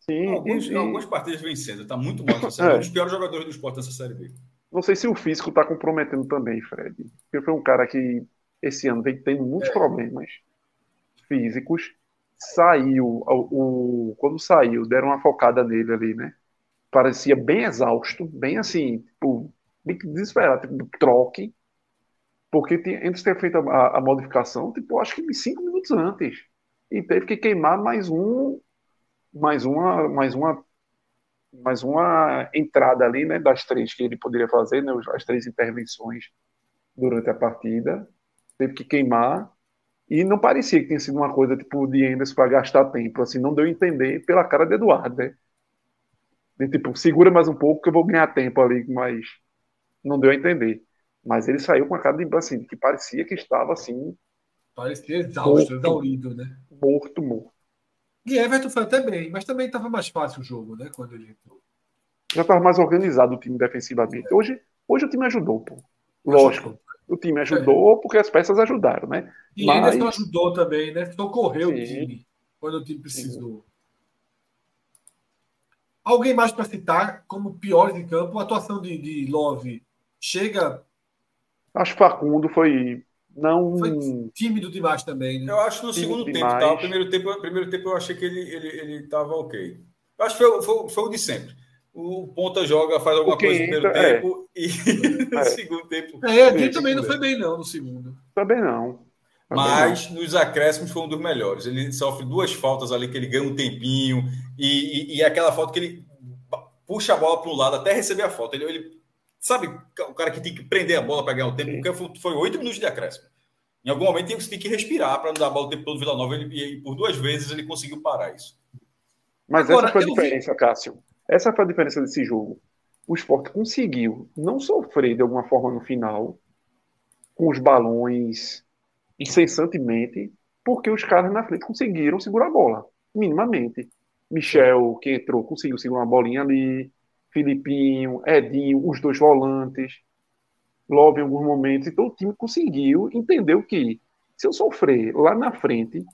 Sim, alguns, e, algumas partidas vencendo, está muito mal essa série. É. Um dos piores jogadores do esporte nessa série B. Não sei se o físico está comprometendo também, Fred. Porque foi um cara que esse ano vem tendo muitos é. problemas físicos. Saiu, o, o, quando saiu, deram uma focada nele ali, né? Parecia bem exausto, bem assim, tipo, bem desesperado, tipo, troque. Porque tinha, antes de ter feito a, a modificação, tipo, acho que cinco minutos antes. E teve que queimar mais um mais uma, mais uma, mais uma entrada ali, né, das três que ele poderia fazer, né, as três intervenções durante a partida, teve que queimar e não parecia que tinha sido uma coisa tipo de Enders para gastar tempo, assim, não deu a entender pela cara de Eduardo, né? De, tipo, segura mais um pouco que eu vou ganhar tempo ali, mas não deu a entender. Mas ele saiu com a cara de assim, que parecia que estava assim. Parecia exausto, exaurido, né? Morto, morto. E Everton foi até bem, mas também estava mais fácil o jogo, né? Quando ele entrou. Já estava mais organizado o time defensivamente. Hoje, hoje o time ajudou, pô. Lógico. O time ajudou é. porque as peças ajudaram, né? E mas... Anderson ajudou também, né? Socorreu Sim. o time quando o time precisou. Sim. Alguém mais para citar como piores em campo? A atuação de, de Love chega. Acho que Facundo foi não. Foi tímido demais também, né? Eu acho no segundo tempo, tá? O primeiro tempo, primeiro tempo eu achei que ele, ele, ele tava ok. Eu acho que foi, foi, foi o de sempre. O ponta joga, faz alguma coisa no primeiro é. tempo e *laughs* no é. segundo tempo. É, aqui também não foi bem, não, no segundo. Também não. Também Mas não. nos acréscimos foi um dos melhores. Ele sofre duas faltas ali que ele ganha um tempinho e, e, e aquela falta que ele puxa a bola para um lado até receber a falta. Ele, ele Sabe, o cara que tem que prender a bola para ganhar o tempo, Sim. porque foi oito minutos de acréscimo. Em algum momento tem, tem que respirar para não dar a bola o tempo todo do Vila Nova e, e por duas vezes ele conseguiu parar isso. Mas Agora, essa foi a diferença, vi... Cássio. Essa foi a diferença desse jogo. o esporte conseguiu não sofrer de alguma forma no final, com os balões incessantemente, porque os caras na frente conseguiram segurar a bola, minimamente. Michel, que entrou, conseguiu segurar uma bolinha ali, Filipinho, Edinho, os dois volantes, Love em alguns momentos. Então o time conseguiu, entendeu que se eu sofrer lá na frente,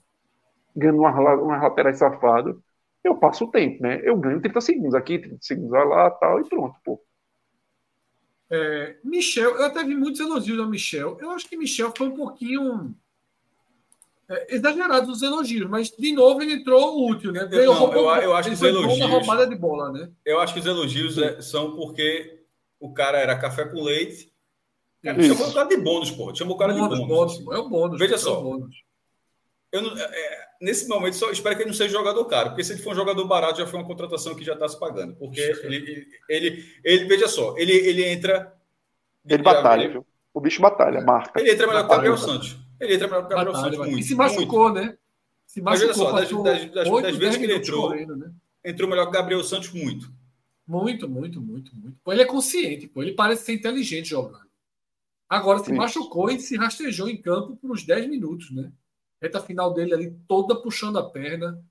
ganhando uma, uma laterais safado, eu passo o tempo, né? Eu ganho 30 segundos aqui, 30 segundos lá, tal, e pronto, pô. É, Michel, eu até vi muitos elogios ao Michel. Eu acho que Michel foi um pouquinho é, exagerado os elogios, mas de novo ele entrou útil, né? Veio não, eu, eu, acho que os elogios. roubada de bola, né? Eu acho que os elogios é, são porque o cara era café com leite. Cara, chamou o cara de bônus, pô. Chamou o cara bônus, de bônus. bônus. É o bônus. Veja só. Eu não, é, nesse momento, só espero que ele não seja jogador caro, porque se ele for um jogador barato, já foi uma contratação que já está se pagando. Porque ele, ele, ele, veja só, ele, ele entra. Ele batalha, viu? O bicho batalha, marca. Ele entra melhor que o Gabriel Santos. Ele entra melhor que o Gabriel batalha, Santos. Muito, e se machucou, muito. né? Se machucou. Mas olha só, das, das, das, das vezes que ele entrou, correndo, né? entrou melhor que o Gabriel Santos muito. Muito, muito, muito, muito. Pô, ele é consciente, pô. Ele parece ser inteligente jogando. Agora se Sim. machucou e se rastejou em campo por uns 10 minutos, né? Reta final dele ali toda puxando a perna,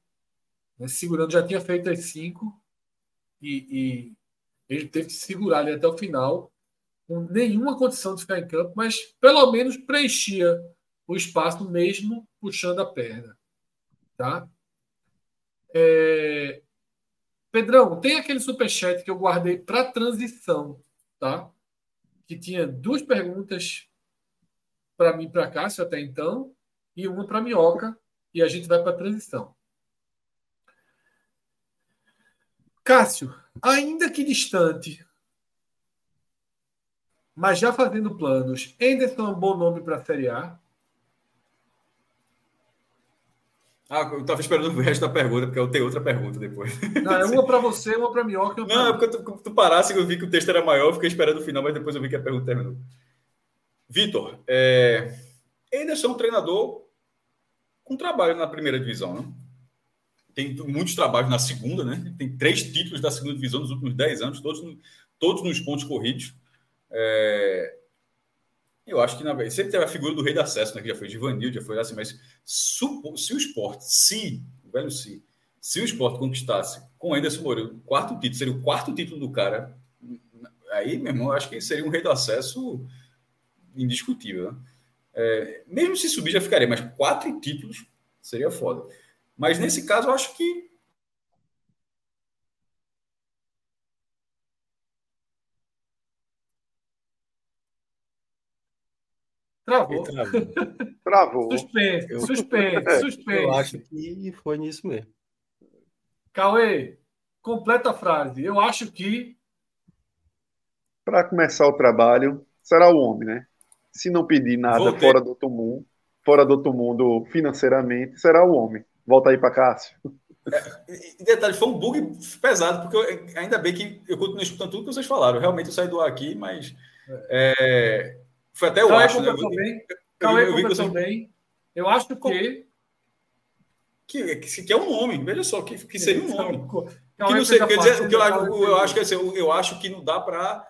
né, segurando, já tinha feito as cinco e, e, ele teve que segurar ali até o final, com nenhuma condição de ficar em campo, mas pelo menos preenchia o espaço mesmo puxando a perna. Tá? É... Pedrão, tem aquele superchat que eu guardei para transição, tá? Que tinha duas perguntas para mim para Cássio até então e uma para Minhoca, e a gente vai para a transição. Cássio, ainda que distante, mas já fazendo planos, Anderson é um bom nome para a Série A? Ah, eu estava esperando o resto da pergunta, porque eu tenho outra pergunta depois. Não, é uma para você, uma para Minhoca. Não, é porque tu, tu parasse eu vi que o texto era maior, eu fiquei esperando o final, mas depois eu vi que a pergunta terminou. Vitor, é... Anderson é um treinador com trabalho na primeira divisão, né? Tem muitos trabalhos na segunda, né? Tem três títulos da segunda divisão nos últimos dez anos, todos, todos nos pontos corridos. É... Eu acho que na sempre teve a figura do rei do acesso, né? Que já foi Givanil, já foi assim, mas se o esporte, se, o velho se, se o esporte conquistasse com Anderson Moreira o quarto título, seria o quarto título do cara, aí, meu irmão, eu acho que seria um rei do acesso indiscutível, né? É, mesmo se subir, já ficaria, mas quatro títulos seria foda. Mas nesse caso, eu acho que. Travou. *laughs* Travou. Suspense, eu, suspense, *laughs* suspense. Eu acho que foi nisso mesmo. Cauê, completa a frase. Eu acho que. Para começar o trabalho, será o homem, né? se não pedir nada Voltei. fora do outro mundo, fora do outro mundo financeiramente, será o homem. Volta aí para Cássio. É, detalhe, foi um bug pesado, porque eu, ainda bem que eu continuo escutando tudo que vocês falaram. Realmente eu saí do ar aqui, mas é, foi até eu Cauê acho, né? Eu, Cauê eu, eu, eu, você... bem. Eu acho que... que... Que, que é um nome, veja só, que, que seria um nome. Que não sei, quer dizer, que eu, eu, acho que assim, eu acho que não dá para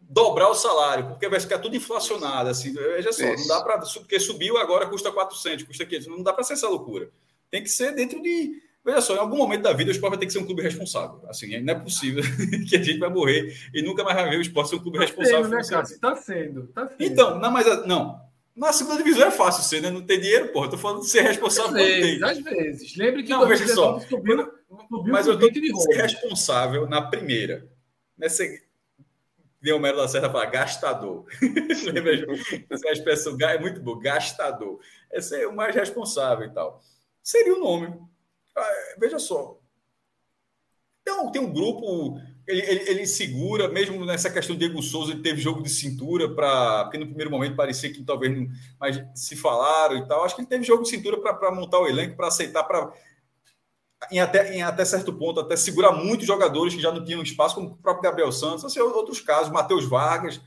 dobrar o salário, porque vai ficar tudo inflacionado. Assim, veja só, Isso. não dá para. Porque subiu agora custa 400, custa 500. Não dá para ser essa loucura. Tem que ser dentro de. Veja só, em algum momento da vida o esporte vai ter que ser um clube responsável. Assim, não é possível *laughs* que a gente vai morrer e nunca mais vai ver o esporte ser um clube tá responsável. Sendo, né, Está sendo, tá sendo. Então, não, mas não. Na segunda divisão é fácil ser, né? Não tem dinheiro, porra. Tô falando de ser responsável. Às vezes, às vezes. Lembre que não, veja só. Subiu, subiu mas eu tô de ser responsável na primeira. Nessa, de Homero da Serra fala gastador. *laughs* Lembra? Essa expressão é muito boa, gastador. É o mais responsável e tal. Seria o nome. Ah, veja só. Então, tem um grupo, ele, ele, ele, segura, mesmo nessa questão do Diego Souza, ele teve jogo de cintura para. Porque no primeiro momento parecia que talvez não. Mas se falaram e tal. Acho que ele teve jogo de cintura para montar o elenco, para aceitar, para em até, em até certo ponto, até segurar muitos jogadores que já não tinham espaço, como o próprio Gabriel Santos, assim, outros casos, Matheus Vargas.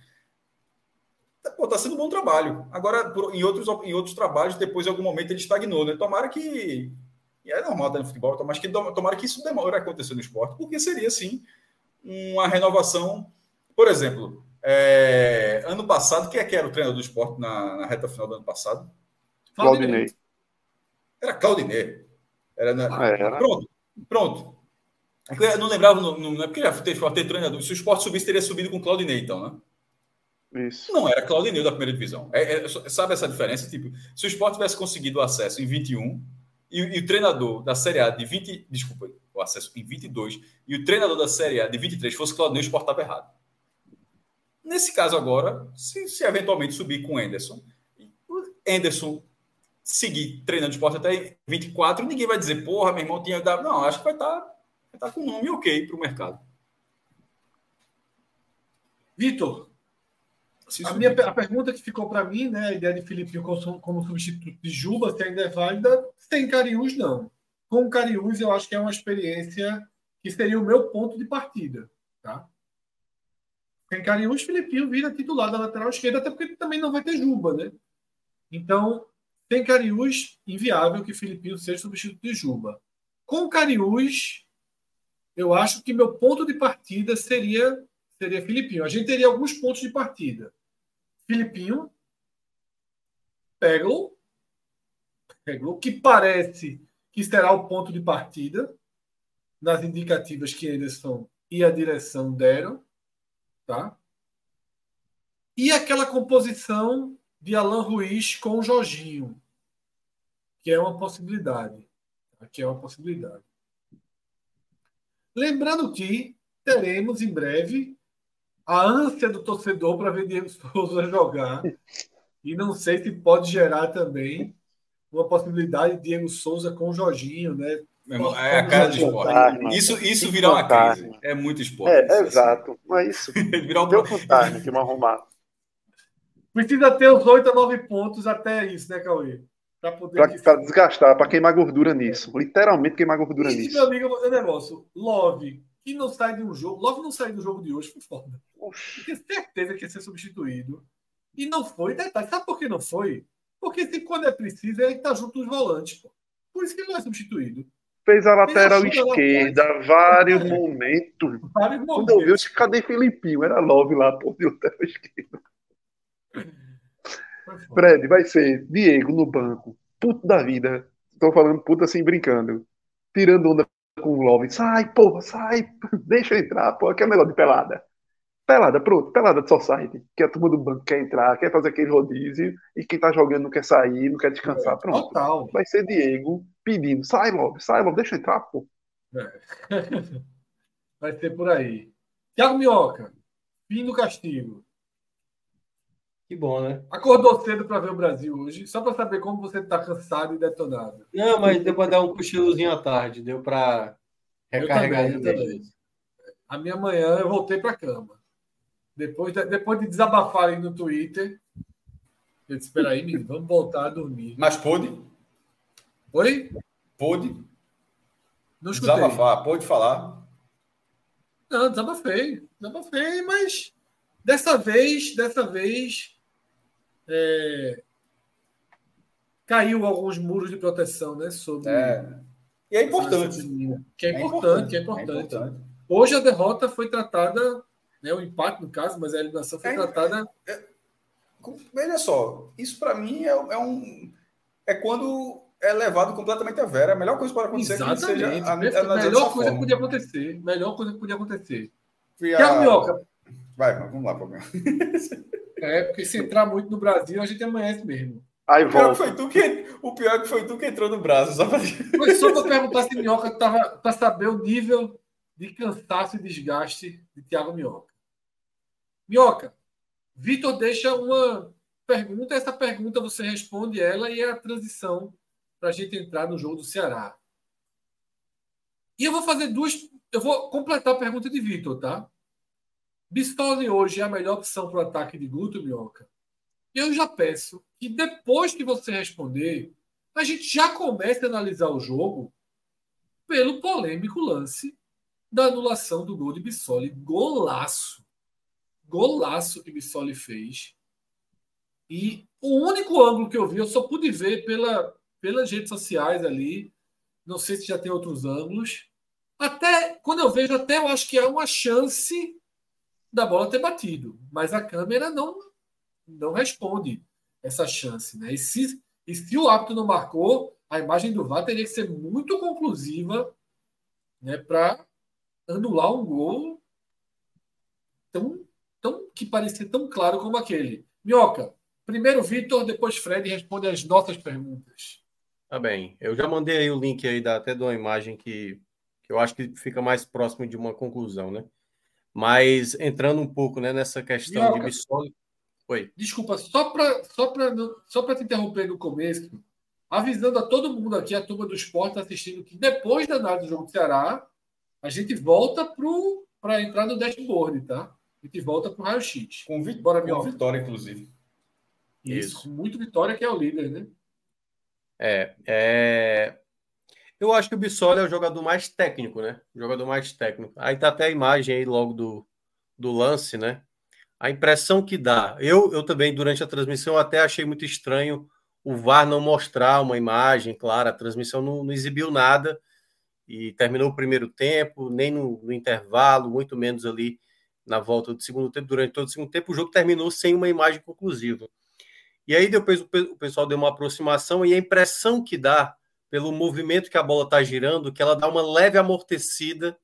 Pô, tá sendo um bom trabalho. Agora, em, outros, em outros trabalhos, depois, em algum momento, ele estagnou, né? Tomara que. E é normal estar no futebol, mas que tomara que isso demore a acontecer no esporte, porque seria, sim, uma renovação. Por exemplo, é, ano passado, quem é que era o treinador do esporte na, na reta final do ano passado? Claudinei. Era Claudinei. Era, na... ah, era. Pronto, pronto. Eu não lembrava, não, não é porque já teve ter treinador. Se o esporte subisse, teria subido com Claudinei, então, né? Isso. Não era Claudinei da primeira divisão. É, é, sabe essa diferença? Tipo, se o esporte tivesse conseguido o acesso em 21 e, e o treinador da Série A de 20. Desculpa, o acesso em 22 e o treinador da Série A de 23 fosse Claudinei, estava errado. Nesse caso agora, se, se eventualmente subir com o Enderson, o Enderson seguir treinando esporte até 24, ninguém vai dizer, porra, meu irmão tinha dado. Não, acho que vai estar, tá, vai estar tá com um nome ok para o mercado. Vitor, a, minha, a pergunta que ficou para mim, né, a ideia de Felipe como, como substituto de Juba, se ainda é válida, sem Cariús, não. Com Cariús, eu acho que é uma experiência que seria o meu ponto de partida. Tá? Sem Cariús, Filipinho vira titular da lateral esquerda, até porque também não vai ter Juba, né? Então, tem Cariús, inviável que Filipinho seja substituto de Juba. Com Cariús, eu acho que meu ponto de partida seria seria Filipinho. A gente teria alguns pontos de partida. Filipinho, Peglo, Peglo, que parece que será o ponto de partida nas indicativas que Anderson e a direção deram, tá? E aquela composição de Alan Ruiz com o Jorginho, que é uma possibilidade. Que é uma possibilidade. Lembrando que teremos em breve a ânsia do torcedor para ver Diego Souza jogar. E não sei se pode gerar também uma possibilidade de Diego Souza com o Jorginho, né? É a cara do esporte. Isso, isso virar uma crise. É muito esporte. É, é exato. Mas isso. *laughs* virar um... Deu vontade de arrumar. Precisa ter os 8 a 9 pontos até isso, né, Cauê? Para poder. Para desgastar, para queimar gordura nisso. Literalmente queimar gordura e, nisso. Meu amigo, eu vou dizer um negócio. Love, que não sai de um jogo. Love não sai do jogo de hoje, foi foda. Eu tinha certeza que ia ser substituído. E não foi. Detalhe, sabe por que não foi? Porque se quando é preciso, ele tá junto dos volantes, pô. Por isso que ele não é substituído. Fez a lateral esquerda, vários é. momentos. *laughs* Vários momentos. Quando eu vi, eu disse, cadê Filipinho? Era Love lá, pô, de lateral esquerda. Fred, vai ser Diego no banco. Puto da vida. Estou falando puto assim, brincando. Tirando onda com o Love. Sai, porra, sai. *laughs* Deixa eu entrar, pô. Aqui é um negócio de pelada. Pelada, pronto. Pelada de society. Que a turma do banco quer entrar, quer fazer aquele rodízio. E quem tá jogando não quer sair, não quer descansar. Pronto. Total. Vai ser Diego pedindo. Sai, Love, sai, Love. Deixa eu entrar, pô. É. *laughs* Vai ser por aí. Thiago Minhoca. Fim do castigo. Que bom, né? Acordou cedo para ver o Brasil hoje, só para saber como você está cansado e detonado. Não, mas deu para dar um cochilozinho à tarde, deu para recarregar eu também, eu também. A minha manhã eu voltei para cama. Depois de, depois de desabafar aí no Twitter, eu disse: espera aí, menino, vamos voltar a dormir. Mas pôde? Oi? Pôde? Não escutei. Desabafar, pode falar. Não, desabafei. Desabafei, mas dessa vez, dessa vez, é, caiu alguns muros de proteção, né? Sobre. É. E é importante. Que é, é importante, é importante, é importante. Hoje a derrota foi tratada, né, o empate no caso, mas a eliminação foi é, tratada. É, veja só, isso para mim é, é, um. É quando é levado completamente a vera. A melhor coisa que pode acontecer Exatamente. é que seja. A, a, a melhor coisa que podia acontecer. Melhor coisa que podia acontecer. Tiago Minhoca. Vai, vamos lá, problema. *laughs* É, porque se entrar muito no Brasil, a gente amanhece mesmo. Aí o, pior foi tu que, o pior é que foi tu que entrou no braço. Só pra... Foi só para perguntar se Minhoca estava para saber o nível de cansaço e desgaste de Thiago Minhoca. Minhoca, Vitor deixa uma pergunta, essa pergunta você responde ela e é a transição para a gente entrar no jogo do Ceará. E eu vou fazer duas. Eu vou completar a pergunta de Vitor, tá? Bistoli hoje é a melhor opção para o ataque de Guto Minhoca? Eu já peço que depois que você responder, a gente já comece a analisar o jogo pelo polêmico lance da anulação do gol de Bissoli. Golaço. Golaço que Bissoli fez. E o único ângulo que eu vi, eu só pude ver pela, pelas redes sociais ali. Não sei se já tem outros ângulos. Até quando eu vejo, até eu acho que há uma chance da bola ter batido, mas a câmera não não responde essa chance, né? E se, e se o árbitro não marcou, a imagem do VAR teria que ser muito conclusiva, né, para anular um gol tão, tão que parecia tão claro como aquele. Minhoca, primeiro Vitor, depois Fred responde as nossas perguntas. Tá bem. Eu já mandei aí o link aí da, até de uma imagem que, que eu acho que fica mais próximo de uma conclusão, né? Mas entrando um pouco né, nessa questão Minhoca, de Bissoli. Oi. Desculpa, só para só só te interromper no começo, avisando a todo mundo aqui, a turma do esporte tá assistindo, que depois da análise do jogo do Ceará, a gente volta para entrar no dashboard, tá? A gente volta para o raio-x. Com, vi Bora, com vitória, inclusive. Isso, Isso, muito vitória, que é o líder, né? É, é... Eu acho que o Bissoli é o jogador mais técnico, né? O jogador mais técnico. Aí tá até a imagem aí logo do, do lance, né? A impressão que dá. Eu, eu também, durante a transmissão, até achei muito estranho o VAR não mostrar uma imagem, claro, a transmissão não, não exibiu nada e terminou o primeiro tempo, nem no, no, intervalo, muito menos ali na volta do segundo tempo, durante todo o segundo tempo, o jogo terminou sem uma imagem conclusiva. E aí depois o pessoal deu uma aproximação e a impressão que dá pelo movimento que a bola está girando, que ela dá uma leve amortecida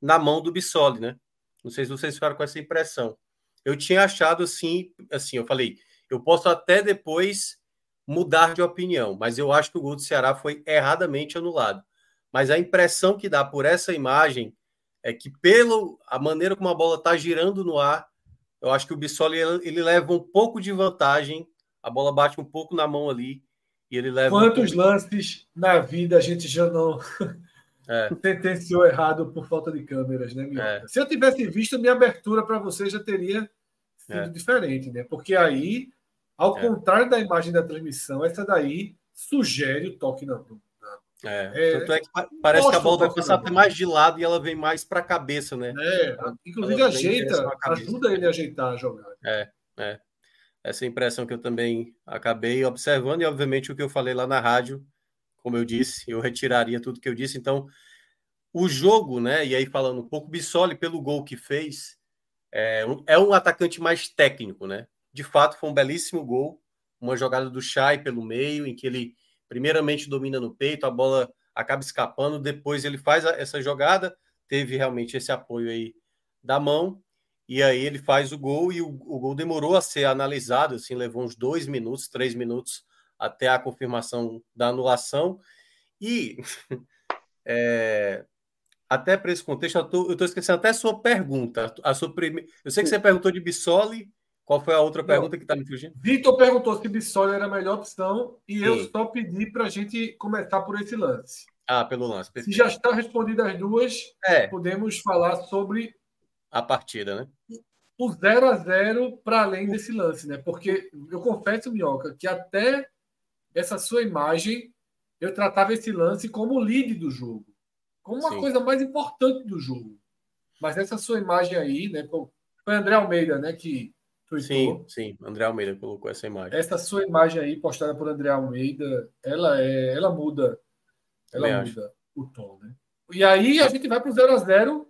na mão do Bissoli, né? Não sei se vocês ficaram com essa impressão. Eu tinha achado assim, assim, eu falei, eu posso até depois mudar de opinião, mas eu acho que o gol do Ceará foi erradamente anulado. Mas a impressão que dá por essa imagem é que, pela a maneira como a bola está girando no ar, eu acho que o Bissoli ele, ele, leva um pouco de vantagem, a bola bate um pouco na mão ali e ele leva. Quantos um lances na vida a gente já não é. *laughs* sentenciou errado por falta de câmeras, né, é. Se eu tivesse visto, minha abertura para você já teria sido é. diferente, né? Porque aí ao é. contrário da imagem da transmissão, essa daí sugere o toque na. É, é, tanto é que parece que a bola vai passar até mais de lado e ela vem mais para a cabeça, né? É, inclusive ajeita, ajuda ele a ajeitar a jogada. É, é. Essa é impressão que eu também acabei observando, e obviamente o que eu falei lá na rádio, como eu disse, eu retiraria tudo que eu disse. Então, o jogo, né? E aí falando um pouco, Bissoli, pelo gol que fez, é um, é um atacante mais técnico, né? De fato, foi um belíssimo gol, uma jogada do Chay pelo meio, em que ele primeiramente domina no peito, a bola acaba escapando, depois ele faz essa jogada, teve realmente esse apoio aí da mão, e aí ele faz o gol, e o, o gol demorou a ser analisado, assim, levou uns dois minutos, três minutos até a confirmação da anulação, e *laughs* é, até para esse contexto, eu estou esquecendo até a sua pergunta. A sua prime... Eu sei que você perguntou de Bissoli qual foi a outra pergunta que está me fugindo? Vitor perguntou se Bissoli era a melhor opção e Sim. eu só pedi para a gente começar por esse lance. Ah, pelo lance. Perfeito. Se já está respondida as duas, é. podemos falar sobre a partida, né? O 0 a 0 para além desse lance, né? Porque eu confesso, Minhoca, que até essa sua imagem eu tratava esse lance como o lead do jogo, como uma Sim. coisa mais importante do jogo. Mas essa sua imagem aí, né? Foi André Almeida, né? Que Sim, sim. André Almeida colocou essa imagem. Essa sua imagem aí, postada por André Almeida, ela é, ela muda, ela Também muda acho. o tom, né? E aí a gente vai para o 0 a 0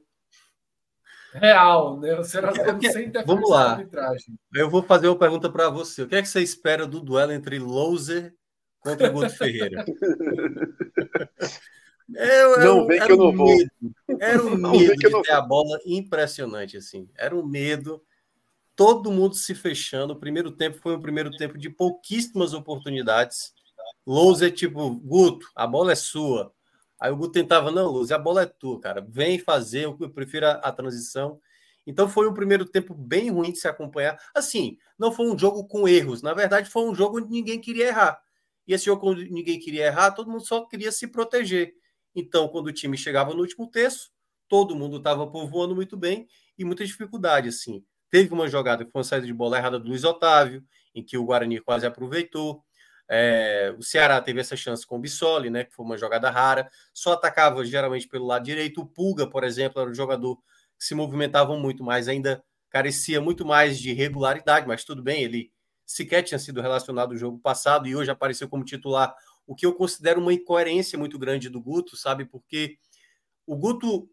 real, né? O 0 a 0 *laughs* sem interferência Vamos lá. arbitragem. Eu vou fazer uma pergunta para você. O que é que você espera do duelo entre Louser contra Guto Ferreira? Eu, *laughs* não vem que eu não vou. Era um medo de ter a bola impressionante, assim. Era um medo todo mundo se fechando. O primeiro tempo foi um primeiro tempo de pouquíssimas oportunidades. Lousa é tipo, Guto, a bola é sua. Aí o Guto tentava, não, Lousa, a bola é tua, cara. Vem fazer, eu prefiro a, a transição. Então foi um primeiro tempo bem ruim de se acompanhar. Assim, não foi um jogo com erros. Na verdade, foi um jogo onde ninguém queria errar. E esse jogo, quando ninguém queria errar, todo mundo só queria se proteger. Então, quando o time chegava no último terço, todo mundo estava povoando muito bem e muita dificuldade, assim. Teve uma jogada que foi uma saída de bola errada do Luiz Otávio, em que o Guarani quase aproveitou. É, o Ceará teve essa chance com o Bissoli, né, que foi uma jogada rara. Só atacava geralmente pelo lado direito. O Pulga, por exemplo, era um jogador que se movimentava muito mais, ainda carecia muito mais de regularidade, mas tudo bem, ele sequer tinha sido relacionado no jogo passado e hoje apareceu como titular, o que eu considero uma incoerência muito grande do Guto, sabe? Porque O Guto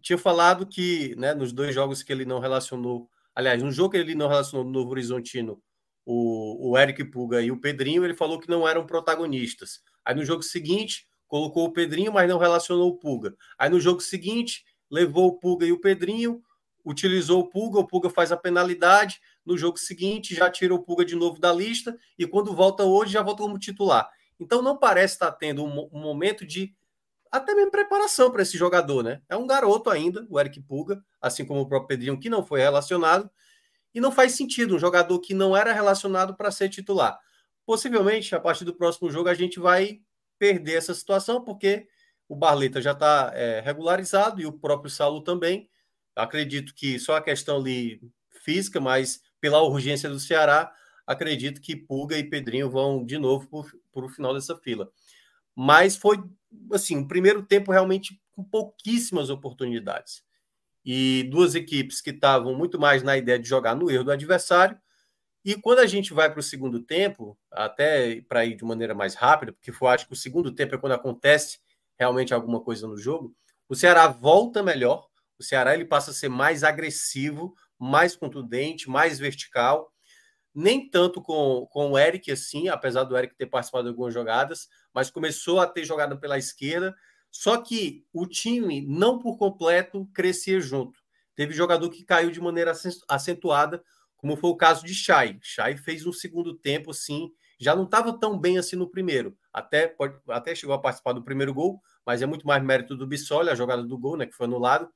tinha falado que, né, nos dois jogos que ele não relacionou, aliás, no jogo que ele não relacionou no Novo Horizontino, o, o Eric Puga e o Pedrinho, ele falou que não eram protagonistas. Aí no jogo seguinte, colocou o Pedrinho, mas não relacionou o Puga. Aí no jogo seguinte, levou o Puga e o Pedrinho, utilizou o Puga, o Puga faz a penalidade, no jogo seguinte já tira o Puga de novo da lista e quando volta hoje já volta como titular. Então não parece estar tendo um, um momento de até mesmo preparação para esse jogador, né? É um garoto ainda, o Eric Puga, assim como o próprio Pedrinho, que não foi relacionado, e não faz sentido um jogador que não era relacionado para ser titular. Possivelmente, a partir do próximo jogo, a gente vai perder essa situação, porque o Barleta já está é, regularizado e o próprio Saulo também. Acredito que só a questão ali física, mas pela urgência do Ceará, acredito que Puga e Pedrinho vão de novo para o final dessa fila. Mas foi assim, o primeiro tempo realmente com pouquíssimas oportunidades. E duas equipes que estavam muito mais na ideia de jogar no erro do adversário. E quando a gente vai para o segundo tempo, até para ir de maneira mais rápida, porque eu acho que o segundo tempo é quando acontece realmente alguma coisa no jogo, o Ceará volta melhor, o Ceará ele passa a ser mais agressivo, mais contundente, mais vertical. Nem tanto com, com o Eric assim, apesar do Eric ter participado de algumas jogadas, mas começou a ter jogada pela esquerda. Só que o time, não por completo, crescia junto. Teve jogador que caiu de maneira acentuada, como foi o caso de Chay. Chay fez um segundo tempo, assim, já não estava tão bem assim no primeiro. Até, pode, até chegou a participar do primeiro gol, mas é muito mais mérito do Bissoli, a jogada do gol, né, que foi anulado.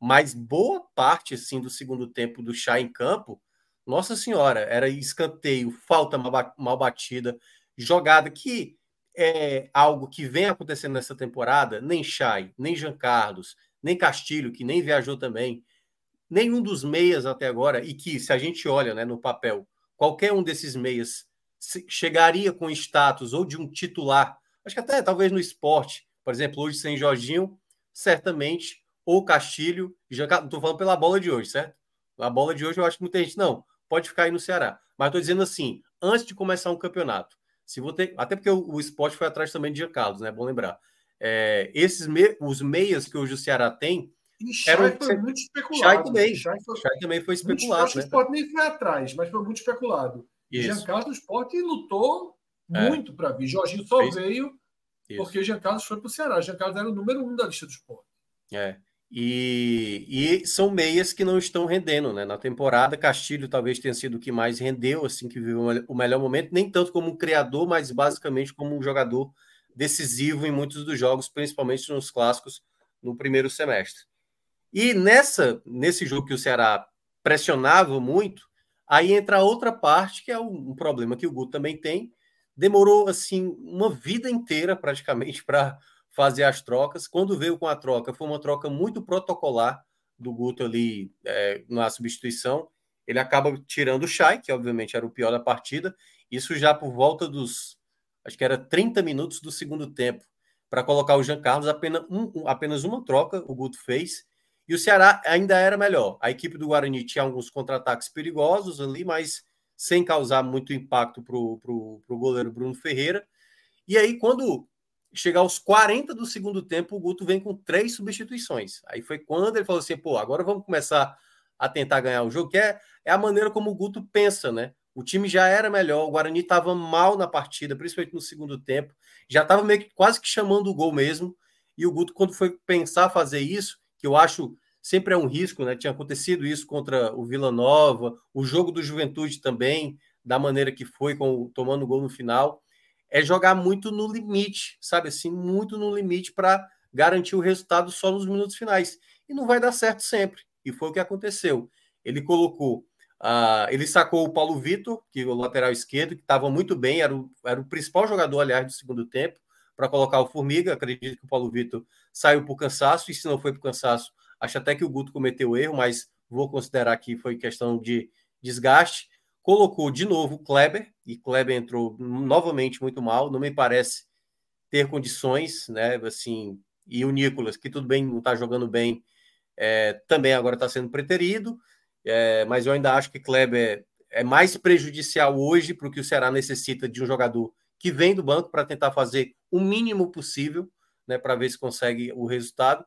Mas boa parte, assim, do segundo tempo do Chay em campo, nossa senhora, era escanteio, falta mal, batida, jogada que é algo que vem acontecendo nessa temporada, nem Chay, nem Jean Carlos, nem Castilho, que nem viajou também, nenhum dos meias até agora, e que, se a gente olha né, no papel, qualquer um desses meias chegaria com status ou de um titular, acho que até talvez no esporte, por exemplo, hoje sem Jorginho, certamente, ou Castilho, Carlos, estou falando pela bola de hoje, certo? A bola de hoje eu acho que muita gente, não, pode ficar aí no Ceará. Mas estou dizendo assim, antes de começar um campeonato, se ter, até porque o, o esporte foi atrás também de Jean Carlos, né? Bom lembrar. É, esses me, os meias que hoje o Ceará tem. E Chay foi muito especulado. Chay também. Chay, foi, Chay também foi especulado. Né? O esporte nem foi atrás, mas foi muito especulado. Isso. Jean Carlos, o esporte lutou é. muito para vir. Jorginho só Fez... veio Isso. porque Jean Carlos foi para o Ceará. Jean Carlos era o número um da lista do esporte. É. E, e, são meias que não estão rendendo, né? Na temporada, Castilho talvez tenha sido o que mais rendeu, assim, que viveu o melhor momento, nem tanto como um criador, mas basicamente como um jogador decisivo em muitos dos jogos, principalmente nos clássicos no primeiro semestre. E nessa nesse jogo que o Ceará pressionava muito, aí entra outra parte que é um problema que o Guto também tem. Demorou assim uma vida inteira praticamente para fazer as trocas. Quando veio com a troca, foi uma troca muito protocolar do Guto ali é, na substituição. Ele acaba tirando o Chay, que obviamente era o pior da partida. Isso já por volta dos, acho que era 30 minutos do segundo tempo, para colocar o Jean Carlos. Apenas, um, apenas uma troca o Guto fez. E o Ceará ainda era melhor. A equipe do Guarani tinha alguns contra-ataques perigosos ali, mas sem causar muito impacto para o goleiro Bruno Ferreira. E aí, quando chegar aos 40 do segundo tempo, o Guto vem com três substituições. Aí foi quando ele falou assim: pô, agora vamos começar a tentar ganhar o jogo, que é, é a maneira como o Guto pensa, né? O time já era melhor, o Guarani estava mal na partida, principalmente no segundo tempo, já estava meio que quase que chamando o gol mesmo. E o Guto, quando foi pensar fazer isso, que eu acho sempre é um risco, né? Tinha acontecido isso contra o Vila Nova, o jogo do Juventude também, da maneira que foi, com, tomando gol no final é jogar muito no limite, sabe assim, muito no limite para garantir o resultado só nos minutos finais. E não vai dar certo sempre. E foi o que aconteceu. Ele colocou, uh, ele sacou o Paulo Vitor, que é o lateral esquerdo, que estava muito bem, era o, era o principal jogador, aliás, do segundo tempo, para colocar o Formiga. Acredito que o Paulo Vitor saiu por cansaço, e se não foi por cansaço, acho até que o Guto cometeu erro, mas vou considerar que foi questão de desgaste colocou de novo o Kleber, e Kleber entrou novamente muito mal, não me parece ter condições, né? Assim, e o Nicolas, que tudo bem, não está jogando bem, é, também agora está sendo preterido, é, mas eu ainda acho que Kleber é mais prejudicial hoje para o que o Ceará necessita de um jogador que vem do banco para tentar fazer o mínimo possível, né, para ver se consegue o resultado.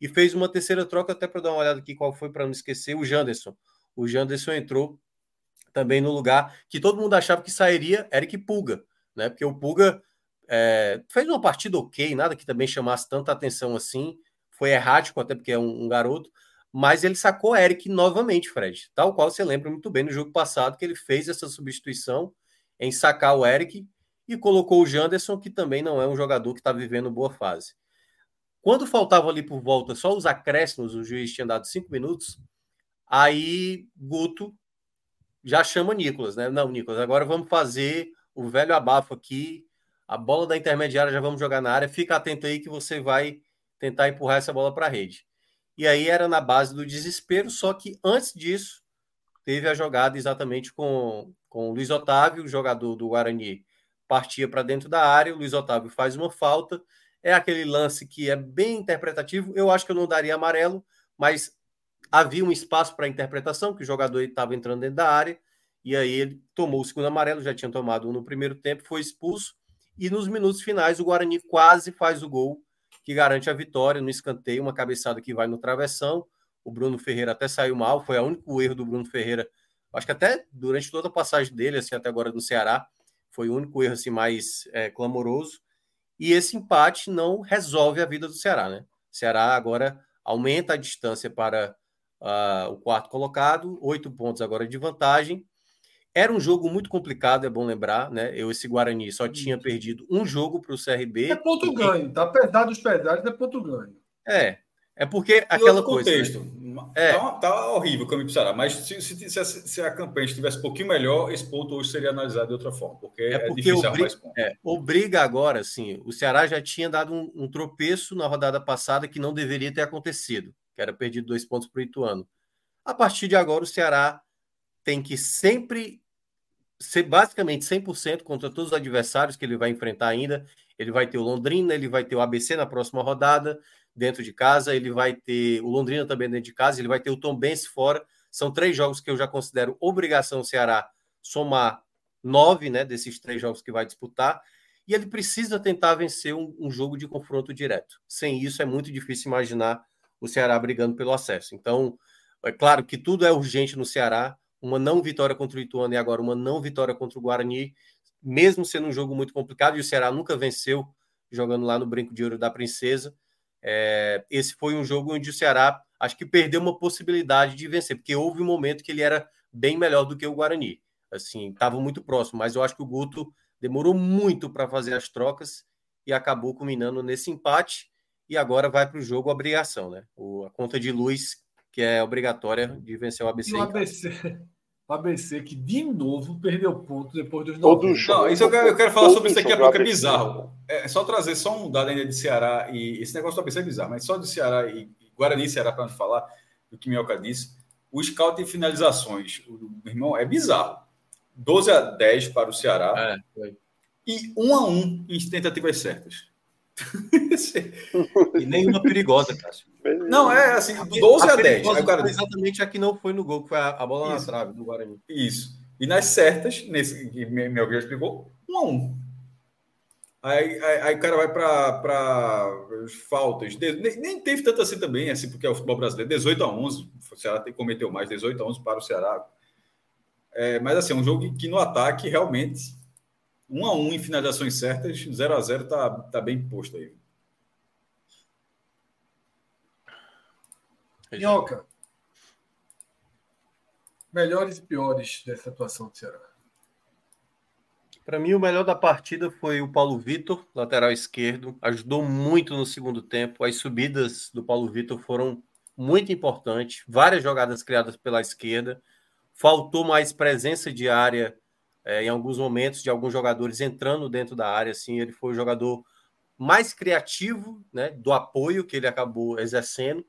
e fez uma terceira troca, até para dar uma olhada aqui qual foi, para não esquecer, o Janderson. O Janderson entrou também no lugar que todo mundo achava que sairia Eric Pulga, né? Porque o Pulga é, fez uma partida ok, nada que também chamasse tanta atenção assim, foi errático, até porque é um, um garoto, mas ele sacou Eric novamente, Fred, tal qual você lembra muito bem no jogo passado que ele fez essa substituição em sacar o Eric e colocou o Janderson, que também não é um jogador que está vivendo boa fase. Quando faltava ali por volta só os acréscimos, o juiz tinha dado cinco minutos, aí Guto já chama Nicolas, né? Não, Nicolas, agora vamos fazer o velho abafo aqui, a bola da intermediária já vamos jogar na área, fica atento aí que você vai tentar empurrar essa bola para a rede. E aí era na base do desespero, só que antes disso, teve a jogada exatamente com, com o Luiz Otávio, o jogador do Guarani partia para dentro da área, o Luiz Otávio faz uma falta, é aquele lance que é bem interpretativo. Eu acho que eu não daria amarelo, mas havia um espaço para interpretação, que o jogador estava entrando dentro da área, e aí ele tomou o segundo amarelo, já tinha tomado um no primeiro tempo, foi expulso, e nos minutos finais o Guarani quase faz o gol que garante a vitória no escanteio, uma cabeçada que vai no travessão. O Bruno Ferreira até saiu mal, foi o único erro do Bruno Ferreira. Acho que até durante toda a passagem dele, assim, até agora no Ceará, foi o único erro assim, mais é, clamoroso. E esse empate não resolve a vida do Ceará, né? O Ceará agora aumenta a distância para uh, o quarto colocado, oito pontos agora de vantagem. Era um jogo muito complicado, é bom lembrar, né? Eu, esse Guarani, só tinha perdido um jogo para o CRB. É ponto ganho, tá? Apesar dos pedaços, é ponto ganho. É, é porque aquela coisa. Contexto. Né? É. Tá, tá, horrível o caminho para Ceará, mas se, se, se, a, se, a, campanha estivesse um pouquinho melhor, esse ponto hoje seria analisado de outra forma, porque é, é porque é difícil obriga, é, obriga agora, assim, o Ceará já tinha dado um, um, tropeço na rodada passada que não deveria ter acontecido, que era perdido dois pontos para o Ituano. A partir de agora, o Ceará tem que sempre ser basicamente 100% contra todos os adversários que ele vai enfrentar ainda. Ele vai ter o Londrina, ele vai ter o ABC na próxima rodada, dentro de casa, ele vai ter o Londrina também dentro de casa, ele vai ter o Tom Benz fora. São três jogos que eu já considero obrigação o Ceará somar nove né, desses três jogos que vai disputar. E ele precisa tentar vencer um, um jogo de confronto direto. Sem isso, é muito difícil imaginar o Ceará brigando pelo acesso. Então, é claro que tudo é urgente no Ceará. Uma não vitória contra o Ituano e agora uma não vitória contra o Guarani, mesmo sendo um jogo muito complicado, e o Ceará nunca venceu jogando lá no Brinco de Ouro da Princesa. É, esse foi um jogo onde o Ceará acho que perdeu uma possibilidade de vencer, porque houve um momento que ele era bem melhor do que o Guarani. Assim, estava muito próximo, mas eu acho que o Guto demorou muito para fazer as trocas e acabou culminando nesse empate. E agora vai para o jogo obrigação, né? O, a conta de luz que é obrigatória de vencer o ABC. E o ABC, o ABC que de novo perdeu ponto depois dos Todo Não, isso eu quero, eu quero falar sobre isso aqui, porque é bizarro. É só trazer só um dado ainda de Ceará e esse negócio do ABC é bizarro, mas só de Ceará e Guarani e Ceará para falar do que Minhoca disse. O scout em finalizações, o meu irmão, é bizarro. 12 a 10 para o Ceará é, e 1 a 1 em tentativas certas. *laughs* e nenhuma perigosa, Cássio. Não, é assim, 12 a, a 10. Agora, exatamente a que não foi no gol, que foi a, a bola isso, na trave do Guarani. Isso. E nas certas, nesse que meu já explicou, 1 a 1. Aí, aí, aí o cara vai para faltas. De, nem, nem, teve tanto assim também, assim, porque é o futebol brasileiro. 18 a 11. O Ceará cometeu mais, 18 a 11 para o Ceará. É, mas assim, é um jogo que no ataque realmente 1 a 1 em finalizações certas, 0 a 0 tá, tá bem posto aí. Minhoca. Melhores e piores dessa atuação do Ceará. Para mim, o melhor da partida foi o Paulo Vitor, lateral esquerdo. Ajudou muito no segundo tempo. As subidas do Paulo Vitor foram muito importantes. Várias jogadas criadas pela esquerda. Faltou mais presença de área é, em alguns momentos de alguns jogadores entrando dentro da área. Assim, ele foi o jogador mais criativo né, do apoio que ele acabou exercendo.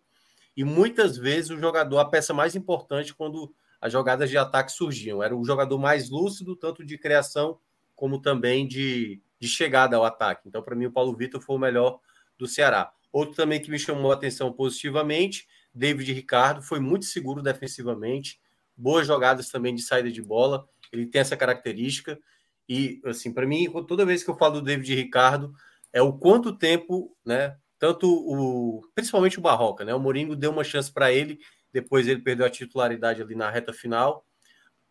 E muitas vezes o jogador, a peça mais importante quando as jogadas de ataque surgiam. Era o jogador mais lúcido, tanto de criação como também de, de chegada ao ataque. Então, para mim, o Paulo Vitor foi o melhor do Ceará. Outro também que me chamou a atenção positivamente, David Ricardo, foi muito seguro defensivamente, boas jogadas também de saída de bola, ele tem essa característica. E, assim, para mim, toda vez que eu falo do David Ricardo, é o quanto tempo, né, tanto o principalmente o Barroca, né? O Mourinho deu uma chance para ele, depois ele perdeu a titularidade ali na reta final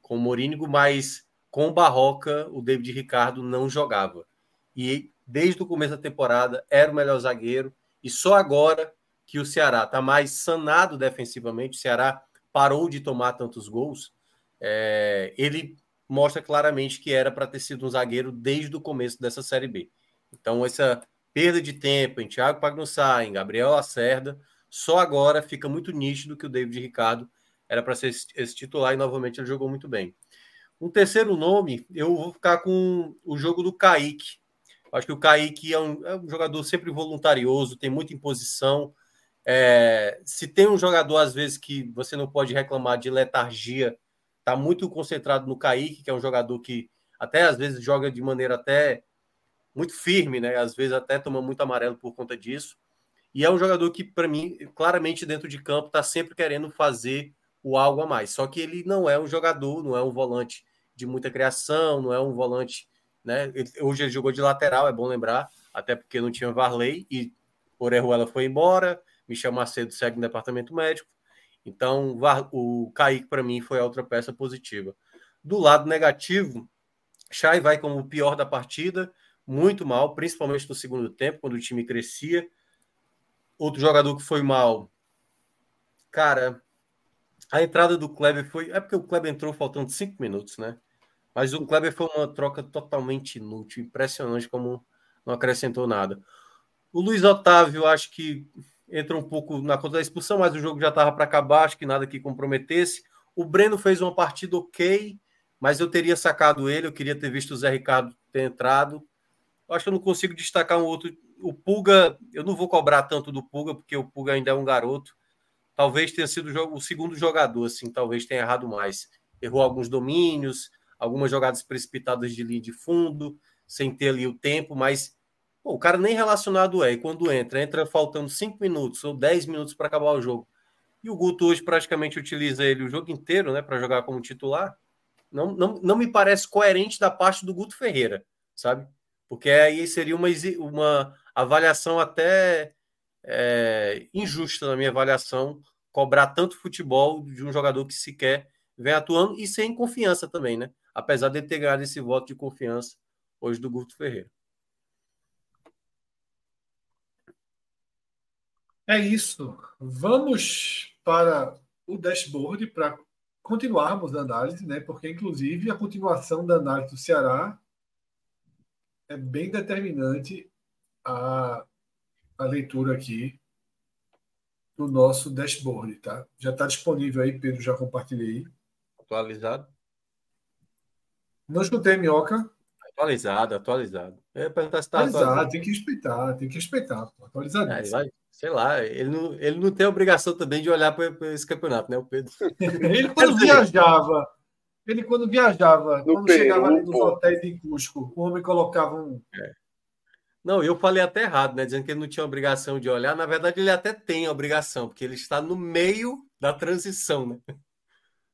com o Mourinho, mas com o Barroca o David Ricardo não jogava. E desde o começo da temporada era o melhor zagueiro e só agora que o Ceará está mais sanado defensivamente, o Ceará parou de tomar tantos gols, é, ele mostra claramente que era para ter sido um zagueiro desde o começo dessa Série B. Então, essa perda de tempo em Thiago Pagnussá, em Gabriel Lacerda, só agora fica muito nítido que o David Ricardo era para ser esse titular e novamente ele jogou muito bem. Um terceiro nome, eu vou ficar com o jogo do Kaique. Acho que o Kaique é um, é um jogador sempre voluntarioso, tem muita imposição, é, se tem um jogador, às vezes, que você não pode reclamar de letargia, está muito concentrado no Kaique, que é um jogador que até às vezes joga de maneira até muito firme, né? Às vezes até toma muito amarelo por conta disso. E é um jogador que, para mim, claramente dentro de campo, está sempre querendo fazer o algo a mais. Só que ele não é um jogador, não é um volante de muita criação, não é um volante. Né? Hoje ele jogou de lateral, é bom lembrar, até porque não tinha Varley e Orejuela foi embora. Michel Macedo segue no departamento médico. Então, o Kaique, para mim, foi a outra peça positiva. Do lado negativo, Chay vai como o pior da partida, muito mal, principalmente no segundo tempo, quando o time crescia. Outro jogador que foi mal, cara, a entrada do Kleber foi. É porque o Kleber entrou faltando cinco minutos, né? Mas o Kleber foi uma troca totalmente inútil, impressionante como não acrescentou nada. O Luiz Otávio, acho que entra um pouco na conta da expulsão, mas o jogo já estava para acabar, acho que nada que comprometesse. O Breno fez uma partida ok, mas eu teria sacado ele, eu queria ter visto o Zé Ricardo ter entrado. Eu acho que eu não consigo destacar um outro. O Pulga, eu não vou cobrar tanto do Pulga, porque o Pulga ainda é um garoto. Talvez tenha sido o segundo jogador, assim, talvez tenha errado mais. Errou alguns domínios, algumas jogadas precipitadas de linha de fundo, sem ter ali o tempo, mas Pô, o cara nem relacionado é, e quando entra, entra faltando 5 minutos ou 10 minutos para acabar o jogo. E o Guto hoje praticamente utiliza ele o jogo inteiro, né, para jogar como titular. Não, não, não me parece coerente da parte do Guto Ferreira, sabe? Porque aí seria uma, uma avaliação até é, injusta na minha avaliação, cobrar tanto futebol de um jogador que sequer vem atuando e sem confiança também, né? Apesar de ter ganhado esse voto de confiança hoje do Guto Ferreira. É isso. Vamos para o dashboard para continuarmos a análise, né? Porque, inclusive, a continuação da análise do Ceará é bem determinante a, a leitura aqui do nosso dashboard, tá? Já está disponível aí, Pedro, já compartilhei. Atualizado. Não escutei, Minhoca. Atualizado, atualizado. É, perguntar se tá atualizado, atualizado. Tem que respeitar, tem que respeitar. Atualizado. É, vai, sei lá, ele não, ele não tem obrigação também de olhar para esse campeonato, né, o Pedro? *laughs* ele quando viajava, ele quando viajava, no quando Peru, chegava ali nos hotéis em Cusco, o homem colocava um. É. Não, eu falei até errado, né? Dizendo que ele não tinha obrigação de olhar. Na verdade, ele até tem a obrigação, porque ele está no meio da transição, né?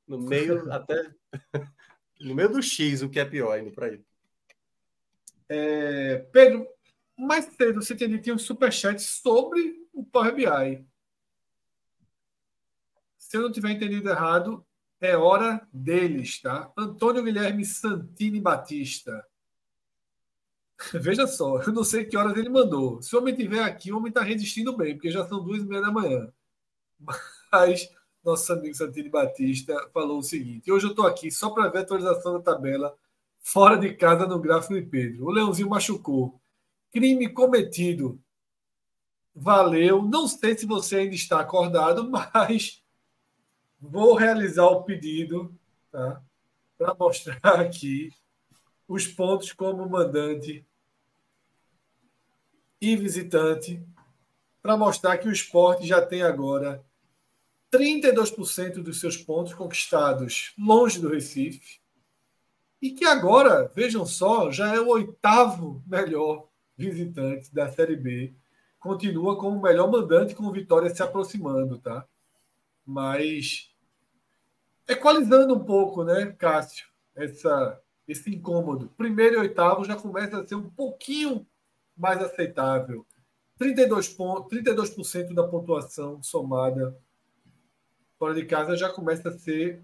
No meio *laughs* até. *laughs* no meio do X, o que é pior indo para ele. É, Pedro, mais cedo você tinha um superchat sobre o Power BI. Se eu não tiver entendido errado, é hora deles, tá? Antônio Guilherme Santini Batista. *laughs* Veja só, eu não sei que horas ele mandou. Se o homem estiver aqui, o homem está resistindo bem, porque já são duas e meia da manhã. *laughs* Mas nosso amigo Santini Batista falou o seguinte: hoje eu estou aqui só para ver a atualização da tabela fora de casa no gráfico de Pedro. O Leãozinho machucou. Crime cometido Valeu. Não sei se você ainda está acordado, *laughs* mas vou realizar o pedido tá? para mostrar aqui os pontos como mandante e visitante, para mostrar que o esporte já tem agora 32% dos seus pontos conquistados longe do Recife. E que agora, vejam só, já é o oitavo melhor visitante da Série B continua como o melhor mandante com o Vitória se aproximando, tá? Mas equalizando um pouco, né, Cássio, essa, esse incômodo. Primeiro e oitavo já começa a ser um pouquinho mais aceitável. 32 pontos, 32% da pontuação somada fora de casa já começa a ser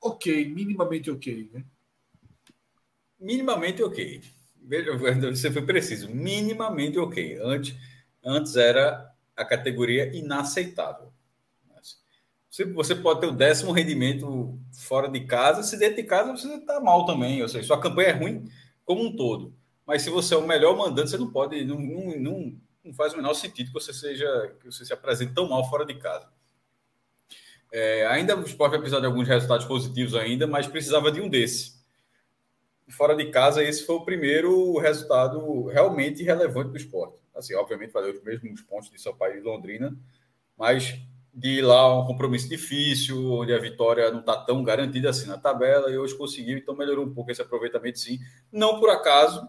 ok, minimamente ok, né? Minimamente ok. *laughs* Você foi preciso. Minimamente ok. Antes, antes era a categoria inaceitável. Você pode ter o décimo rendimento fora de casa, se dentro de casa você está mal também. Ou seja, sua campanha é ruim como um todo. Mas se você é o melhor mandante, você não pode, não, não, não, faz o menor sentido que você seja, que você se apresente tão mal fora de casa. É, ainda o esporte vai precisar de alguns resultados positivos ainda, mas precisava de um desse. Fora de casa, esse foi o primeiro resultado realmente relevante do esporte. Assim, obviamente, valeu os mesmos pontos de São Paulo e Londrina, mas de ir lá um compromisso difícil, onde a vitória não está tão garantida assim na tabela, e hoje conseguiu, então melhorou um pouco esse aproveitamento, sim. Não por acaso,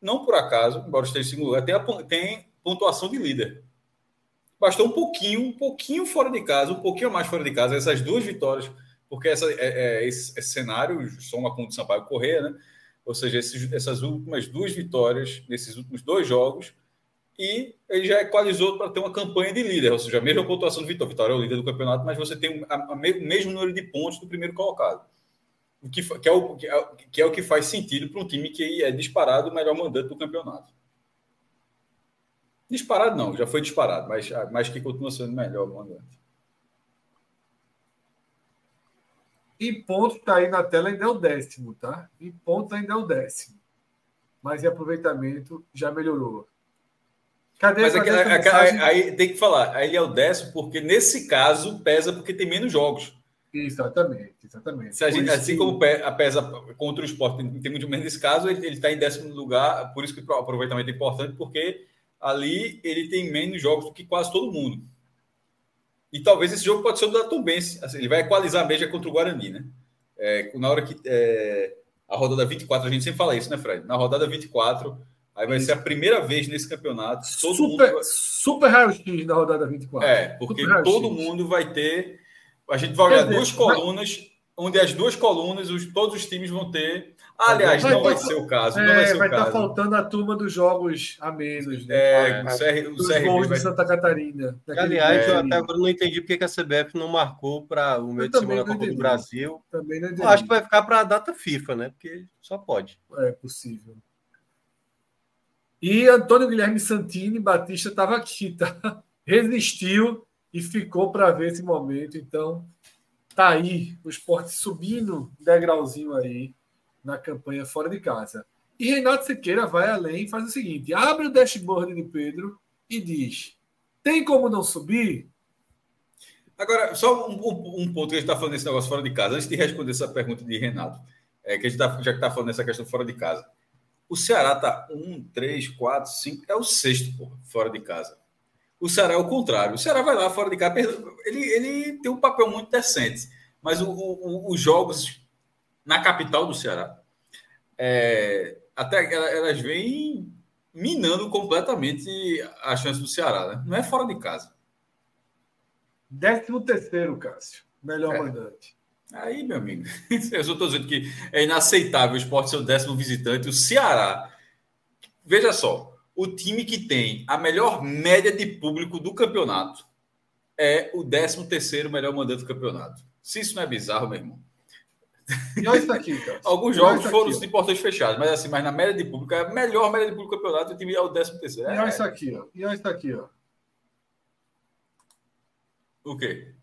não por acaso, embora esteja em segundo lugar, tem, a, tem pontuação de líder. Bastou um pouquinho, um pouquinho fora de casa, um pouquinho mais fora de casa, essas duas vitórias, porque essa, é, é, esse, esse, cenário soma com o de Sampaio Correia, né? Ou seja, esses, essas últimas duas vitórias nesses últimos dois jogos, e ele já equalizou para ter uma campanha de líder, ou seja, a mesma pontuação do Vitória. Vitória é o líder do campeonato, mas você tem o mesmo número de pontos do primeiro colocado. O que, que, é o, que, é, é o que faz sentido para um time que é disparado o melhor mandante do campeonato. Disparado não, já foi disparado, mas, mas que continua sendo melhor mandante. E ponto está aí na tela ainda é o décimo, tá? E ponto ainda é o décimo. Mas em aproveitamento já melhorou. Cadê, Mas cadê aí, aí, tem que falar, aí é o décimo, porque nesse caso pesa porque tem menos jogos. Exatamente, exatamente. Se a gente, assim que... como pesa contra o esporte, tem muito menos nesse caso, ele está em décimo lugar, por isso que o aproveitamento é importante, porque ali ele tem menos jogos do que quase todo mundo. E talvez esse jogo pode ser o da Tombense. Assim, ele vai equalizar a média contra o Guarani, né? É, na hora que é, a rodada 24, a gente sempre fala isso, né, Fred? Na rodada 24, aí vai ser a primeira vez nesse campeonato. Todo super, mundo... super raio-x na rodada 24. É, porque todo mundo vai ter. A gente vai olhar duas colunas, onde as duas colunas, os, todos os times vão ter Aliás, vai não vai ser o caso. É, não vai ser vai o caso. estar faltando a turma dos jogos a menos, né? É, o CR, o CR gols vai... de Santa Catarina. Aliás, eu até agora não entendi porque que a CBF não marcou para o meio de semana da Copa do Brasil. Também não entendi. Eu acho que vai ficar para a data FIFA, né? Porque só pode. É possível. E Antônio Guilherme Santini Batista estava aqui, tá? *laughs* Resistiu e ficou para ver esse momento. Então, tá aí o esporte subindo degrauzinho aí na campanha fora de casa. E Renato Siqueira vai além e faz o seguinte: abre o dashboard de Pedro e diz: tem como não subir? Agora, só um, um, um ponto que a gente está falando desse negócio fora de casa, antes de responder essa pergunta de Renato, é, que a gente tá, já que está falando dessa questão fora de casa. O Ceará está um, três, quatro, cinco, é o sexto pô, fora de casa. O Ceará é o contrário. O Ceará vai lá fora de casa, ele, ele tem um papel muito decente, mas o, o, os jogos na capital do Ceará, é, até elas vêm minando completamente a chance do Ceará, né? Não é fora de casa. Décimo terceiro, Cássio. Melhor é. mandante. Aí, meu amigo, *laughs* eu só estou dizendo que é inaceitável o esporte ser o décimo visitante. O Ceará, veja só, o time que tem a melhor média de público do campeonato é o décimo terceiro melhor mandante do campeonato. Se isso não é bizarro, meu irmão. E olha isso aqui, cara. *laughs* Alguns jogos foram de portões fechados, mas assim, mas na média de público, é a melhor média de público do campeonato, o time é o 13 terceiro. É, e olha isso aqui, ó. E olha isso aqui, ó. O quê?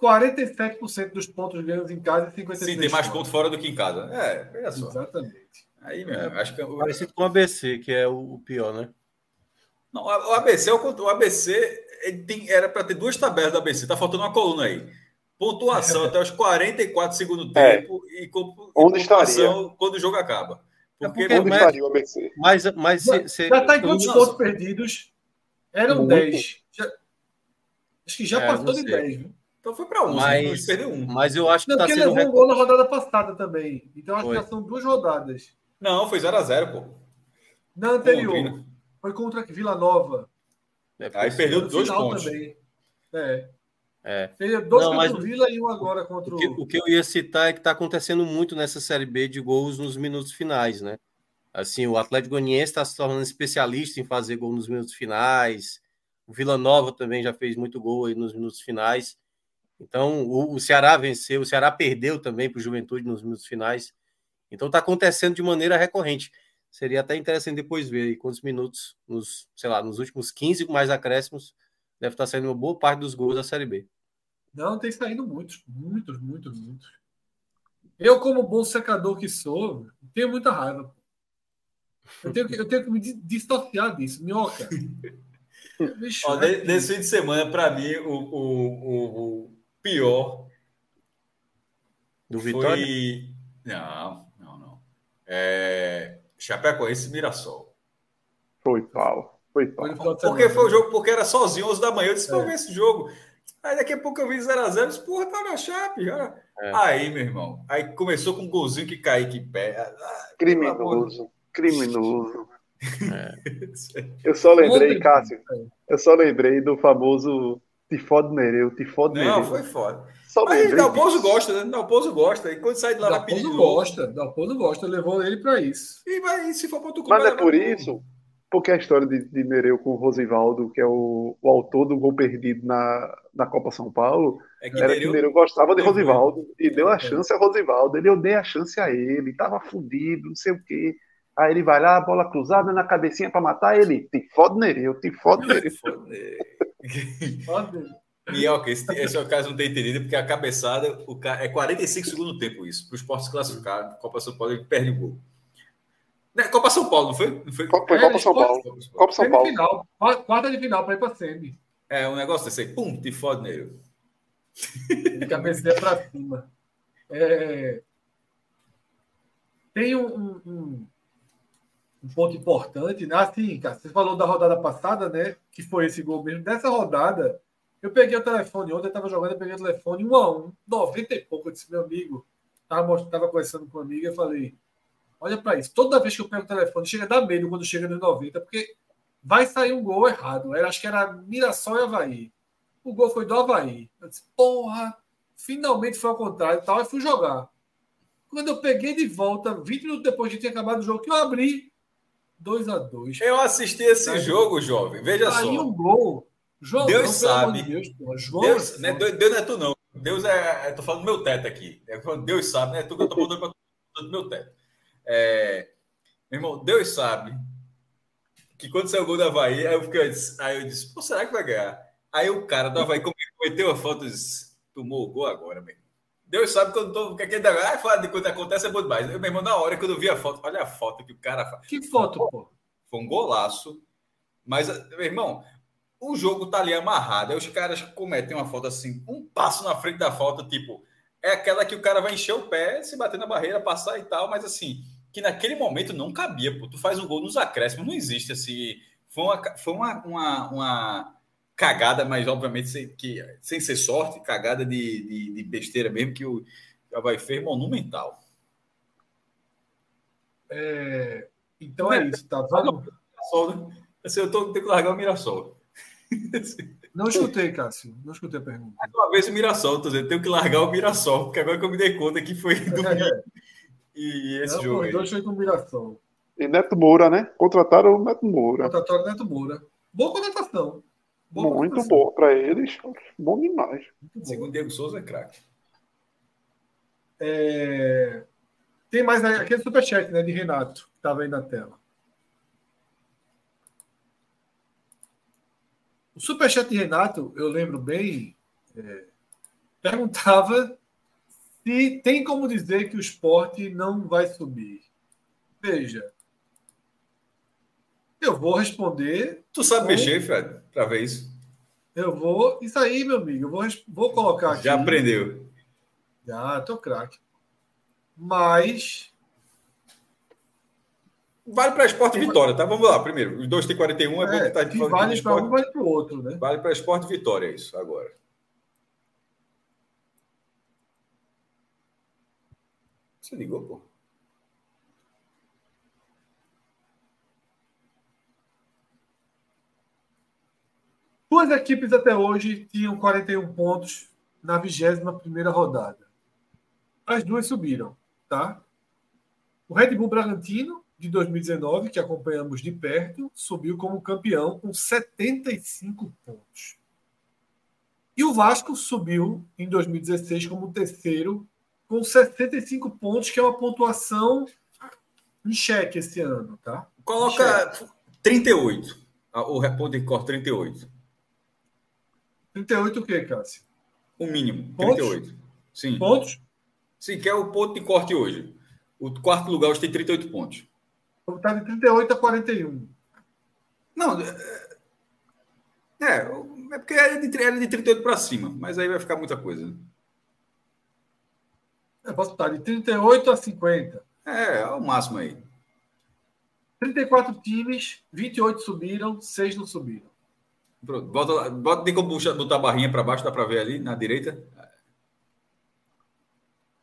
47% dos pontos ganhos em casa e 53%. Sim, tem mais pontos fora do que em casa. É, veja só. Exatamente. Aí mesmo, é, acho que... É Parecido com o ABC, que é o pior, né? Não, o ABC, o ABC tem, era para ter duas tabelas do ABC, tá faltando uma coluna aí. Pontuação *laughs* até os 44 segundos é. tempo e, com, Onde estaria? quando o jogo acaba. Porque, é porque Onde estaria o ABC? Mas, mas se, se, já está em quantos pontos perdidos? Eram Muito. 10. Já, acho que já é, passou de 10. Viu? Então foi para 11. Mas, perdeu um. mas eu acho que está sendo. Porque levou um gol na rodada passada também. Então acho foi. que já são duas rodadas. Não, foi 0x0, pô. Na anterior. Foi contra Vila Nova. É, Aí perdeu dois pontos. Também. É. É. Teve dois Não, contra o Vila e um agora contra o. Que, o que eu ia citar é que está acontecendo muito nessa Série B de gols nos minutos finais, né? Assim, o Atlético Goianiense está se tornando especialista em fazer gol nos minutos finais. O Vila Nova também já fez muito gol aí nos minutos finais. Então, o, o Ceará venceu, o Ceará perdeu também para o Juventude nos minutos finais. Então, está acontecendo de maneira recorrente. Seria até interessante depois ver aí quantos minutos, nos, sei lá, nos últimos 15 mais acréscimos, deve estar saindo uma boa parte dos gols da Série B. Não, tem saindo muitos, muitos, muitos, muitos. Eu, como bom secador que sou, tenho muita raiva. Eu tenho que, eu tenho que me dissociar disso. Minhoca. *laughs* Ó, nesse fim de semana, para mim, o, o, o, pior do Vitória? Foi... Não. É... Chapecoense e Mirassol. Foi pau. Foi pau. Porque foi o jogo, porque era sozinho, 11 da manhã. Eu disse, é. ver esse jogo. Aí daqui a pouco eu vi 0x0, eu disse, porra, tá na Chape. É. Aí, meu irmão, aí começou com um golzinho que caiu que pé. Ah, criminoso, criminoso. É. Eu só lembrei, Cássio, eu só lembrei do famoso Tifode Nereu, Tifode Nereu. Não, foi foda. Só Mas Dalpozo gosta, né? Dalpozo gosta. E quando sai de lá na Dalpozo gosta, Dalpozo gosta, levou ele para isso. E vai, se for para outro Mas é por isso, porque a história de, de Nereu com o Rosivaldo, que é o, o, autor do gol perdido na, na Copa São Paulo, é que era Nereu, que Nereu gostava de Rosivaldo e deu a é. chance a Rosivaldo. Ele eu dei a chance a ele, tava fudido, não sei o quê. Aí ele vai lá, bola cruzada na cabecinha para matar ele. Te fode Nereu, te fode Nereu. *laughs* Minhoca, esse, esse é o caso não tem entendido, porque a cabeçada o cara, é 45 segundos do tempo isso. Para os esportes classificados, Copa São Paulo, ele perde o gol. Né, Copa São Paulo, não foi? Não foi? Copa, é, Copa São Paulo. Copa São Paulo. Final, quarta de final para ir para semi. É, um negócio desse aí, pum, te fode nele. De cabeça para cima. É... Tem um, um, um, ponto importante, né? Assim, cara, você falou da rodada passada, né? Que foi esse gol mesmo. Dessa rodada, eu peguei o telefone ontem, eu estava jogando, eu peguei o telefone um a um, 90 e pouco. Eu disse, meu amigo, estava tava conversando com uma amiga, eu falei, olha para isso. Toda vez que eu pego o telefone, chega a dar medo quando chega nos 90, porque vai sair um gol errado. Acho que era Mirassol e Havaí. O gol foi do Havaí. Eu disse, porra, finalmente foi ao contrário e tal, e fui jogar. Quando eu peguei de volta, 20 minutos depois de ter acabado o jogo, que eu abri 2 a 2 Eu assisti esse jogo, jovem. Veja só. Aí um gol. João, Deus sabe. De Deus, João, Deus, né, Deus não é tu, não. Deus é. Estou falando do meu teto aqui. É Deus sabe, né? Tu que eu estou falando do meu teto. É, meu irmão, Deus sabe que quando saiu o gol da Havaí, aí eu, fiquei, aí eu disse, pô, será que vai ganhar? Aí o cara da Havaí cometeu a foto e disse, tomou o gol agora, meu irmão. Deus sabe quando tô. Que aquele ah, falar de quando acontece é bom demais. Eu, meu irmão, na hora que eu vi a foto, olha a foto que o cara faz. Que foto, pô? Foi um golaço. Mas, meu irmão, o jogo tá ali amarrado. Aí os caras cometem uma foto assim, um passo na frente da foto, tipo, é aquela que o cara vai encher o pé, se bater na barreira, passar e tal, mas assim, que naquele momento não cabia, pô. Tu faz um gol nos acréscimos, não existe assim. Foi uma, foi uma, uma, uma cagada, mas obviamente sem, que, sem ser sorte, cagada de, de, de besteira mesmo, que o Havaí fez monumental. É, então é isso, tá vendo? Né? Assim, eu tô, tenho que largar o Mirassol. *laughs* Não escutei, Cássio. Não escutei a pergunta. Uma vez o Mirassol, tô dizendo, tenho que largar o Mirassol, porque agora que eu me dei conta que foi do *laughs* é, e esse não, jogo. Os dois foi com Mirassol. E Neto Moura, né? Contrataram o Neto Moura. Contrataram o Neto Moura. Boa contratação. Boa Muito contratação. boa para eles. Bom demais. Muito Segundo Diego Souza é craque. É... Tem mais aquele superchat né, de Renato, que estava aí na tela. O Superchat de Renato, eu lembro bem, é, perguntava se tem como dizer que o esporte não vai subir. Veja, eu vou responder. Tu sabe com... mexer, Fred, para ver isso? Eu vou. Isso aí, meu amigo, eu vou, vou colocar aqui. Já aprendeu. Já, tô craque. Mas Vale para esporte vitória, tá? Vamos lá, primeiro. Os dois têm 41, é, é bom que tá que vale para um, vale para o outro, né? Vale para esporte vitória, é isso, agora. Você ligou, pô? Duas equipes até hoje tinham 41 pontos na 21 primeira rodada. As duas subiram, tá? O Red Bull Bragantino de 2019, que acompanhamos de perto, subiu como campeão com 75 pontos. E o Vasco subiu em 2016 como terceiro com 65 pontos, que é uma pontuação em xeque esse ano, tá? Coloca 38. O ponto de corte 38. 38 o quê, Cássio? O mínimo, pontos? 38. Sim. Pontos? Sim, que é o ponto de corte hoje. O quarto lugar hoje tem 38 pontos. Está de 38 a 41. Não, é, é, é porque era de, era de 38 para cima, mas aí vai ficar muita coisa. Eu posso estar de 38 a 50. É, é o máximo aí. 34 times, 28 subiram, 6 não subiram. Pronto, bota, bota, tem como botar a barrinha para baixo, dá para ver ali na direita?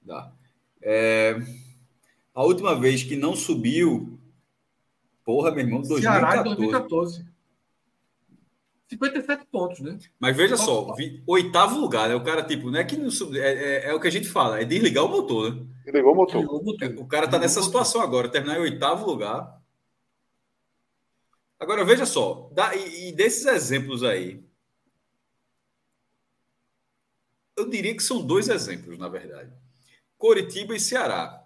Dá. É, a última vez que não subiu, porra, meu irmão, 2014. Ceará 2014. 57 pontos, né? Mas veja só, vi, oitavo lugar, né? O cara, tipo, não é que não sub, é, é, é, o que a gente fala, é desligar o motor, né? Desligou o motor. Desligou o, motor. É, o cara tá nessa situação agora, terminar em oitavo lugar. Agora, veja só, dá, e, e desses exemplos aí, eu diria que são dois exemplos, na verdade. Coritiba e Ceará.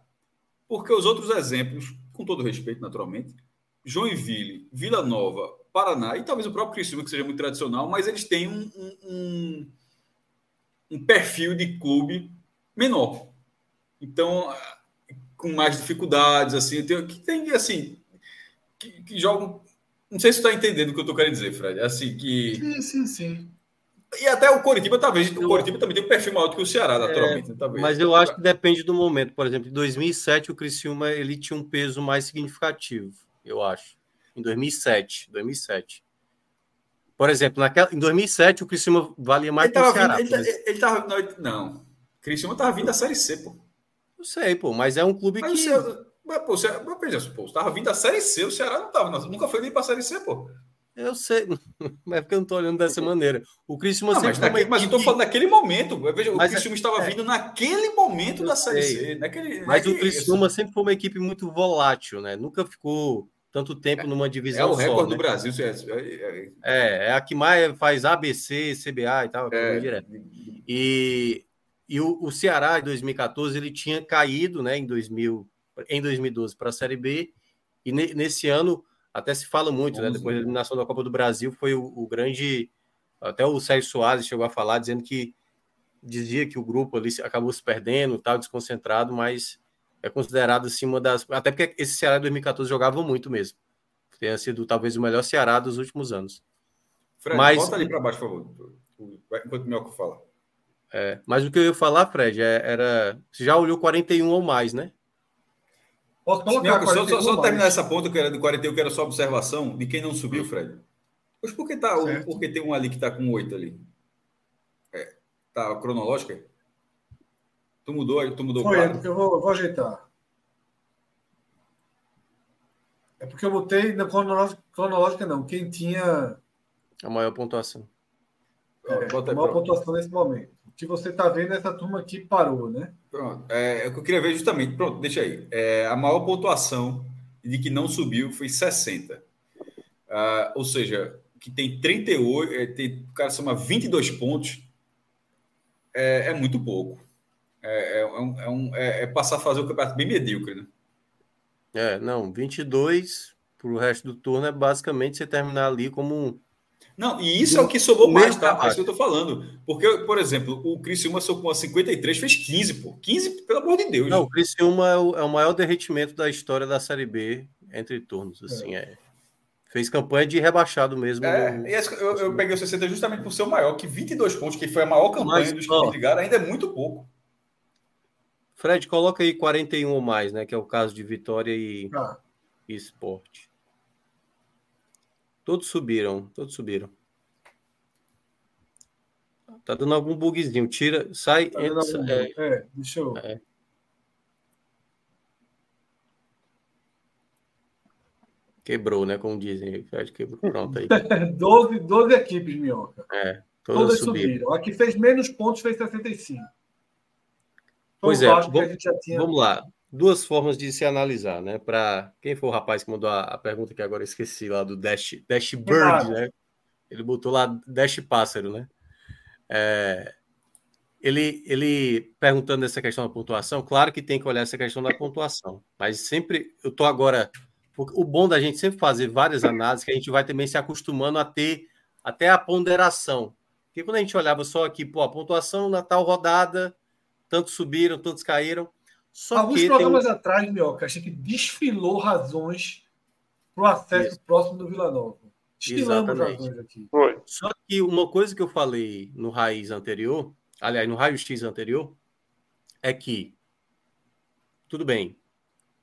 Porque os outros exemplos, com todo respeito, naturalmente, Joinville, Vila Nova, Paraná e talvez o próprio Criciúma, que seja muito tradicional, mas eles têm um, um, um perfil de clube menor. Então, com mais dificuldades, assim, tem, que tem assim, que, que jogam. Não sei se você está entendendo o que eu estou querendo dizer, Fred. Assim, que. Sim, sim, sim. E até o Coritiba, talvez. O Coritiba também tem um perfil maior do que o Ceará, naturalmente. É, talvez. Mas eu acho que depende do momento. Por exemplo, em 2007, o Criciúma ele tinha um peso mais significativo, eu acho em 2007. 2007. Por exemplo, naquela, em 2007 o Criciúma valia mais que o Ceará. Vindo, ele, ele tava, não, o Criciúma estava vindo da Série C, pô. Eu sei, pô, mas é um clube mas que... Você, mas, pô, você, mas, veja, pô, estava vindo da Série C, o Ceará não estava, nunca foi nem para a Série C, pô. Eu sei, *laughs* mas é porque eu não estou olhando dessa maneira. O Criciúma não, sempre mas, naquele, mas eu estou falando naquele momento. Veja, o Criciúma é, estava é, vindo naquele momento da Série C. Naquele, mas naquele, o Criciúma sempre foi uma equipe muito volátil, né? Nunca ficou tanto tempo numa divisão. É o recorde só, do né? Brasil. É, é, é, é, a que mais faz ABC, CBA e tal, é. direto. E, e o, o, Ceará, em 2014, ele tinha caído né, em, 2000, em 2012 para a Série B, e ne, nesse ano, até se fala muito, né, depois da eliminação da Copa do Brasil, foi o, o grande. Até o Sérgio Soares chegou a falar, dizendo que dizia que o grupo ali acabou se perdendo, tal, desconcentrado, mas é considerado assim uma das. Até porque esse Ceará de 2014 jogava muito mesmo. Tenha sido talvez o melhor Ceará dos últimos anos. Fred, mas, volta ali para baixo, por favor. Enquanto o Melco fala. É, mas o que eu ia falar, Fred, é, era. Você já olhou 41 ou mais, né? Posso colocar Melco, só, só, só terminar essa ponta que era do 41, que era só observação de quem não subiu, hum. Fred. Pois por que, tá, por que tem um ali que está com 8 ali? É, tá cronológica? Tu mudou, tu mudou Foi, o quadro? eu vou, eu vou ajeitar. É porque eu botei na cronológica, cronológica não, quem tinha a maior pontuação. É, a maior pontuação nesse momento. O que você está vendo é essa turma aqui parou, né? Pronto. É, é, o que eu queria ver justamente. Pronto, deixa aí. É, a maior pontuação de que não subiu foi 60. Ah, ou seja, que tem 38, é, tem, o cara soma 22 pontos. É, é muito pouco. É, é, é, um, é, um, é, passar a fazer o campeonato bem medíocre, né? É, não, 22 para o resto do turno é basicamente você terminar ali como um. Não, e isso é o que sobrou mais, tá? É isso que eu tô falando. Porque, por exemplo, o Criciúma socou a 53, fez 15, pô. 15, pelo amor de Deus. Não, o Criciúma é o, é o maior derretimento da história da Série B entre turnos, assim, é. é. Fez campanha de rebaixado mesmo. É, no... eu, eu, peguei o 60 justamente por ser o maior, que 22 pontos, que foi a maior campanha Mas, dos que ligaram, ainda é muito pouco. Fred, coloca aí 41 ou mais, né? Que é o caso de Vitória e, ah. e Esporte. Todos subiram, todos subiram. Tá dando algum bugzinho. Tira, sai. Tá entra, é, é, deixa eu. É. Quebrou, né? Como dizem. Fred quebrou. Pronto aí. *laughs* 12, 12 equipes, Minhoca. É, todas, todas subiram. subiram. A que fez menos pontos fez 65. Pois é, vamos, tinha... vamos, lá. duas formas de se analisar, né? Para quem for o rapaz que mandou a, a, pergunta que agora esqueci lá do Dash, Dash Bird, né? Ele botou lá Dash Pássaro, né? É, ele, ele perguntando essa questão da pontuação, claro que tem que olhar essa questão da pontuação, mas sempre eu tô agora. O bom da gente sempre fazer várias análises, que a gente vai também se acostumando a ter até a ponderação. Porque quando a gente olhava só aqui, pô, a pontuação na tal rodada, tantos subiram, tantos caíram. Só Alguns programas tem... atrás, Mioca, a gente desfilou razões para o acesso Isso. próximo do Vila Nova. Desfilamos razões aqui. Foi. Só que uma coisa que eu falei no raiz anterior, aliás, no raio-x anterior, é que, tudo bem,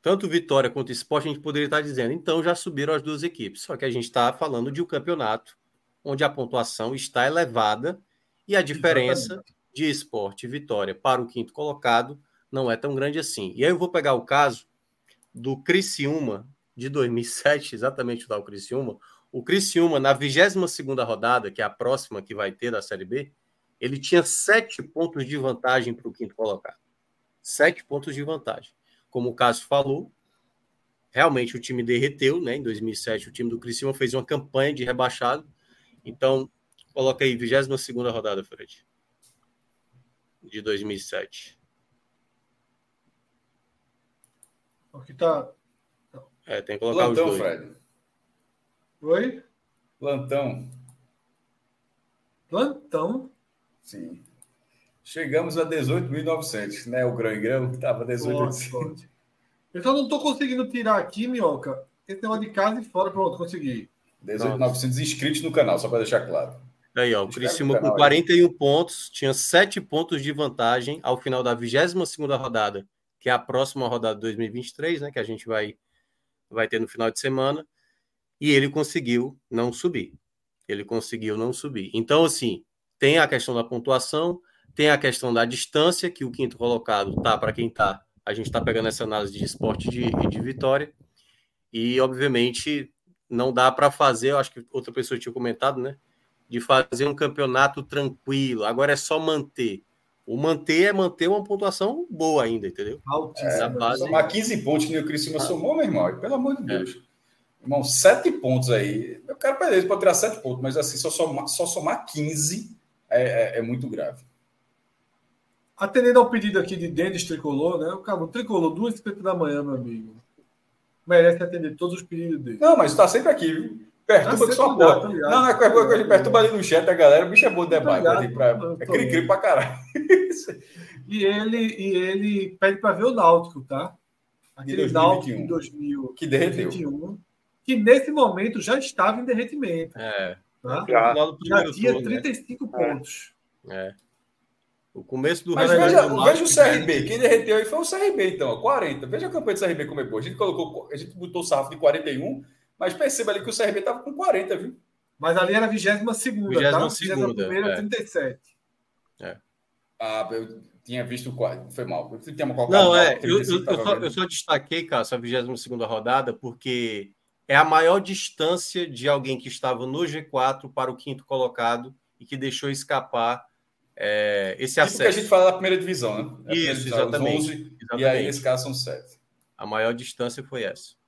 tanto Vitória quanto Esporte, a gente poderia estar dizendo, então já subiram as duas equipes. Só que a gente está falando de um campeonato onde a pontuação está elevada e a diferença Exatamente. De esporte vitória para o quinto colocado não é tão grande assim. E aí eu vou pegar o caso do Criciúma de 2007, exatamente o tal Criciúma. O Criciúma, na 22 rodada, que é a próxima que vai ter da Série B, ele tinha sete pontos de vantagem para o quinto colocado. Sete pontos de vantagem. Como o Cássio falou, realmente o time derreteu, né? Em 2007, o time do Criciúma fez uma campanha de rebaixado. Então, coloca aí, 22 rodada, Fred. De 2007. Aqui tá. É, tem que colocar Plantão, os dois. Fred. Oi? Plantão. Plantão? Sim. Chegamos a 18.900, né? O grão e grão estava 18.800. Eu só não estou conseguindo tirar aqui, Minhoca, esse negócio de casa e fora. Pronto, consegui. 18.900 inscritos no canal, só para deixar claro. Aí, ó, o Criciúma com 41 aí. pontos, tinha 7 pontos de vantagem ao final da 22 rodada que é a próxima rodada de 2023, né, que a gente vai, vai ter no final de semana, e ele conseguiu não subir. Ele conseguiu não subir. Então, assim, tem a questão da pontuação, tem a questão da distância, que o quinto colocado tá para quem tá. A gente está pegando essa análise de esporte de, de vitória. E, obviamente, não dá para fazer, eu acho que outra pessoa tinha comentado, né? De fazer um campeonato tranquilo. Agora é só manter. O manter é manter uma pontuação boa ainda, entendeu? Altíssima. É, base... Somar 15 pontos que o Criciúma ah. somou, meu irmão, pelo amor de Deus. É. Irmão, 7 pontos aí. Eu quero perder, ele pode tirar 7 pontos, mas assim, só somar, só somar 15 é, é, é muito grave. Atendendo ao pedido aqui de Denis Tricolor, né? O cara tricolor, 2h50 da manhã, meu amigo. Merece atender todos os pedidos dele. Não, mas está sempre aqui, viu? Perturba que só porra. Não, não é coisa que perturba ali no chat a galera. O bicho é bom de debate. Ligado, pra, é cri-cri pra caralho. *laughs* e ele, e ele pede pra ver o Náutico, tá? Aquele de Náutico de 2021. Que derreteu. Que nesse momento já estava em derretimento. É. Tá? Já, já tinha turno, 35 né? pontos. É. O começo do Mas veja, veja o CRB. Quem derreteu aí foi o CRB, então, 40. Veja a campanha do CRB como é boa. A gente colocou, a gente botou o sarrafo de 41 mas perceba ali que o CRB estava com 40, viu? Mas ali era a 22 segunda, 22 tá? segunda, primeira, é. 37. É. Ah, eu tinha visto o Foi mal. Eu tinha Não, é. Eu, eu, eu, só, eu, só, destaquei, cara, a 22 rodada, porque é a maior distância de alguém que estava no G4 para o quinto colocado e que deixou escapar é, esse tipo acesso. que a gente fala da primeira divisão, né? Isso, divisão, exatamente, 11, exatamente. E aí, nesse caso, são sete. A maior distância foi essa.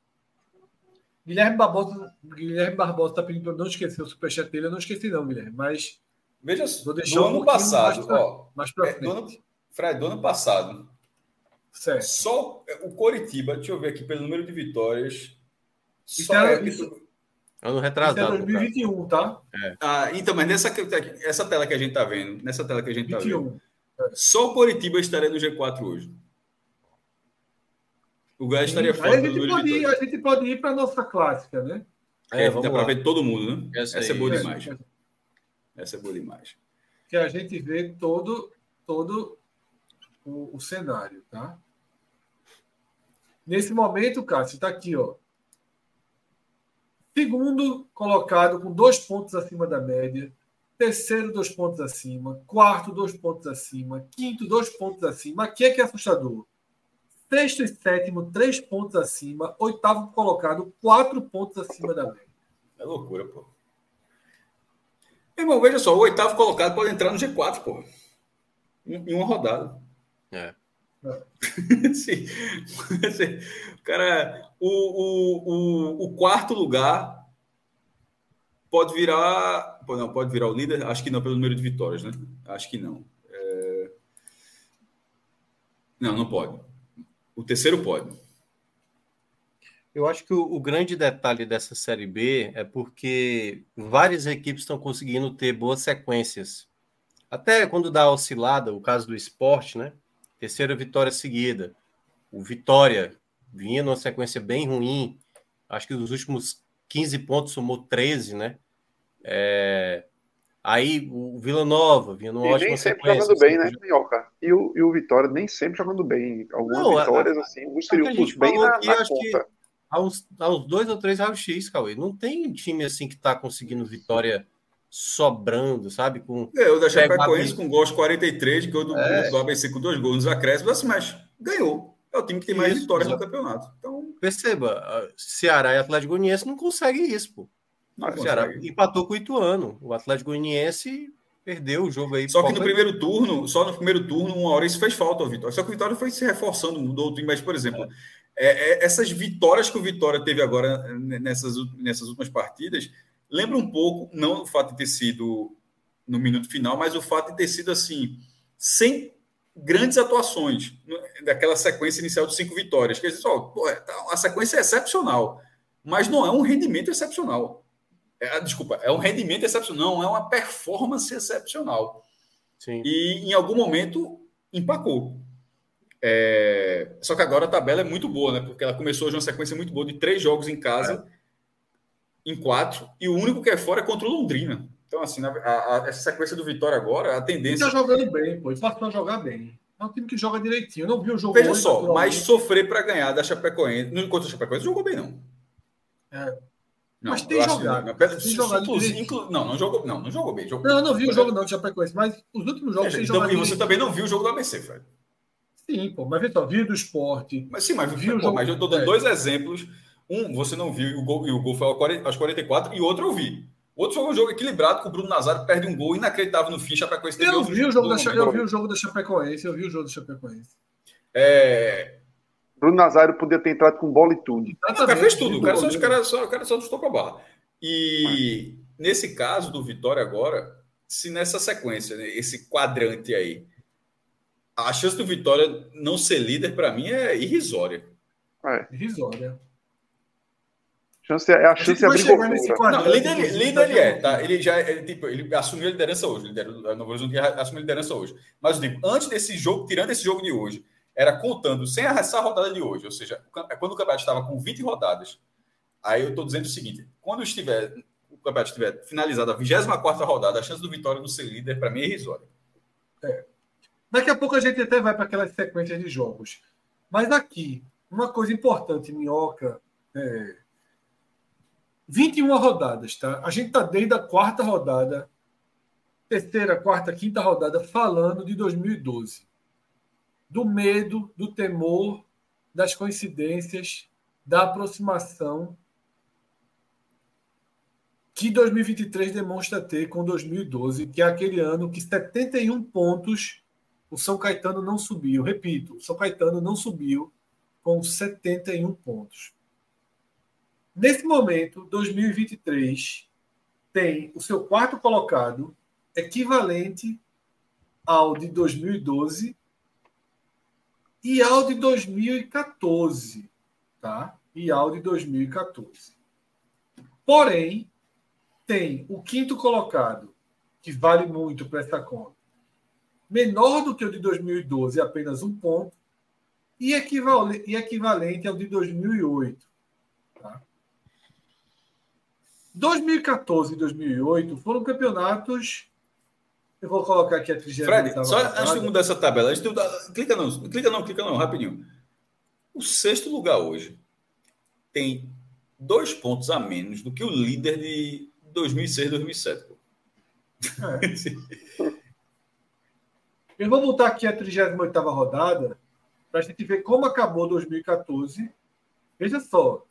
Guilherme Barbosa Guilherme Barbosa está pedindo para não esquecer o superchat dele. Eu não esqueci, não, Guilherme. Mas. Veja só, do um ano passado, mais pra, ó, mais pra é, do ano, Fred, do ano passado. Certo. Só o Coritiba, deixa eu ver aqui pelo número de vitórias. Só então, é, isso, ano retrasado. Isso é 2021, tá? É. Ah, então, mas nessa essa tela que a gente está vendo, nessa tela que a gente está vendo, só o Coritiba estaria no G4 hoje. O Goiás estaria fora. A gente, pode ir, a gente pode ir para a nossa clássica, né? É, dá para ver todo mundo, né? Essa, Essa é boa demais. Essa é boa demais. Que a gente vê todo, todo o, o cenário, tá? Nesse momento, Cássio, está aqui, ó. Segundo colocado com dois pontos acima da média. Terceiro, dois pontos acima. Quarto, dois pontos acima. Quinto, dois pontos acima. Aqui é que é assustador. Sexto e sétimo, três pontos acima. Oitavo colocado, quatro pontos acima da média. É loucura, pô. Irmão, veja só, o oitavo colocado pode entrar no G4, pô. Em uma rodada. É. *laughs* Sim. Cara, o, o, o, o, quarto lugar pode virar. Não, pode virar o líder? Acho que não, pelo número de vitórias, né? Acho que não. É... Não, não pode. O terceiro pode. Eu acho que o, o, grande detalhe dessa Série B é porque várias equipes estão conseguindo ter boas sequências. Até quando dá oscilada, o caso do esporte, né? Terceira vitória seguida. O Vitória vinha numa sequência bem ruim. Acho que nos últimos 15 pontos somou 13, né? É... Aí o Vila Nova vinha numa e ótima nem sempre jogando bem, né, Minhoca? E o, e o Vitória nem sempre jogando bem. Algumas Não, vitórias, a, assim, os triunfos bem na, aqui, na conta. Que há uns, há uns dois ou três raio-x, Cauê. Não tem time assim que está conseguindo vitória sobrando, sabe? Com, é, o da Chapecoense com gols 43, gol do, é. do ABC com dois gols nos acréscimos, assim, mas ganhou. É o time que tem mais isso, vitórias no campeonato. Então... Perceba, Ceará e Atlético Goianiense não conseguem isso, pô. Não o Ceará empatou com o Ituano. O Atlético Goianiense perdeu o jogo aí. Só que no primeiro turno, só no primeiro turno, uma hora isso fez falta ao Vitória. Só que o Vitória foi se reforçando, mudou o time, mas, por exemplo, é. É, é, essas vitórias que o Vitória teve agora né, nessas, nessas últimas partidas, lembra um pouco, não o fato de ter sido no minuto final, mas o fato de ter sido assim, sem grandes atuações, daquela sequência inicial de cinco vitórias. Quer dizer, tá, a sequência é excepcional, mas não é um rendimento excepcional. É, desculpa, é um rendimento excepcional, não é uma performance excepcional. Sim. E em algum momento empacou. É... Só que agora a tabela é muito boa, né? Porque ela começou hoje uma sequência muito boa de três jogos em casa, é. em quatro, e o único que é fora é contra o Londrina. Então, assim, a, a, essa sequência do Vitória agora, a tendência. Está jogando bem, pô. Ele passou a jogar bem. É um time que joga direitinho. Eu não vi o jogo. Veja hoje, só, mas sofrer para ganhar da Chapecoense. Não contra a Chapecoense, jogou bem, não. É. Não, mas tem jogado. Não, tem jogado inclu, não, não jogou, não, não jogou bem. Jogou, não, eu não vi o jogo não de Chapecoense, mas os últimos jogos é, tem então, jogado. E você também não viu o jogo do ABC, Fred. Sim, pô, mas Vitor, viu do esporte. Mas sim, mas, viu pô, mas eu estou dando dois exemplos. Um, você não viu, e o gol, e o gol foi aos 44, e outro eu vi. Outro foi um jogo equilibrado, com o Bruno Nazário perde um gol inacreditável no fim, Chapecoense eu vi, o jogo da, eu vi o jogo da Chapecoense, eu vi o jogo da Chapecoense. É... Bruno Nazário podia ter entrado com bola e tudo. fez tudo, o cara só, o cara só, o cara só a barra. E nesse caso do Vitória agora, se nessa sequência, né, esse quadrante aí, a chance do Vitória não ser líder, para mim, é irrisória. É. Irrisória. Chance, é a chance de abrir Não, líder, líder ele é, tá? Ele já ele, tipo, ele assumiu a liderança hoje. O Novo Horizonte assumiu a liderança hoje. Mas eu digo, antes desse jogo, tirando esse jogo de hoje, era contando sem essa rodada de hoje, ou seja, quando o campeonato estava com 20 rodadas, aí eu estou dizendo o seguinte: quando estiver, o campeonato estiver finalizado a 24 rodada, a chance do Vitória não ser líder, para mim, é irrisória. É. Daqui a pouco a gente até vai para aquelas sequências de jogos. Mas aqui, uma coisa importante, Minhoca, é... 21 rodadas, tá? A gente está desde a quarta rodada, terceira, quarta, quinta rodada, falando de 2012. Do medo, do temor, das coincidências, da aproximação que 2023 demonstra ter com 2012, que é aquele ano que 71 pontos o São Caetano não subiu. Repito, o São Caetano não subiu com 71 pontos. Nesse momento, 2023 tem o seu quarto colocado equivalente ao de 2012 e ao de 2014, tá? E ao de 2014. Porém, tem o quinto colocado, que vale muito para essa conta, menor do que o de 2012, apenas um ponto, e equivalente, e equivalente ao de 2008. Tá? 2014 e 2008 foram campeonatos. Eu vou colocar aqui a 30 Fred, só antes de mudar essa tabela, antes de, clica não, clica não, clica não, rapidinho. O sexto lugar hoje tem dois pontos a menos do que o líder de 2006 2007. É. Eu vou botar aqui a 38 rodada para a gente ver como acabou 2014. Veja só.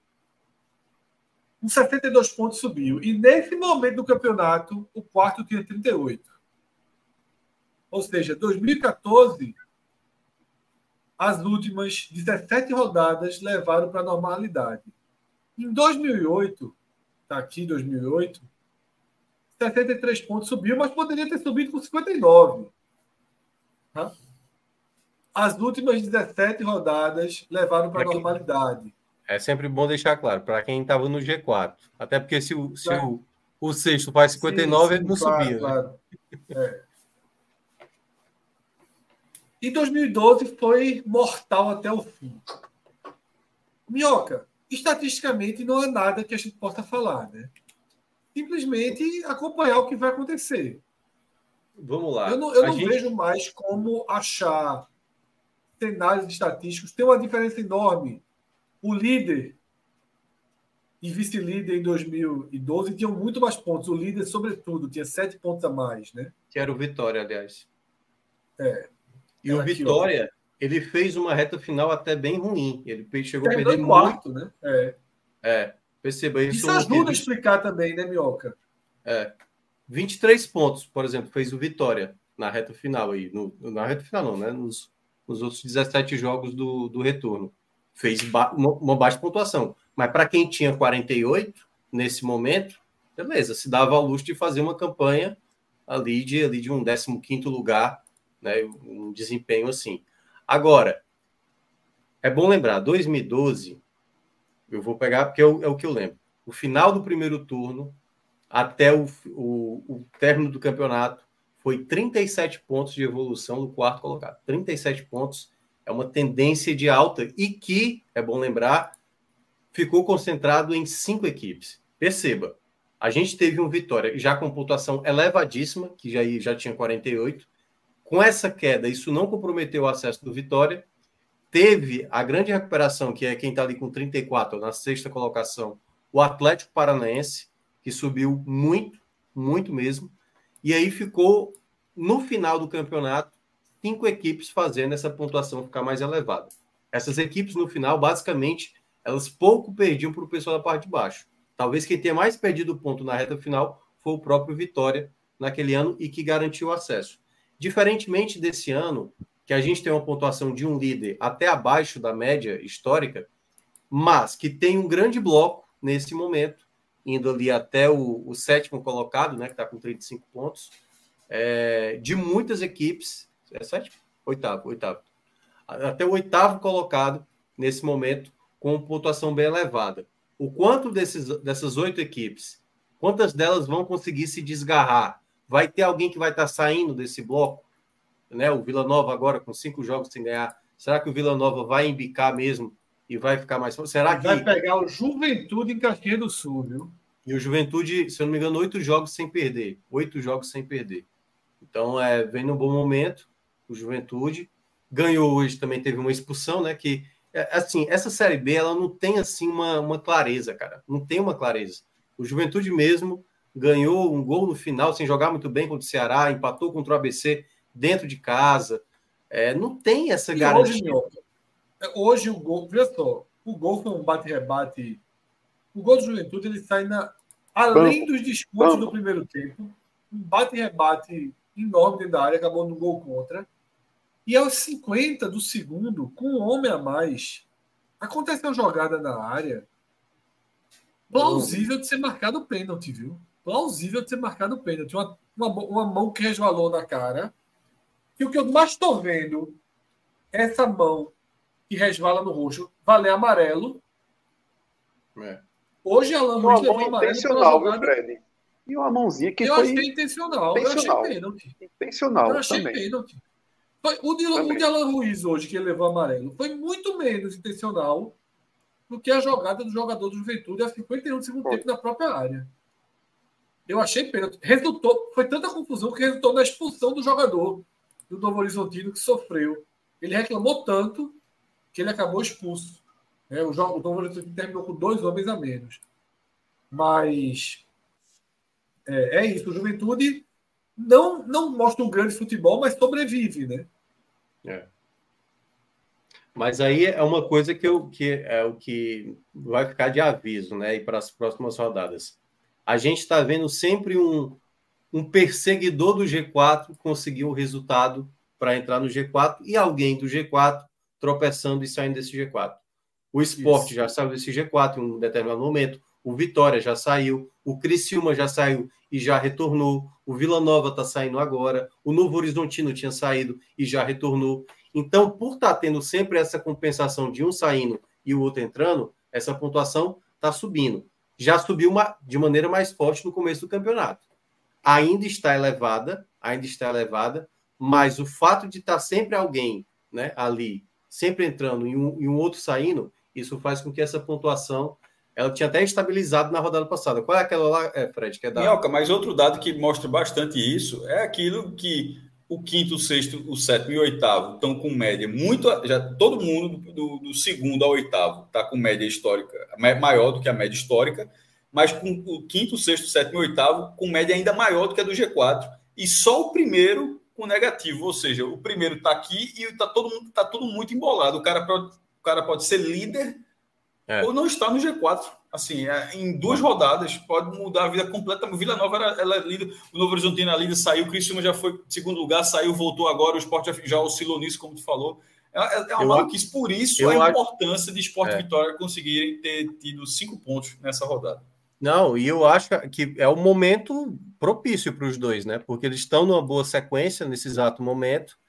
Com 72 pontos subiu. E nesse momento do campeonato, o quarto tinha 38. Ou seja, 2014, as últimas 17 rodadas levaram para a normalidade. Em 2008, está aqui 2008, 73 pontos subiu, mas poderia ter subido com 59. Tá? As últimas 17 rodadas levaram para a normalidade. É sempre bom deixar claro, para quem estava no G4. Até porque se o, se o, o sexto faz 59, sim, sim, ele não claro, subia. Né? Claro. Né? É. E 2012 foi mortal até o fim. Minhoca, estatisticamente não há nada que a gente possa falar, né? Simplesmente acompanhar o que vai acontecer. Vamos lá. Eu não, eu não gente... vejo mais como achar cenários estatísticos. Tem uma diferença enorme. O líder e vice-líder em 2012 tinham muito mais pontos. O líder, sobretudo, tinha sete pontos a mais, né? Que era o Vitória, aliás. É. E o Vitória, ele fez uma reta final até bem ruim. Ele chegou a perder quarto, muito. né? É. é. Perceba isso. Isso ajuda a explicar também, né, Mioca? É. 23 pontos, por exemplo, fez o Vitória na reta final aí. No, na reta final, não, né? Nos, nos outros 17 jogos do, do retorno. Fez ba uma, uma baixa pontuação. Mas para quem tinha 48 nesse momento, beleza, se dava ao luxo de fazer uma campanha ali de, ali de um 15 lugar né? Um desempenho assim. Agora, é bom lembrar, 2012, eu vou pegar porque é o, é o que eu lembro. O final do primeiro turno até o, o, o término do campeonato foi 37 pontos de evolução do quarto colocado. 37 pontos é uma tendência de alta e que, é bom lembrar, ficou concentrado em cinco equipes. Perceba, a gente teve um Vitória já com pontuação elevadíssima, que já, já tinha 48, com essa queda, isso não comprometeu o acesso do Vitória. Teve a grande recuperação, que é quem está ali com 34, na sexta colocação, o Atlético Paranaense, que subiu muito, muito mesmo. E aí ficou, no final do campeonato, cinco equipes fazendo essa pontuação ficar mais elevada. Essas equipes, no final, basicamente, elas pouco perdiam para o pessoal da parte de baixo. Talvez quem tenha mais perdido ponto na reta final foi o próprio Vitória naquele ano e que garantiu o acesso. Diferentemente desse ano, que a gente tem uma pontuação de um líder até abaixo da média histórica, mas que tem um grande bloco nesse momento, indo ali até o, o sétimo colocado, né, que está com 35 pontos, é, de muitas equipes. É sétimo? Oitavo, oitavo. Até o oitavo colocado nesse momento, com pontuação bem elevada. O quanto desses, dessas oito equipes, quantas delas vão conseguir se desgarrar Vai ter alguém que vai estar saindo desse bloco, né? O Vila Nova agora com cinco jogos sem ganhar. Será que o Vila Nova vai embicar mesmo e vai ficar mais? Será que vai pegar o Juventude em Caxias do Sul, viu? E o Juventude, se eu não me engano, oito jogos sem perder, oito jogos sem perder. Então, é, vem num bom momento o Juventude. Ganhou hoje, também teve uma expulsão, né? Que, é, assim, essa Série B, ela não tem, assim, uma, uma clareza, cara. Não tem uma clareza. O Juventude mesmo ganhou um gol no final sem jogar muito bem contra o Ceará, empatou contra o ABC dentro de casa. É, não tem essa e garantia. Hoje, hoje, o gol, veja só, o gol foi um bate-rebate. O gol do Juventude ele sai na, além dos descontos do primeiro tempo, um bate-rebate enorme dentro da área, acabou no gol contra. E aos 50 do segundo, com um homem a mais, acontece uma jogada na área plausível de ser marcado o pênalti, viu? Plausível de ser marcado o pênalti. Uma, uma, uma, mão que resvalou na cara. E o que eu mais estou vendo é essa mão que resvala no rosto valer amarelo. É. Hoje Alan Luiz levou amarelo intencional, viu, Fred? E uma mãozinha que eu foi... achei intencional. intencional. Eu achei pênalti. Intencional eu achei também. pênalti. Foi, o, de, o de Alan Ruiz hoje, que ele levou amarelo, foi muito menos intencional do que a jogada do jogador do Juventude a 51 do segundo tempo na própria área. Eu achei pênalti. Resultou, foi tanta confusão que resultou na expulsão do jogador do Novo Horizontino que sofreu. Ele reclamou tanto que ele acabou expulso. É, o, o Novo Horizontino terminou com dois homens a menos. Mas é, é isso. O Juventude não, não mostra um grande futebol, mas sobrevive, né? É. Mas aí é uma coisa que, eu, que é o que vai ficar de aviso, né? E para as próximas rodadas a gente está vendo sempre um, um perseguidor do G4 conseguir um resultado para entrar no G4 e alguém do G4 tropeçando e saindo desse G4. O esporte já saiu desse G4 em um determinado momento. O Vitória já saiu. O Criciúma já saiu e já retornou. O Vila Nova está saindo agora. O Novo Horizontino tinha saído e já retornou. Então, por estar tá tendo sempre essa compensação de um saindo e o outro entrando, essa pontuação está subindo. Já subiu uma, de maneira mais forte no começo do campeonato. Ainda está elevada, ainda está elevada, mas o fato de estar tá sempre alguém né, ali, sempre entrando e um, e um outro saindo, isso faz com que essa pontuação ela tinha até estabilizado na rodada passada. Qual é aquela lá, é, Fred? Que é da... Minhoca, mas outro dado que mostra bastante isso é aquilo que o quinto, o sexto, o sétimo e o oitavo estão com média muito. Já todo mundo do, do segundo ao oitavo está com média histórica maior do que a média histórica, mas com o quinto, sexto, sétimo e oitavo com média ainda maior do que a do G4. E só o primeiro com negativo, ou seja, o primeiro está aqui e está todo mundo tá tudo muito embolado. O cara pode, o cara pode ser líder é. ou não está no G4. Assim, é, em duas rodadas pode mudar a vida completamente. Vila Nova era, ela é líder, o Novo Horizontino é líder, saiu, o Criciúma já foi segundo lugar, saiu, voltou agora, o esporte já, oscilou nisso, como tu falou. É, é, é uma eu, maluquice, por isso a importância de Esporte é. Vitória conseguirem ter tido cinco pontos nessa rodada. Não, e eu acho que é o momento propício para os dois, né? Porque eles estão numa boa sequência nesse exato momento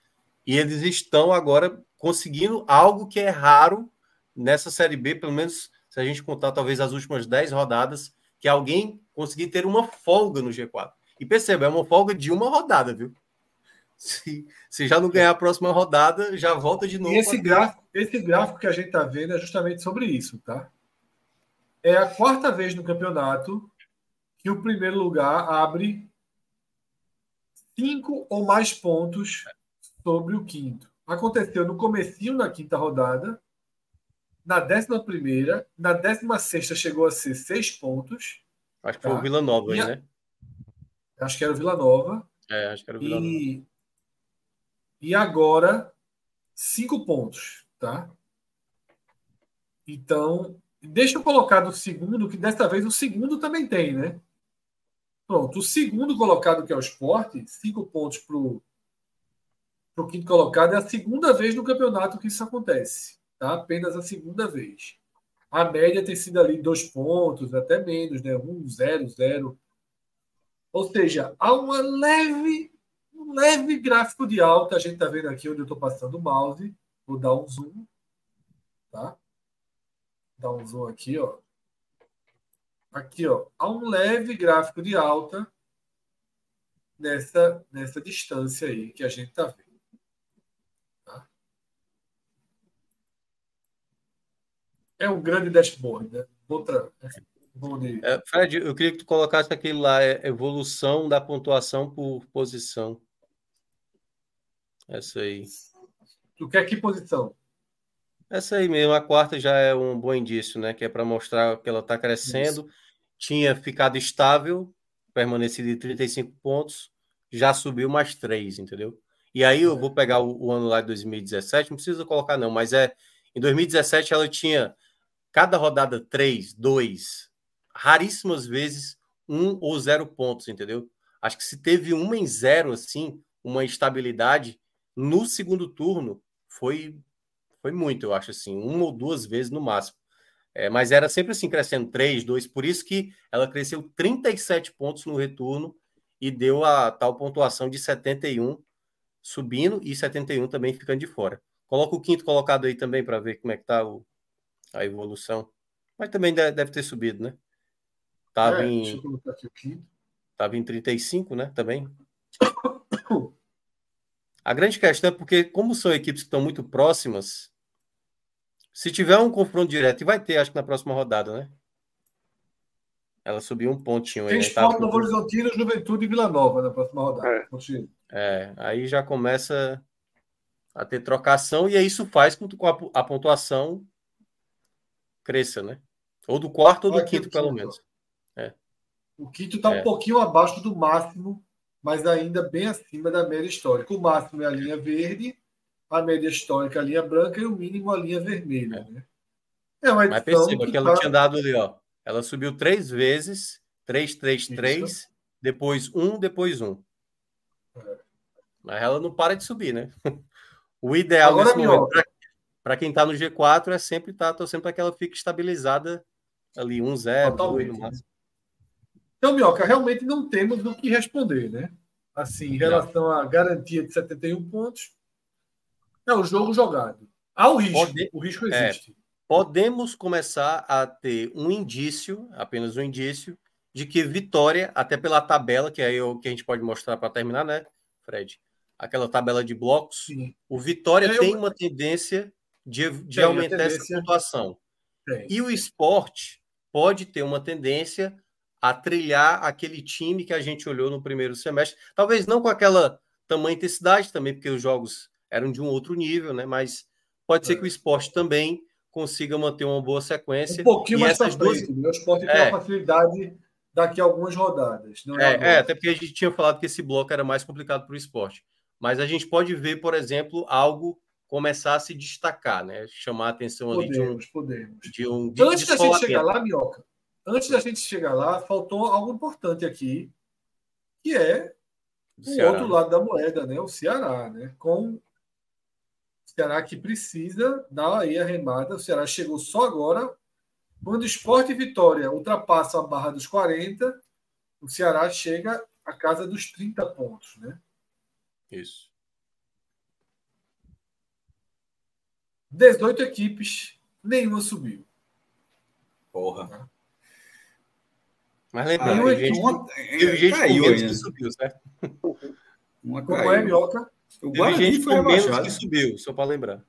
e eles estão agora conseguindo algo que é raro nessa Série B, pelo menos se a gente contar talvez as últimas 10 rodadas, que alguém conseguir ter uma folga no G4. E perceba, é uma folga de uma rodada, viu? Se, se já não ganhar a próxima rodada, já volta de novo. E esse, gráfico, esse gráfico que a gente está vendo é justamente sobre isso, tá? É a quarta vez no campeonato que o primeiro lugar abre cinco ou mais pontos sobre o quinto. Aconteceu no comecinho da quinta rodada, na décima primeira, na décima sexta chegou a ser seis pontos. Acho que tá? foi o Vila Nova aí, a... né? Acho que era o Vila Nova. É, acho que era o Vila e... Nova. E agora, cinco pontos, tá? Então, deixa eu colocar do segundo, que desta vez o segundo também tem, né? Pronto, o segundo colocado, que é o esporte, cinco pontos para o quinto colocado, é a segunda vez no campeonato que isso acontece. Tá? Apenas a segunda vez. A média tem sido ali dois pontos, até menos, né? Um, zero, zero. Ou seja, há uma leve, um leve gráfico de alta. A gente está vendo aqui onde eu estou passando o mouse. Vou dar um zoom. Tá? Dar um zoom aqui, ó. Aqui, ó, há um leve gráfico de alta nessa, nessa distância aí que a gente está vendo. Tá? É um grande dashboard, né? Outra. É, Fred, eu queria que tu colocasse aquele lá, é evolução da pontuação por posição. Essa aí. Tu quer que posição? Essa aí mesmo, a quarta já é um bom indício, né? Que é para mostrar que ela está crescendo. Isso tinha ficado estável, permanecido em 35 pontos, já subiu mais 3, entendeu? E aí eu vou pegar o, o, ano lá de 2017, não precisa colocar não, mas é em 2017 ela tinha cada rodada 3, 2, raríssimas vezes um ou zero pontos, entendeu? Acho que se teve uma em zero assim, uma estabilidade no segundo turno, foi foi muito, eu acho assim, uma ou duas vezes no máximo. É, mas era sempre assim, crescendo 3, 2, por isso que ela cresceu 37 pontos no retorno e deu a tal pontuação de 71 subindo e 71 também ficando de fora. Coloca o quinto colocado aí também para ver como é que tá o, a evolução. Mas também deve ter subido, né? Tava é, em. Tava em 35, né? Também. A grande questão é porque, como são equipes que estão muito próximas, se tiver um confronto direto, e vai ter, acho que na próxima rodada, né? Ela subiu um pontinho aí. Tem Esporte Novo Horizontino, Juventude e Vila Nova na próxima rodada. É. é. aí já começa a ter trocação e aí isso faz com que a pontuação cresça, né? Ou do quarto ou do quinto, pelo menos. É. O quinto está é. um pouquinho abaixo do máximo, mas ainda bem acima da média histórica. O máximo é a linha verde a média histórica a linha branca e o mínimo a linha vermelha. Né? É uma Mas perceba que, que ela tá... tinha dado ali, ó. Ela subiu três vezes, três, três, três, depois um, depois um. É. Mas ela não para de subir, né? *laughs* O ideal Agora, nesse momento. Para quem está no G4 é sempre tá torcendo para que ela fique estabilizada ali, 1-0, 2 no máximo. Então, Mioca, realmente não temos do que responder, né? Assim, em relação à garantia de 71 pontos, é o jogo jogado. Há o risco, Pode... o risco é, existe. É, podemos começar a ter um indício, apenas um indício, de que Vitória, até pela tabela, que é o que a gente pode mostrar para terminar, né, Fred? Aquela tabela de blocos, Sim. o Vitória é, tem uma tendência de, de aumentar essa pontuação. Tem. E o esporte pode ter uma tendência a trilhar aquele time que a gente olhou no primeiro semestre. Talvez não com aquela tamanha intensidade também, porque os jogos eram de um outro nível, né? Mas pode é. ser que o esporte também consiga manter uma boa sequência. Um pouquinho mais para duas... frente. Né? O esporte é. tem uma facilidade daqui a algumas rodadas. É, é, até porque a gente tinha falado que esse bloco era mais complicado para o esporte. Mas a gente pode ver, por exemplo, algo começar a se destacar, né? Chamar a atenção podemos, ali de um. Podemos. De um de Antes da gente chegar lá, Mioca, antes da gente chegar lá, faltou algo importante aqui, que é o, o outro lado da moeda, né? O Ceará, né? Com o Ceará que precisa dar aí a remada. O Ceará chegou só agora. Quando o Esporte e Vitória ultrapassam a barra dos 40, o Ceará chega à casa dos 30 pontos, né? Isso. 18 equipes, nenhuma subiu. Porra. Mas lembrando, ah, gente, uma, teve gente caiu com menos que subiu, certo? Uma Como caiu. é, Mioca? O teve gente foi com menos que subiu, só para lembrar.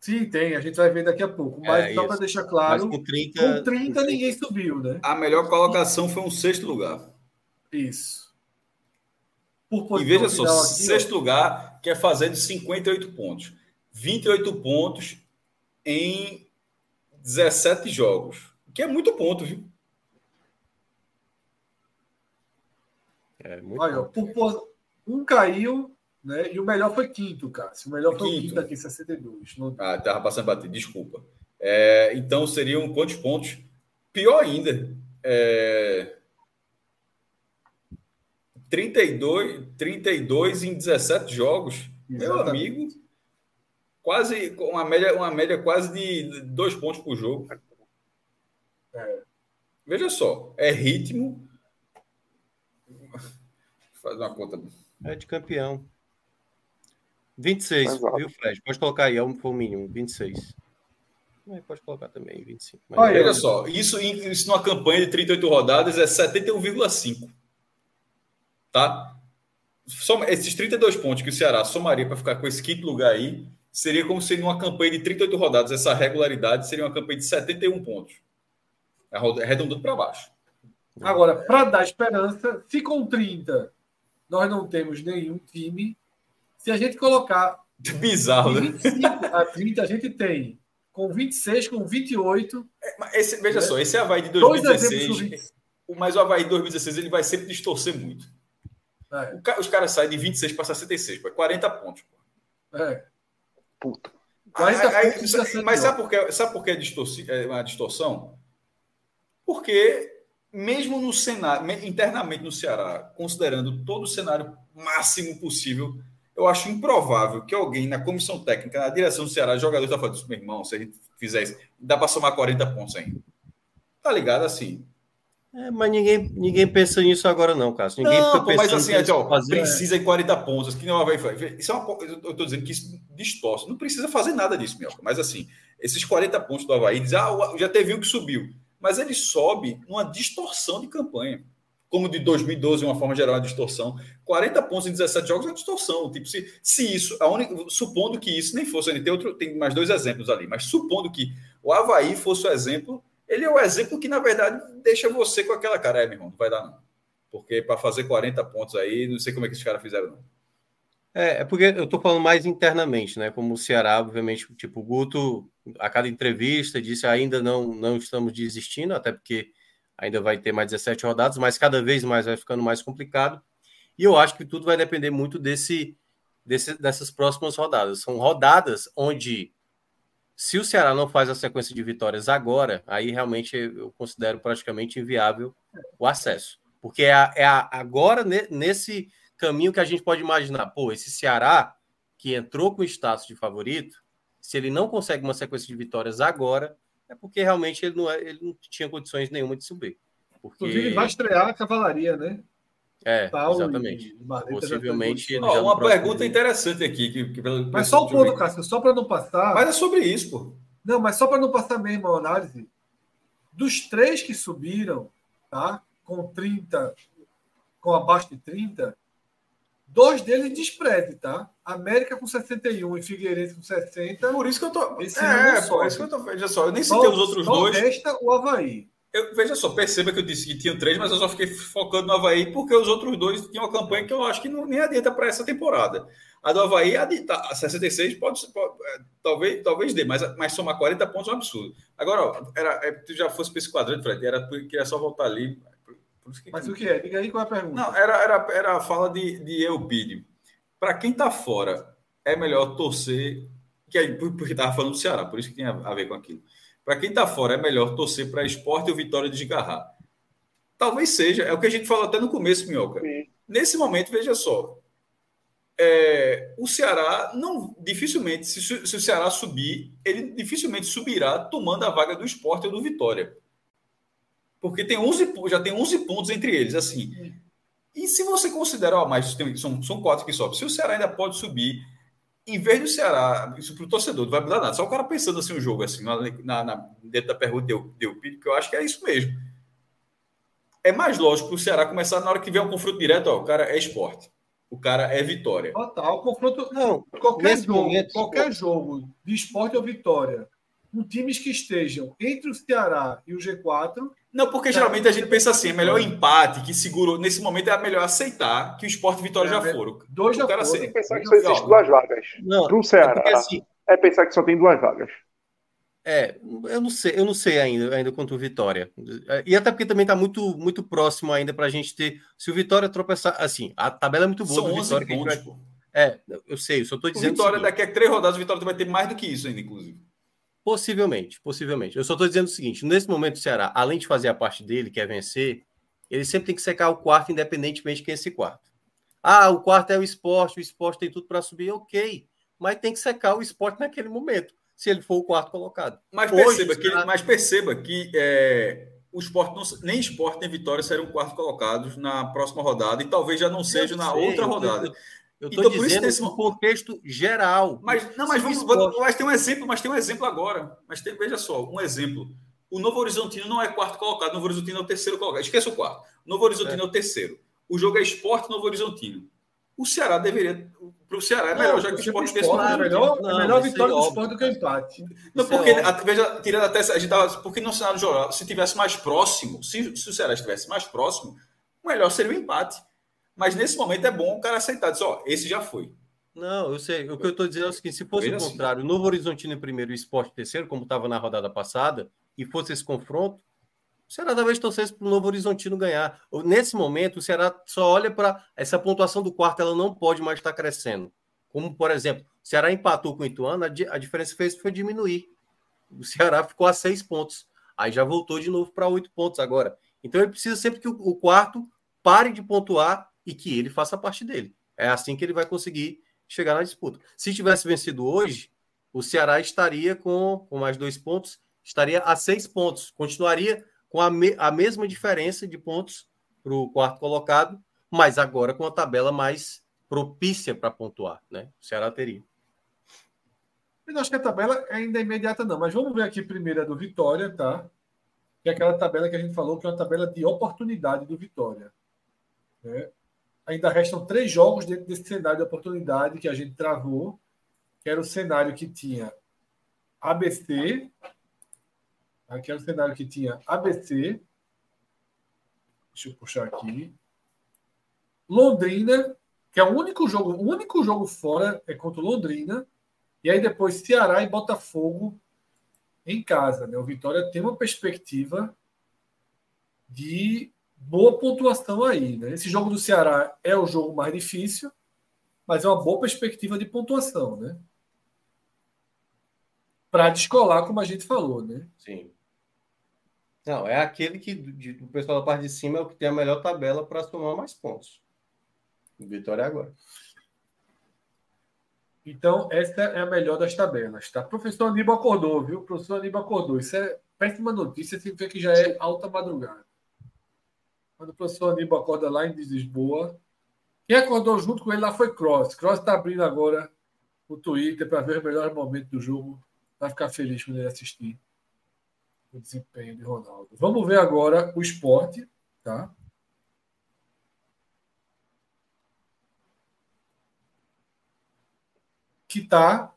Sim, tem, a gente vai ver daqui a pouco. Mas é, só para deixar claro, com 30, com 30 ninguém subiu, né? A melhor colocação foi um sexto lugar. Isso. e veja só, aqui, sexto ó. lugar quer fazer de 58 pontos. 28 pontos em 17 jogos. Que é muito ponto, viu? É, Olha, por, um caiu, né? E o melhor foi quinto, cara. O melhor foi quinto. o quinto aqui, 62. Não... Ah, tava passando bater, desculpa. É, então seriam quantos pontos? Pior ainda. É... 32, 32 em 17 jogos. Exatamente. Meu amigo, quase uma média, uma média quase de dois pontos por jogo. É. Veja só, é ritmo, Faz uma conta. É de campeão. 26, Exato. viu, Fred? Pode colocar aí, é o mínimo, 26. Mas pode colocar também, 25. Mas Olha, olha só, isso, isso numa campanha de 38 rodadas é 71,5. Tá? Soma, esses 32 pontos que o Ceará somaria para ficar com esse quinto lugar aí, seria como se numa campanha de 38 rodadas, essa regularidade seria uma campanha de 71 pontos. Arredondando para baixo. Agora, para dar esperança, se com 30 nós não temos nenhum time. Se a gente colocar. *laughs* Bizarro, né? 25 a 30, a gente tem. Com 26, com 28. É, esse, veja né? só, esse Havaí de 2016. Mas o Havaí de 2016 ele vai sempre distorcer muito. É. os caras saem de 26 para 66, pô, 40 pontos. Pô. É. Puta. Mas, aí, aí, mas sabe, por que, sabe por que é, distorci, é uma distorção? Porque mesmo no cenário, internamente no Ceará, considerando todo o cenário máximo possível, eu acho improvável que alguém na comissão técnica, na direção do Ceará, jogador está falando meu irmão, se a gente fizer isso, dá para somar 40 pontos ainda. Tá ligado assim? É, mas ninguém, ninguém pensa nisso agora, não, Cássio. Ninguém não, pô, mas assim, ó, fazer, precisa é... em 40 pontos. Que não vai Isso é uma, eu estou dizendo que isso distorce. Não precisa fazer nada disso, Mioca. Mas assim, esses 40 pontos do Havaí, diz, ah, já teve um que subiu mas ele sobe numa distorção de campanha. Como de 2012, de uma forma geral, uma distorção. 40 pontos em 17 jogos é uma distorção. Tipo, se, se isso, a única, supondo que isso nem fosse, tem, outro, tem mais dois exemplos ali, mas supondo que o Havaí fosse o exemplo, ele é o exemplo que, na verdade, deixa você com aquela cara, é, meu irmão, não vai dar não. Porque para fazer 40 pontos aí, não sei como é que esses caras fizeram, não. É, é porque eu estou falando mais internamente, né? Como o Ceará, obviamente, tipo, o Guto, a cada entrevista, disse ainda não, não estamos desistindo, até porque ainda vai ter mais 17 rodadas, mas cada vez mais vai ficando mais complicado. E eu acho que tudo vai depender muito desse, desse dessas próximas rodadas. São rodadas onde, se o Ceará não faz a sequência de vitórias agora, aí realmente eu considero praticamente inviável o acesso. Porque é, a, é a, agora, nesse caminho que a gente pode imaginar. Pô, esse Ceará, que entrou com o status de favorito, Se ele não consegue uma sequência de vitórias agora, é porque realmente ele não, é, ele não tinha condições nenhuma de subir. Porque... Inclusive, vai estrear a cavalaria, né? É, exatamente. Possivelmente. Oh, uma pergunta interessante aqui. Que, que, mas só o ponto, Cássio, só para não passar. Mas é sobre isso, pô. Não, mas só para não passar mesmo a análise. Dos três que subiram, tá? Com 30, com abaixo de 30, dois deles despreze, tá? América com 61 e Figueirense com 60. Por isso que eu tô. Esse é, por isso que eu tô. Veja só, eu nem citei os outros dois. Resta o Havaí. Eu, veja só, perceba que eu disse que tinham três, mas eu só fiquei focando no Havaí porque os outros dois tinham uma campanha que eu acho que não, nem adianta para essa temporada. A do Havaí, a, de, a 66 pode, pode é, talvez, talvez dê, mas, mas somar 40 pontos é um absurdo. Agora, ó, era, é, tu já fosse para esse quadrante, Fred, era, queria só voltar ali. Que, mas o que é? Diga aí qual é a pergunta. Não, era, era, era a fala de, de Eupídio. Para quem está fora, é melhor torcer, que é, porque estava falando do Ceará, por isso que tinha a ver com aquilo. Para quem está fora, é melhor torcer para esporte ou vitória de desgarrar. Talvez seja, é o que a gente falou até no começo, Minhoca. Sim. Nesse momento, veja só. É, o Ceará não dificilmente, se, se, o Ceará subir, ele dificilmente subirá tomando a vaga do esporte ou do Vitória. Porque tem 11, já tem 11 pontos entre eles. assim. E se você considerar, ó, mas tem, são, são quatro que sobem, se o Ceará ainda pode subir em vez do Ceará, isso para o torcedor não vai mudar nada. Só o cara pensando assim, o um jogo, assim, na, na, dentro da pergunta deu, deu que eu acho que é isso mesmo. É mais lógico o Ceará começar na hora que vier um confronto direto, ó, o cara é esporte. O cara é vitória. Total, confronto. Não, qualquer jogo, momento, qualquer jogo de esporte ou vitória, com times que estejam entre o Ceará e o G4, não, porque geralmente a gente pensa assim, é melhor empate, que segurou. Nesse momento é melhor aceitar que o esporte e vitória é, já foram. Dois já foram. Assim, pensar que só existe duas vagas. Não, Pro Ceará. É, assim, é, pensar que só tem duas vagas. É, eu não sei, eu não sei ainda, ainda quanto o Vitória. E até porque também está muito, muito próximo ainda para a gente ter. Se o Vitória tropeçar. Assim, a tabela é muito boa São do Vitória. Pontos, vai... É, eu sei, eu só estou dizendo. O Vitória, daqui a três rodadas, o Vitória vai ter mais do que isso ainda, inclusive. Possivelmente, possivelmente. Eu só estou dizendo o seguinte: nesse momento, o Ceará, além de fazer a parte dele, que é vencer, ele sempre tem que secar o quarto, independentemente de quem é esse quarto. Ah, o quarto é o esporte, o esporte tem tudo para subir, ok. Mas tem que secar o esporte naquele momento, se ele for o quarto colocado. Mas Hoje, perceba que, Ceará... mas perceba que é, o esporte não, nem esporte nem vitória serão quarto colocados na próxima rodada e talvez já não seja na outra rodada. Eu estou então, dizendo isso, nesse contexto geral. Mas não, mas vamos, mas tem um exemplo, mas tem um exemplo agora. Mas tem, veja só, um exemplo. O Novo Horizontino não é quarto colocado, o Novo Horizontino é o terceiro colocado. Esqueça o quarto. O Novo Horizontino é, é o terceiro. O jogo é esporte Novo Horizontino. O Ceará deveria. Para o Ceará é melhor, não, já que o esporte tem é melhor, não, é melhor vitória do esporte do que o empate. Não, isso porque, é veja, tirando até. A gente tava, porque no cenário geral, se tivesse mais próximo, se, se o Ceará estivesse mais próximo, o melhor seria o empate. Mas nesse momento é bom o cara aceitar, dizer, ó, esse já foi. Não, eu sei. O que eu estou dizendo é o seguinte: se fosse o contrário, o Novo Horizontino em primeiro e o Esporte terceiro, como estava na rodada passada, e fosse esse confronto, o Ceará talvez torcesse para o Novo Horizontino ganhar. Nesse momento, o Ceará só olha para essa pontuação do quarto, ela não pode mais estar crescendo. Como, por exemplo, o Ceará empatou com o Ituano, a diferença fez foi diminuir. O Ceará ficou a seis pontos. Aí já voltou de novo para oito pontos agora. Então ele precisa sempre que o quarto pare de pontuar e que ele faça parte dele. É assim que ele vai conseguir chegar na disputa. Se tivesse vencido hoje, o Ceará estaria com, com mais dois pontos, estaria a seis pontos, continuaria com a, me, a mesma diferença de pontos para o quarto colocado, mas agora com a tabela mais propícia para pontuar, né? O Ceará teria. Eu não acho que a tabela ainda é imediata, não, mas vamos ver aqui primeiro a do Vitória, tá? Que é aquela tabela que a gente falou que é uma tabela de oportunidade do Vitória. Né? Ainda restam três jogos dentro desse cenário de oportunidade que a gente travou, que era o cenário que tinha ABC, aqui era o cenário que tinha ABC, deixa eu puxar aqui, Londrina, que é o único jogo, o único jogo fora é contra Londrina, e aí depois Ceará e Botafogo em casa. Né? O Vitória tem uma perspectiva de boa pontuação aí. Né? Esse jogo do Ceará é o jogo mais difícil, mas é uma boa perspectiva de pontuação, né? Para descolar, como a gente falou, né? Sim. Não, é aquele que de, o pessoal da parte de cima é o que tem a melhor tabela para somar mais pontos. Vitória agora. Então, essa é a melhor das tabelas, tá? Professor Aníbal acordou, viu? Professor Aníbal acordou. Isso é péssima notícia, significa que já é alta madrugada. Quando o professor Aníbal acorda lá em Lisboa, quem acordou junto com ele lá foi Cross. Cross está abrindo agora o Twitter para ver o melhor momento do jogo. Vai ficar feliz quando ele assistir o desempenho de Ronaldo. Vamos ver agora o esporte, tá? Que está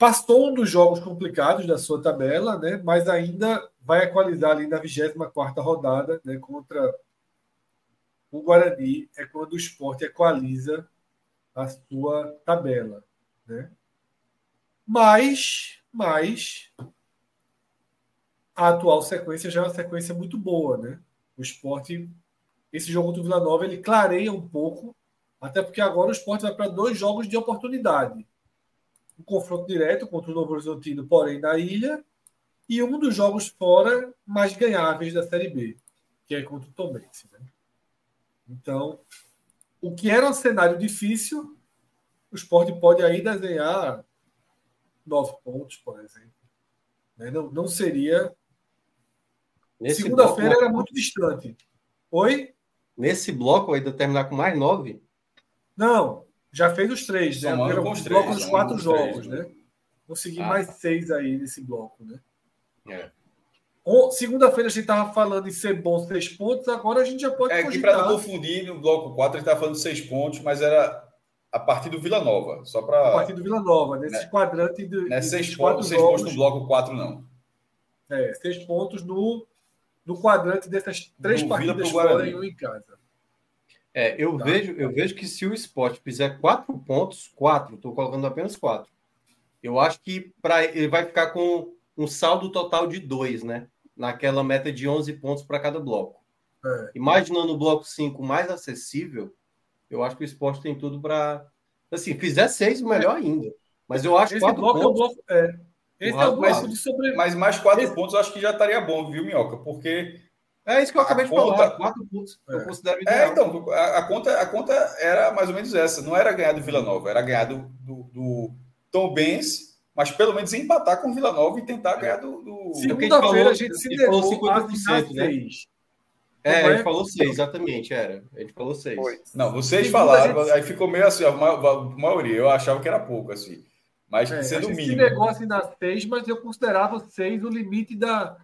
Passou um dos jogos complicados da sua tabela, né? mas ainda vai equalizar ali na 24 rodada né? contra o Guarani. É quando o esporte equaliza a sua tabela. Né? Mas, mas a atual sequência já é uma sequência muito boa. Né? O esporte, esse jogo do Vila Nova, ele clareia um pouco, até porque agora o esporte vai para dois jogos de oportunidade um confronto direto contra o Novo Horizontino, porém na ilha, e um dos jogos fora mais ganháveis da Série B, que é contra o Tombense. Né? Então, o que era um cenário difícil, o esporte pode aí desenhar nove pontos, por exemplo. Né? Não, não seria. Segunda-feira era muito distante. Oi? Nesse bloco ainda terminar com mais nove? Não, já fez os três, né? Somando com os três, bloco dos quatro jogos, três, né? né? Consegui ah. mais seis aí nesse bloco, né? É. Segunda-feira a gente estava falando em ser bom seis pontos, agora a gente já pode. É que para não confundir, no bloco 4 a gente estava falando seis pontos, mas era a partir do Vila Nova. Só para. A partir do Vila Nova, nesse né? quadrante do. Não é seis, pontos, seis pontos no bloco 4, não. É, seis pontos no, no quadrante dessas três no partidas fora e um em casa. É, eu, tá. vejo, eu vejo que se o esporte fizer quatro pontos, quatro, estou colocando apenas quatro, eu acho que pra, ele vai ficar com um saldo total de dois, né? Naquela meta de 11 pontos para cada bloco. É. Imaginando o bloco 5 mais acessível, eu acho que o esporte tem tudo para. Assim, fizer seis, melhor ainda. Mas eu acho que quatro bloco pontos. É o bloco, é. Esse é o bloco de sobre... Mas mais quatro Esse... pontos eu acho que já estaria bom, viu, Minhoca? Porque é isso que eu acabei a de conta, falar. Quatro pontos é. eu considero ideal. É, então, a, a, conta, a conta era mais ou menos essa. Não era ganhar do Vila Nova, era ganhar do, do, do Tom Benz, mas pelo menos empatar com o Vila Nova e tentar ganhar do. do... Segunda-feira a gente se levou 50%, né? É, a gente falou seis, exatamente, era. A gente falou seis. Foi. Não, vocês falaram, gente... aí ficou meio assim, a maioria, eu achava que era pouco, assim. Mas é, sendo o mínimo. Se negócio nas seis, mas eu considerava seis o limite da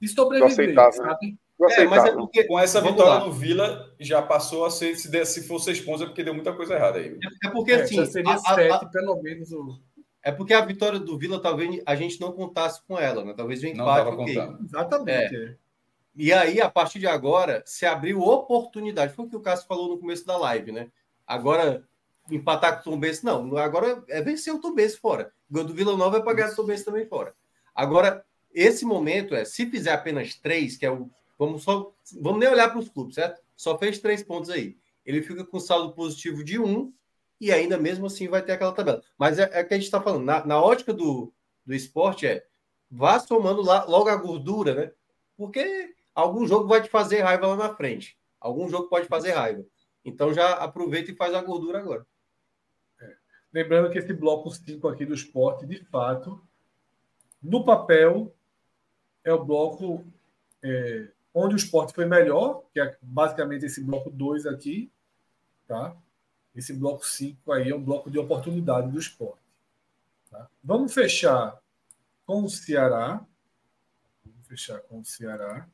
de sobreviver, sabe? É, mas é porque com essa Vamos vitória lá. no Vila já passou a ser, se, der, se for seis pontos, é porque deu muita coisa errada aí. É, é porque é, assim. seria a, sete, a, pelo menos. O... É porque a vitória do Vila talvez a gente não contasse com ela, né? Talvez o empate. Não contando. Exatamente. É. E aí, a partir de agora, se abriu oportunidade. Foi o que o Cássio falou no começo da live, né? Agora, empatar com o Tom Benz, não. Agora é vencer o Tom Benz fora. O do Vila Nova é pagar o Tom Benz também fora. Agora, esse momento é, se fizer apenas três, que é o Vamos só, vamos nem olhar para os clubes, certo? Só fez três pontos aí. Ele fica com saldo positivo de um e ainda mesmo assim vai ter aquela tabela. Mas é, é que a gente está falando. Na, na ótica do, do esporte é vá somando lá, logo a gordura, né? Porque algum jogo vai te fazer raiva lá na frente. Algum jogo pode fazer raiva. Então já aproveita e faz a gordura agora. É. Lembrando que esse bloco 5 aqui do esporte, de fato, no papel, é o bloco é, onde o esporte foi melhor, que é basicamente esse bloco 2 aqui, tá? Esse bloco 5 aí é um bloco de oportunidade do esporte. Tá? Vamos fechar com o Ceará. Vamos fechar com o Ceará.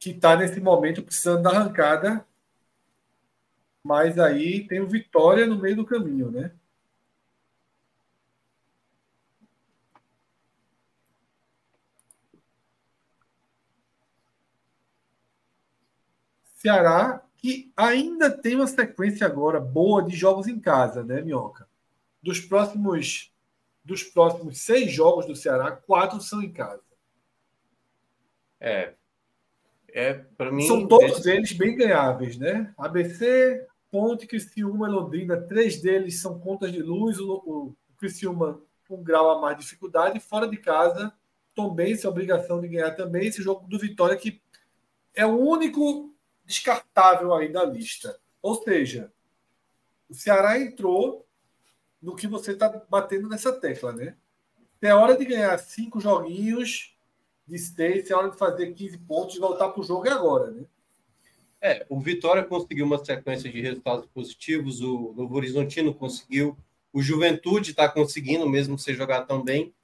Que está nesse momento precisando da arrancada. Mas aí tem o Vitória no meio do caminho, né? Ceará, que ainda tem uma sequência agora boa de jogos em casa, né, Minhoca? Dos próximos, dos próximos seis jogos do Ceará, quatro são em casa. É. É, para mim. São todos esse... eles bem ganháveis, né? ABC, Ponte, Criciúma, Londrina, três deles são contas de luz. O, o Criciúma com um grau a mais de dificuldade. Fora de casa, também se obrigação de ganhar também. Esse jogo do Vitória, que é o único descartável aí da lista. Ou seja, o Ceará entrou no que você está batendo nessa tecla, né? É hora de ganhar cinco joguinhos de Stacy, é hora de fazer 15 pontos e voltar para o jogo agora, né? É, o Vitória conseguiu uma sequência de resultados positivos, o Novo Horizontino conseguiu, o Juventude está conseguindo, mesmo sem jogar tão bem.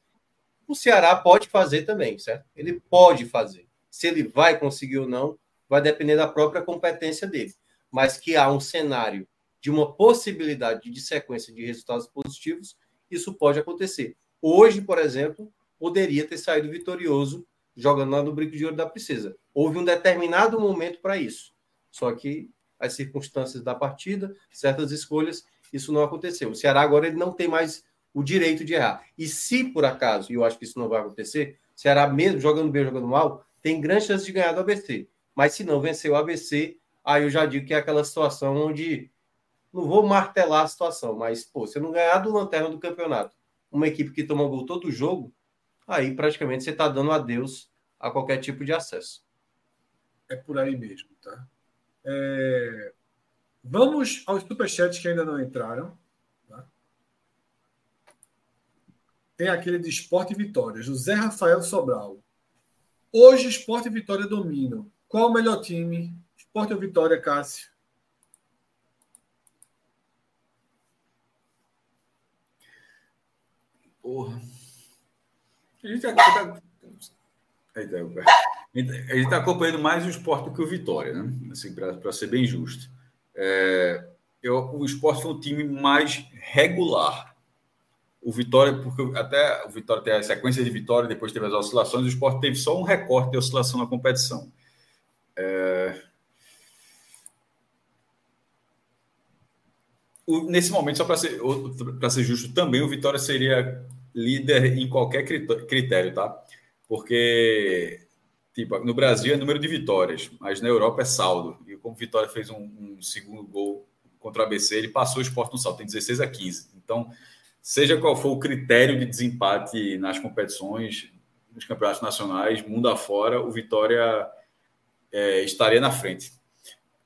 O Ceará pode fazer também, certo? Ele pode fazer. Se ele vai conseguir ou não, vai depender da própria competência dele. Mas que há um cenário de uma possibilidade de sequência de resultados positivos, isso pode acontecer. Hoje, por exemplo, poderia ter saído vitorioso jogando lá no Brinco de Ouro da Princesa. Houve um determinado momento para isso. Só que as circunstâncias da partida, certas escolhas, isso não aconteceu. O Ceará agora ele não tem mais o direito de errar. E se por acaso, e eu acho que isso não vai acontecer, o Ceará mesmo jogando bem, jogando mal, tem grande chance de ganhar do ABC. Mas se não vencer o ABC, aí eu já digo que é aquela situação onde não vou martelar a situação, mas pô, se não ganhar do lanterna do campeonato, uma equipe que toma gol todo jogo, aí praticamente você está dando adeus a qualquer tipo de acesso. É por aí mesmo, tá? É... Vamos aos superchats que ainda não entraram. Tá? Tem aquele de Esporte e Vitória, José Rafael Sobral. Hoje, Esporte e Vitória dominam. Qual o melhor time? Esporte ou Vitória, Cássio? Porra. A gente está gente tá acompanhando mais o esporte do que o Vitória, né? Assim, para ser bem justo. É, eu, o esporte foi um time mais regular. O Vitória, porque até o Vitória tem a sequência de vitória, depois teve as oscilações, o esporte teve só um recorte de oscilação na competição. É... O, nesse momento, só para ser, ser justo também, o Vitória seria líder em qualquer critério, tá? Porque tipo, no Brasil é número de vitórias, mas na Europa é saldo. E como o Vitória fez um, um segundo gol contra o ABC, ele passou o esporte no saldo, tem 16 a 15. Então, seja qual for o critério de desempate nas competições, nos campeonatos nacionais, mundo afora, o Vitória é, estaria na frente.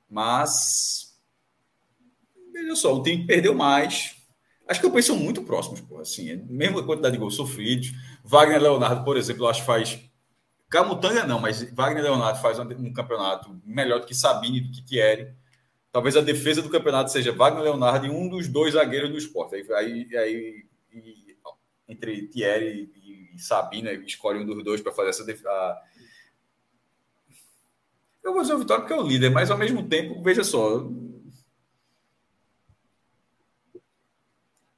Mas, veja só, o time perdeu mais. As campanhas são muito próximas, pô, assim, é mesmo a quantidade de gols sofridos. Wagner Leonardo, por exemplo, eu acho que faz. Camutanga não, mas Wagner Leonardo faz um, campeonato melhor do que Sabine, do que Thierry. Talvez a defesa do campeonato seja Wagner Leonardo e um dos dois zagueiros do esporte. Aí, aí, aí entre Thierry e Sabina, escolhe um dos dois para fazer essa defesa eu vou dizer o Vitória porque é o líder, mas ao mesmo tempo, veja só.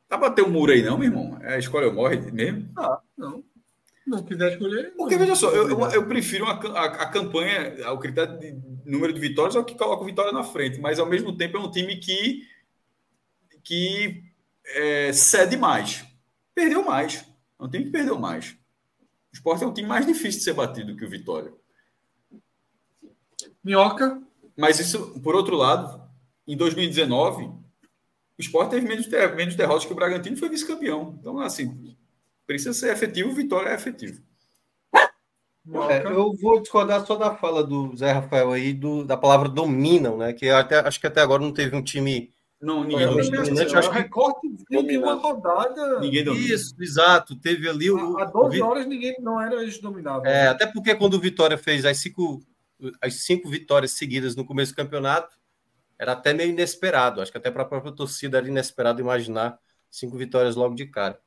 Tá bater o muro aí, não, meu irmão? É a escolha ou morre mesmo? Ah, não. Não quiser escolher. Porque, veja só, eu, eu, eu prefiro a, a, a, campanha, o critério de número de vitórias é o que coloca o Vitória na frente, mas ao mesmo tempo é um time que, que é, cede mais. Perdeu mais. É um time que perdeu mais. O Sport é um time mais difícil de ser batido que o Vitória. Minhoca. Mas isso, por outro lado, em 2019, o Sport teve menos, menos derrotas que o Bragantino foi vice-campeão. Então, assim, precisa ser efetivo, vitória é efetivo. É, eu vou discordar só da fala do Zé Rafael aí, do, da palavra dominam, né? Que até, acho que até agora não teve um time. Não, ninguém dominante. Acho que recorte de uma rodada. Ninguém domina. Isso, exato. Teve ali o. Há 12 horas ninguém não era dominado. É, até porque quando o Vitória fez as cinco as cinco vitórias seguidas no começo do campeonato, era até meio inesperado. Acho que até para a própria torcida era inesperado imaginar cinco vitórias logo de cara.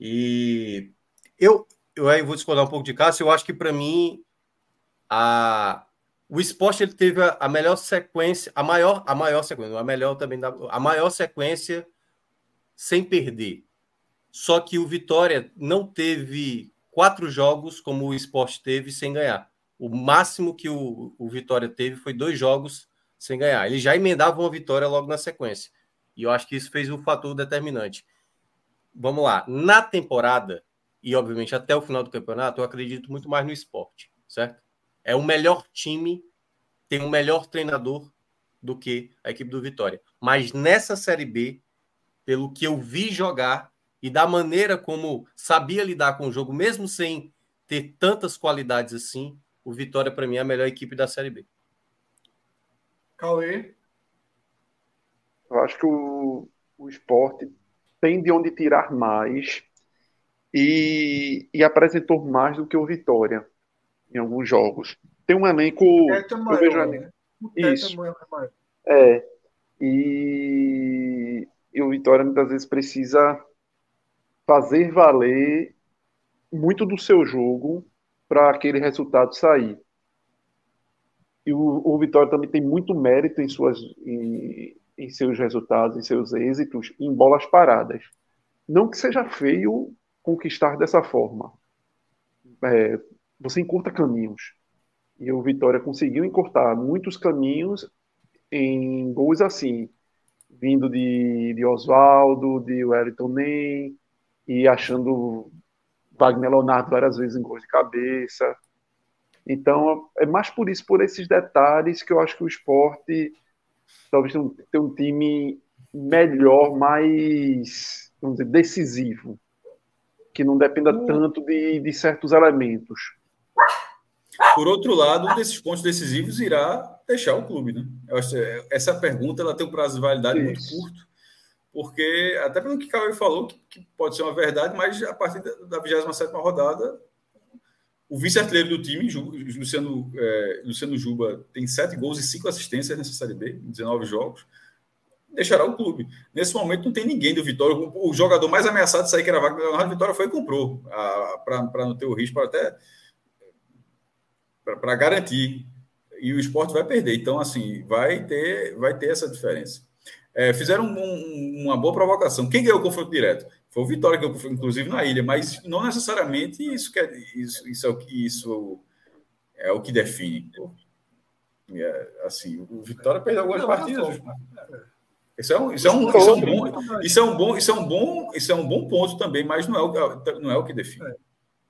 E eu, eu aí vou discordar um pouco de Cássio. Eu acho que para mim a, o esporte ele teve a, a, melhor sequência, a maior, a maior sequência, a melhor também da, a maior sequência sem perder. Só que o Vitória não teve quatro jogos como o esporte teve sem ganhar. O máximo que o, o Vitória teve foi dois jogos sem ganhar. Ele já emendava uma vitória logo na sequência. E eu acho que isso fez o um fator determinante. Vamos lá. Na temporada, e obviamente até o final do campeonato, eu acredito muito mais no esporte, certo? É o melhor time, tem um melhor treinador do que a equipe do Vitória. Mas nessa Série B, pelo que eu vi jogar e da maneira como sabia lidar com o jogo, mesmo sem ter tantas qualidades assim, o Vitória, para mim, é a melhor equipe da Série B. Cauê? Eu acho que o, o esporte tem de onde tirar mais e, e apresentou mais do que o Vitória em alguns jogos. Tem um elenco. É maior, vejo, né? Isso. É. E, e o Vitória muitas vezes precisa fazer valer muito do seu jogo para aquele resultado sair. E o, o, Vitória também tem muito mérito em, suas, em, em seus resultados, em seus êxitos, em bolas paradas. Não que seja feio conquistar dessa forma. É, você encurta caminhos. E o Vitória conseguiu encurtar muitos caminhos em gols assim, vindo de, de Oswaldo, de Wellington Ney, e achando Wagner Leonardo várias vezes em gols de cabeça. Então, é mais por isso, por esses detalhes, que eu acho que o esporte talvez tenha um time melhor, mais vamos dizer, decisivo, que não dependa hum. tanto de, de certos elementos. Por outro lado, um desses pontos decisivos irá deixar o clube, né? Eu acho essa pergunta ela tem um prazo de validade Isso. muito curto, porque até pelo que o Cauê falou, que, que, pode ser uma verdade, mas a partir da, 27 rodada, o vice-artilheiro do time, Luciano, é, Luciano Juba, tem sete gols e cinco assistências nessa Série B, em 19 jogos, deixará o clube. Nesse momento não tem ninguém do Vitória. O, o jogador mais ameaçado de sair, que era a Wagner Leonardo, Vitória foi e comprou, para não ter o risco, para até para garantir. E o esporte vai perder. Então, assim, vai ter, vai ter essa diferença. É, fizeram um, uma boa provocação. Quem ganhou o confronto direto? Foi o Vitória, que eu, inclusive na ilha, mas não necessariamente isso, quer, isso, isso, é, o que, isso é o que define. É, assim, o Vitória perdeu algumas partidas. Isso é um, isso é um, isso é um bom, isso é um bom, isso é um bom, isso é um bom ponto também, mas não é o, não é o que define. É.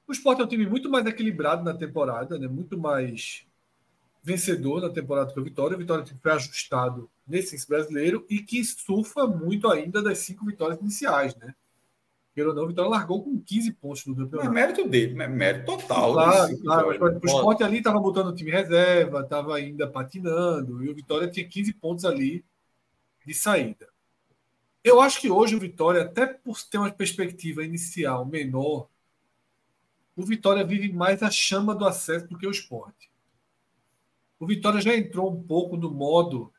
O Sport é um time muito mais equilibrado na temporada, né? muito mais vencedor na temporada que o Vitória. O Vitória foi ajustado nesse brasileiro e que surfa muito ainda das cinco vitórias iniciais, né? Pelo ou não, o Vitória largou com 15 pontos no campeonato. É mérito dele, mérito total. Claro, claro o Sport ali estava botando o time reserva, estava ainda patinando, e o Vitória tinha 15 pontos ali de saída. Eu acho que hoje o Vitória, até por ter uma perspectiva inicial menor, o Vitória vive mais a chama do acesso do que o esporte. O Vitória já entrou um pouco no modo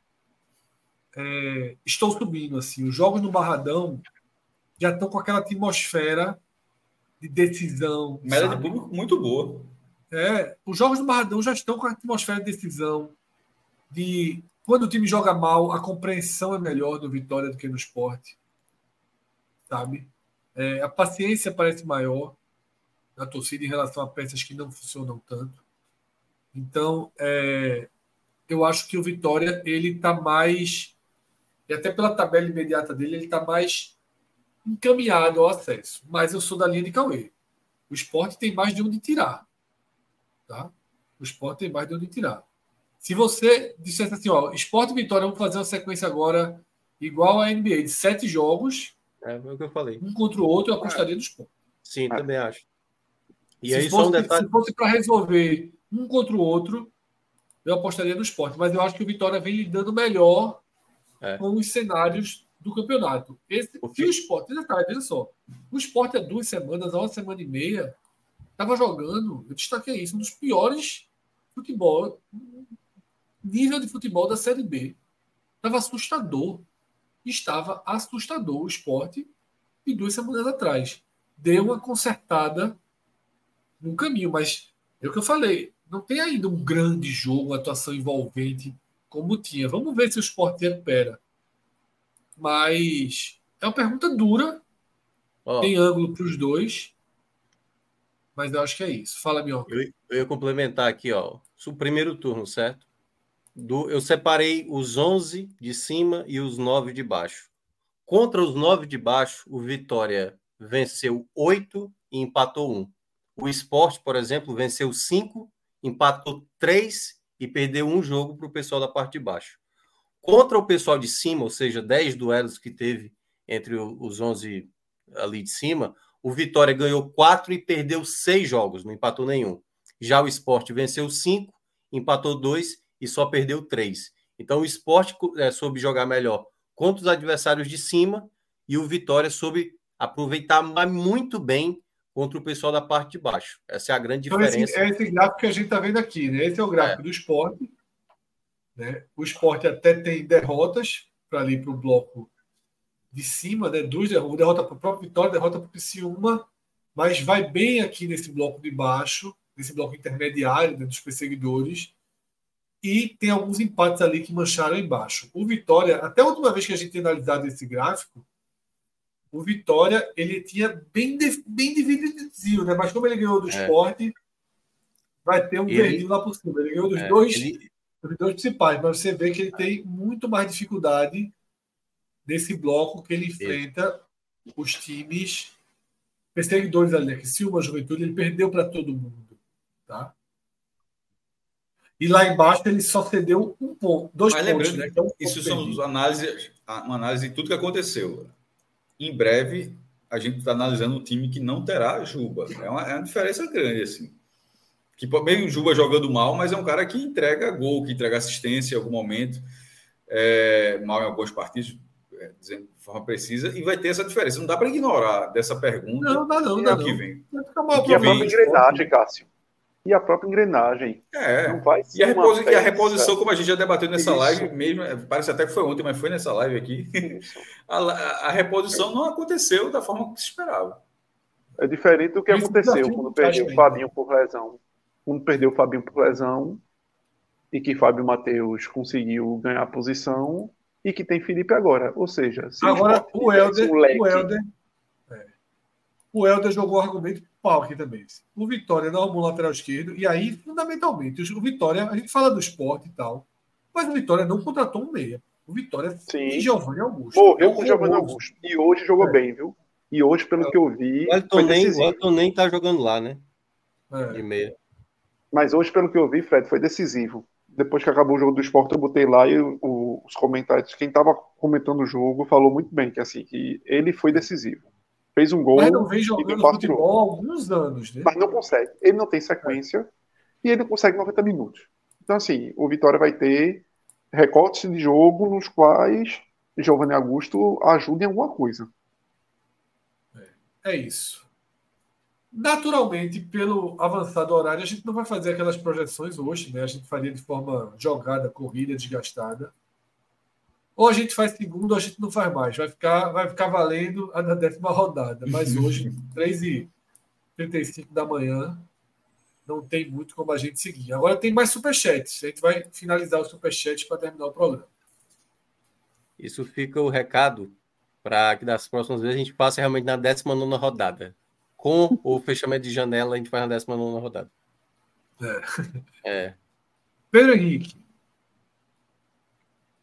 é, estou subindo assim. Os jogos no Barradão já estão com aquela atmosfera de decisão. Média de público muito boa. É, os jogos do Barradão já estão com a atmosfera de decisão. De quando o time joga mal, a compreensão é melhor do Vitória do que no esporte. Sabe? É, a paciência parece maior na torcida em relação a peças que não funcionam tanto. Então, é, eu acho que o Vitória ele está mais, e até pela tabela imediata dele, ele está mais encaminhado ao acesso. Mas eu sou da linha de Cauê. O esporte tem mais de onde tirar. Tá? O esporte tem mais de onde tirar. Se você dissesse assim, ó, esporte e Vitória, vamos fazer uma sequência agora igual a NBA, de sete jogos. É, o que eu falei. Um contra o outro, eu apostaria no esporte. Sim, também acho. E se aí fosse, um detalhe... se fosse para resolver um contra o outro, eu apostaria no esporte. Mas eu acho que o Vitória vem lidando melhor é. com os cenários do campeonato. Esse, o se o esporte, detalhe, veja só, o esporte há duas semanas, há uma semana e meia, estava jogando, eu destaquei isso, um dos piores futebol, nível de futebol da Série B. Estava assustador. Estava assustador o esporte e duas semanas atrás. Deu uma consertada no caminho, mas é o que eu falei, não tem ainda um grande jogo, uma atuação envolvente como tinha. Vamos ver se o esporte recupera. Mas é uma pergunta dura, oh. tem ângulo para os dois, mas eu acho que é isso. Fala, Minhoca. Eu, eu ia complementar aqui, ó, o primeiro turno, certo? Do, eu separei os 11 de cima e os 9 de baixo. Contra os 9 de baixo, o Vitória venceu 8 e empatou 1. O esporte, por exemplo, venceu cinco, empatou três e perdeu um jogo para o pessoal da parte de baixo. Contra o pessoal de cima, ou seja, 10 duelos que teve entre os 11 ali de cima, o Vitória ganhou quatro e perdeu seis jogos, não empatou nenhum. Já o esporte venceu cinco, empatou dois e só perdeu três. Então o esporte é, soube jogar melhor contra os adversários de cima e o Vitória soube aproveitar muito bem contra o pessoal da parte de baixo. Essa é a grande diferença. Então, esse, é esse gráfico que a gente está vendo aqui, né? Esse é o gráfico é. do esporte. Né? O esporte até tem derrotas para ali para o bloco de cima, né? Duas derrotas, derrota para o próprio Vitória, derrota para o Criciúma, mas vai bem aqui nesse bloco de baixo, nesse bloco intermediário né, dos perseguidores, e tem alguns empates ali que mancharam embaixo. O Vitória, até a última vez que a gente tem analisado esse gráfico, o Vitória ele tinha bem, bem dividido, né? Mas como ele ganhou do é. esporte, vai ter um ele, verdinho lá por cima. Ele ganhou dos é, dois, ele... dos dois principais, mas você vê que ele tem muito mais dificuldade nesse bloco que ele enfrenta ele... os times perseguidores ali, né? Que se uma juventude ele perdeu para todo mundo, tá? E lá embaixo ele só cedeu um ponto, dois Mas pontos. Né? Então, isso são análises, uma análise de tudo que aconteceu em breve a gente está analisando um time que não terá Juba. É uma, é uma diferença grande, assim. Que bem o Juba jogando mal, mas é um cara que entrega gol, que entrega assistência em algum momento, é, mal em alguns partidos, é, dizendo de forma precisa, e vai ter essa diferença. Não dá para ignorar dessa pergunta. Não, dá não, dá não. Que vem. Vai ficar mal, que vem, engrenagem, Cássio e a própria engrenagem. É. Não vai e, a reposição, e a reposição, como a gente já debateu nessa Isso. live mesmo, é, parece até que foi ontem, mas foi nessa live aqui. *laughs* A, a, reposição não aconteceu da forma que se esperava. É diferente do que Isso aconteceu quando perdeu o Fabinho por lesão. Quando perdeu o Fabinho por lesão e que Fábio Matheus conseguiu ganhar a posição e que tem Felipe agora. Ou seja, agora o, o Helder, leque... o Helder, é. o Helder jogou o argumento pau aqui também. O Vitória não arrumou lateral esquerdo, e aí, fundamentalmente, o Vitória, a gente fala do esporte e tal, mas o Vitória não contratou um meia. O Vitória Sim. e Giovanni Augusto. Morreu com o Giovanni Augusto. E hoje jogou é. bem, viu? E hoje, pelo é. que eu vi. O Elton, nem, o Elton nem tá jogando lá, né? É. De meia. Mas hoje, pelo que eu vi, Fred, foi decisivo. Depois que acabou o jogo do esporte, eu botei lá e o, os comentários, quem estava comentando o jogo falou muito bem que assim, que ele foi decisivo fez um gol. Mas não vem jogando futebol há alguns anos, né? Mas não consegue. Ele não tem sequência é. e ele não consegue 90 minutos. Então, assim, o Vitória vai ter recortes de jogo nos quais Giovanni Augusto ajuda em alguma coisa. É, é isso. Naturalmente, pelo avançado horário, a gente não vai fazer aquelas projeções hoje, né? A gente faria de forma jogada, corrida, desgastada. Ou a gente faz segundo, ou a gente não faz mais. Vai ficar, vai ficar valendo a da décima rodada. Mas *laughs* hoje, 3h35 da manhã, não tem muito como a gente seguir. Agora tem mais superchats. A gente vai finalizar o superchat para terminar o programa. Isso fica o recado para que das próximas vezes a gente passe realmente na 19 rodada. Com o *laughs* fechamento de janela, a gente faz na 19 rodada. É. é. Pedro Henrique.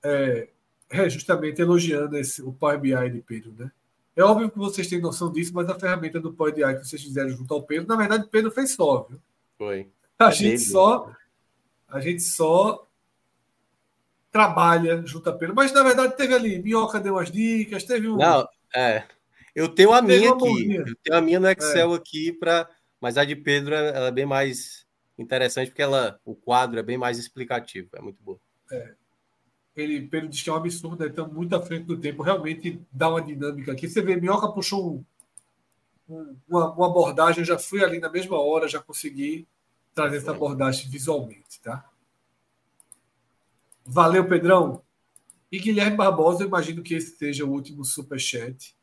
É, é justamente elogiando esse, o Power BI de Pedro, né? É óbvio que vocês têm noção disso, mas a ferramenta do Power BI que vocês fizeram junto ao Pedro, na verdade, Pedro fez só, viu? Foi. A é gente dele. só a gente só trabalha junto a Pedro, mas na verdade teve ali, Minhoca deu umas dicas, teve um Não, é. Eu tenho a minha aqui, eu tenho a minha no Excel é. aqui para, mas a de Pedro ela é bem mais interessante porque ela o quadro é bem mais explicativo, é muito bom. É ele, diz que é um absurdo, né? estamos muito à frente do tempo, realmente dá uma dinâmica aqui. Você vê, Minhoca puxou um, um, uma, uma, abordagem, eu já fui ali na mesma hora, já consegui trazer essa abordagem visualmente, tá? Valeu, Pedrão. E Guilherme Barbosa, eu imagino que esse seja o último superchat.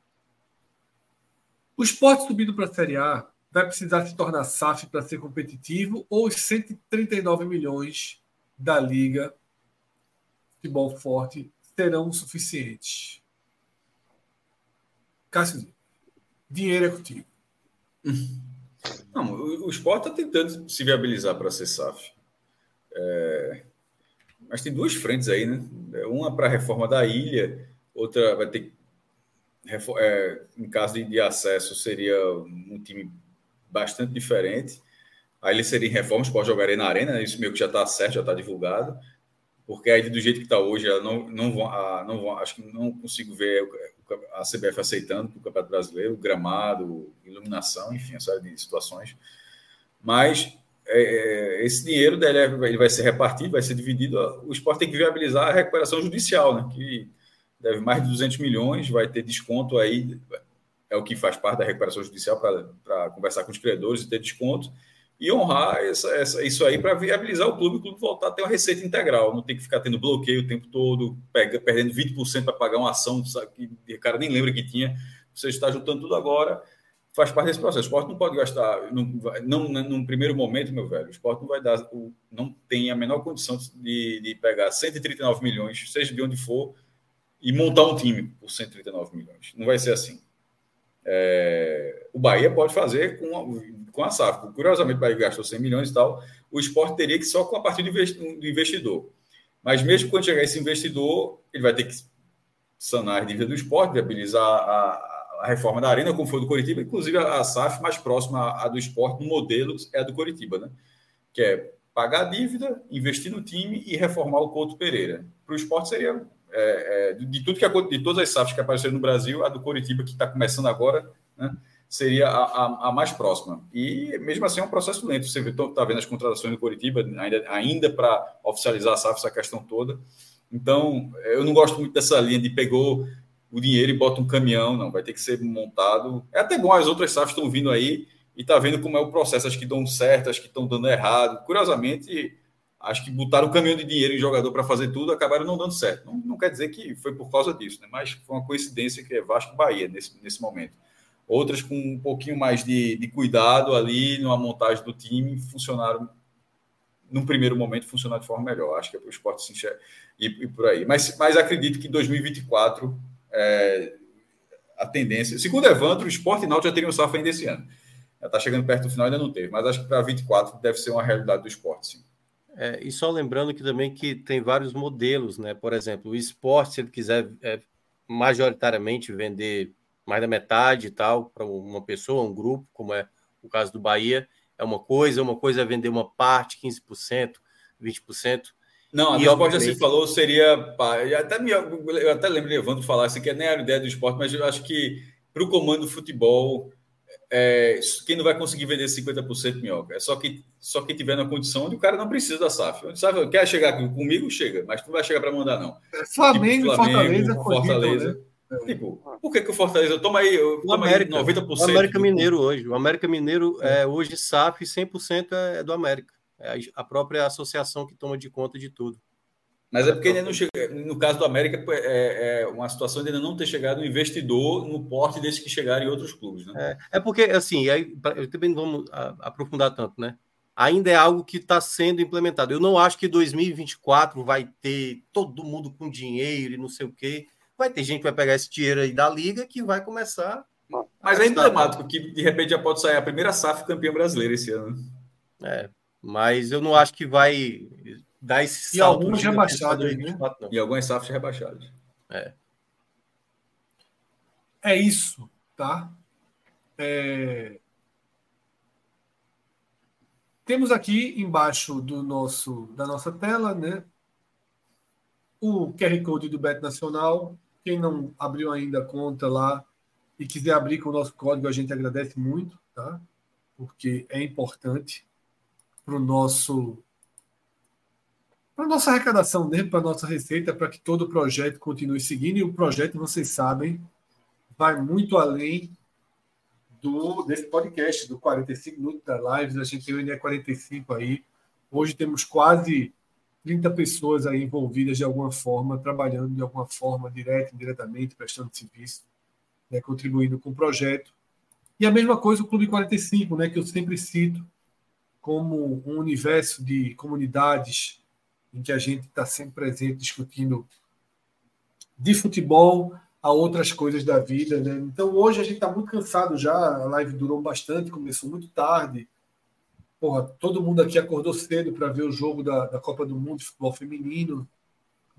O esporte subindo para a Série A vai precisar se tornar SAF para ser competitivo ou os 139 milhões da Liga futebol forte serão suficientes. Cássio, dinheiro é contigo. Não, o, esporte está tentando se viabilizar para ser SAF. É, mas tem duas frentes aí, né? Uma para a reforma da ilha, outra vai ter é, em caso de, de, acesso seria um time bastante diferente. Aí ele seria em reforma, o esporte jogaria na arena, né? isso meio que já está certo, já está divulgado porque aí do jeito que está hoje, não, não, vão, não vão, acho que não consigo ver a CBF aceitando para o Campeonato Brasileiro, gramado, iluminação, enfim, essa série de situações. Mas é, é, esse dinheiro dele ele vai ser repartido, vai ser dividido. O esporte tem que viabilizar a recuperação judicial, né? que deve mais de 200 milhões, vai ter desconto aí, é o que faz parte da recuperação judicial para conversar com os credores e ter desconto, e honrar essa, essa, isso aí para viabilizar o clube, o clube voltar a ter uma receita integral, não tem que ficar tendo bloqueio o tempo todo, pega, perdendo 20% para pagar uma ação que o cara nem lembra que tinha, você está juntando tudo agora faz parte desse processo. O esporte não pode gastar, não, não, num primeiro momento, meu velho, o esporte não vai dar, não tem a menor condição de, de pegar 139 milhões, seja de onde for, e montar um time por 139 milhões. Não vai ser assim. É, o Bahia pode fazer com com a SAF. Curiosamente, o Bahia gastou 100 milhões e tal. O esporte teria que só com a partir do investidor. Mas mesmo quando chegar esse investidor, ele vai ter que sanar as dívidas do esporte, viabilizar a, a reforma da Arena, como foi do Coritiba, inclusive a, SAF mais próxima à, do esporte no modelo é a do Coritiba, né? Que é pagar a dívida, investir no time e reformar o Couto Pereira. Para o esporte seria é, é, de tudo que de todas as SAFs que apareceram no Brasil, a do Coritiba, que está começando agora, né, seria a, a, a, mais próxima. E mesmo assim é um processo lento. Você está vendo as contratações do Coritiba ainda, ainda para oficializar a SAF, essa questão toda. Então, eu não gosto muito dessa linha de pegou o dinheiro e bota um caminhão, não, vai ter que ser montado. É até bom, as outras SAFs estão vindo aí e tá vendo como é o processo, as que dão certo, as que estão dando errado. Curiosamente, acho que botaram um caminhão de dinheiro em jogador para fazer tudo, acabaram não dando certo. Não, não, quer dizer que foi por causa disso, né? mas foi uma coincidência que é Vasco Bahia nesse, nesse momento. Outras com um pouquinho mais de, de cuidado ali numa montagem do time funcionaram num primeiro momento funcionar de forma melhor. Acho que é o esporte se enxerga e, e, por aí. Mas, mas acredito que 2024 é, a tendência. Segundo Evandro, o esporte e Náutico já teriam safra ainda esse ano. Já está chegando perto do final, ainda não teve, mas acho que para 24 deve ser uma realidade do esporte, sim. É, e só lembrando que também que tem vários modelos, né? Por exemplo, o esporte, se ele quiser é, majoritariamente vender mais da metade e tal para uma pessoa, um grupo, como é o caso do Bahia, é uma coisa, uma coisa é vender uma parte, 15%, 20%. Não, a esporte já se falou, seria. Pá, eu, até me, eu até lembro de Evandro falar assim, que nem a ideia do esporte, mas eu acho que para o comando do futebol, é, quem não vai conseguir vender 50% minhoca? É só que só quem tiver na condição onde o cara não precisa da SAF. Sabe, quer chegar comigo? Chega, mas tu não vai chegar para mandar, não. É Flamengo, tipo, Flamengo Fortaleza. Fortaleza. Né? Tipo, por que, que o Fortaleza toma aí, o América, aí 90%? O América Mineiro hoje. O América Mineiro é, hoje SAF 100% é do América. É a própria associação que toma de conta de tudo. Mas é porque ainda não chega. No caso do América, é, é uma situação de ainda não ter chegado um investidor no porte desses que chegaram em outros clubes. Né? É, é porque, assim, aí, eu também não vamos aprofundar tanto, né? Ainda é algo que está sendo implementado. Eu não acho que 2024 vai ter todo mundo com dinheiro e não sei o quê. Vai ter gente que vai pegar esse dinheiro aí da liga que vai começar. Mas é emblemático que de repente já pode sair a primeira SAF campeã brasileira esse ano. É, mas eu não acho que vai dar esse salto. E alguns rebaixados, né? E algumas SAFs rebaixadas. É. É isso, tá? É... Temos aqui embaixo do nosso, da nossa tela, né? O QR Code do Bet Nacional. Quem não abriu ainda a conta lá e quiser abrir com o nosso código, a gente agradece muito, tá? Porque é importante para o nosso para nossa arrecadação dentro, para nossa receita, para que todo o projeto continue seguindo. E o projeto, vocês sabem, vai muito além do desse podcast, do 45 minutos da lives. A gente tem o INE 45 aí. Hoje temos quase 30 pessoas aí envolvidas de alguma forma, trabalhando de alguma forma, direta, indiretamente, prestando serviço, né, contribuindo com o projeto. E a mesma coisa o Clube 45, né, que eu sempre cito, como um universo de comunidades em que a gente está sempre presente discutindo de futebol a outras coisas da vida. Né? Então hoje a gente está muito cansado já, a live durou bastante, começou muito tarde. Porra, todo mundo aqui acordou cedo para ver o jogo da, da Copa do Mundo de futebol feminino.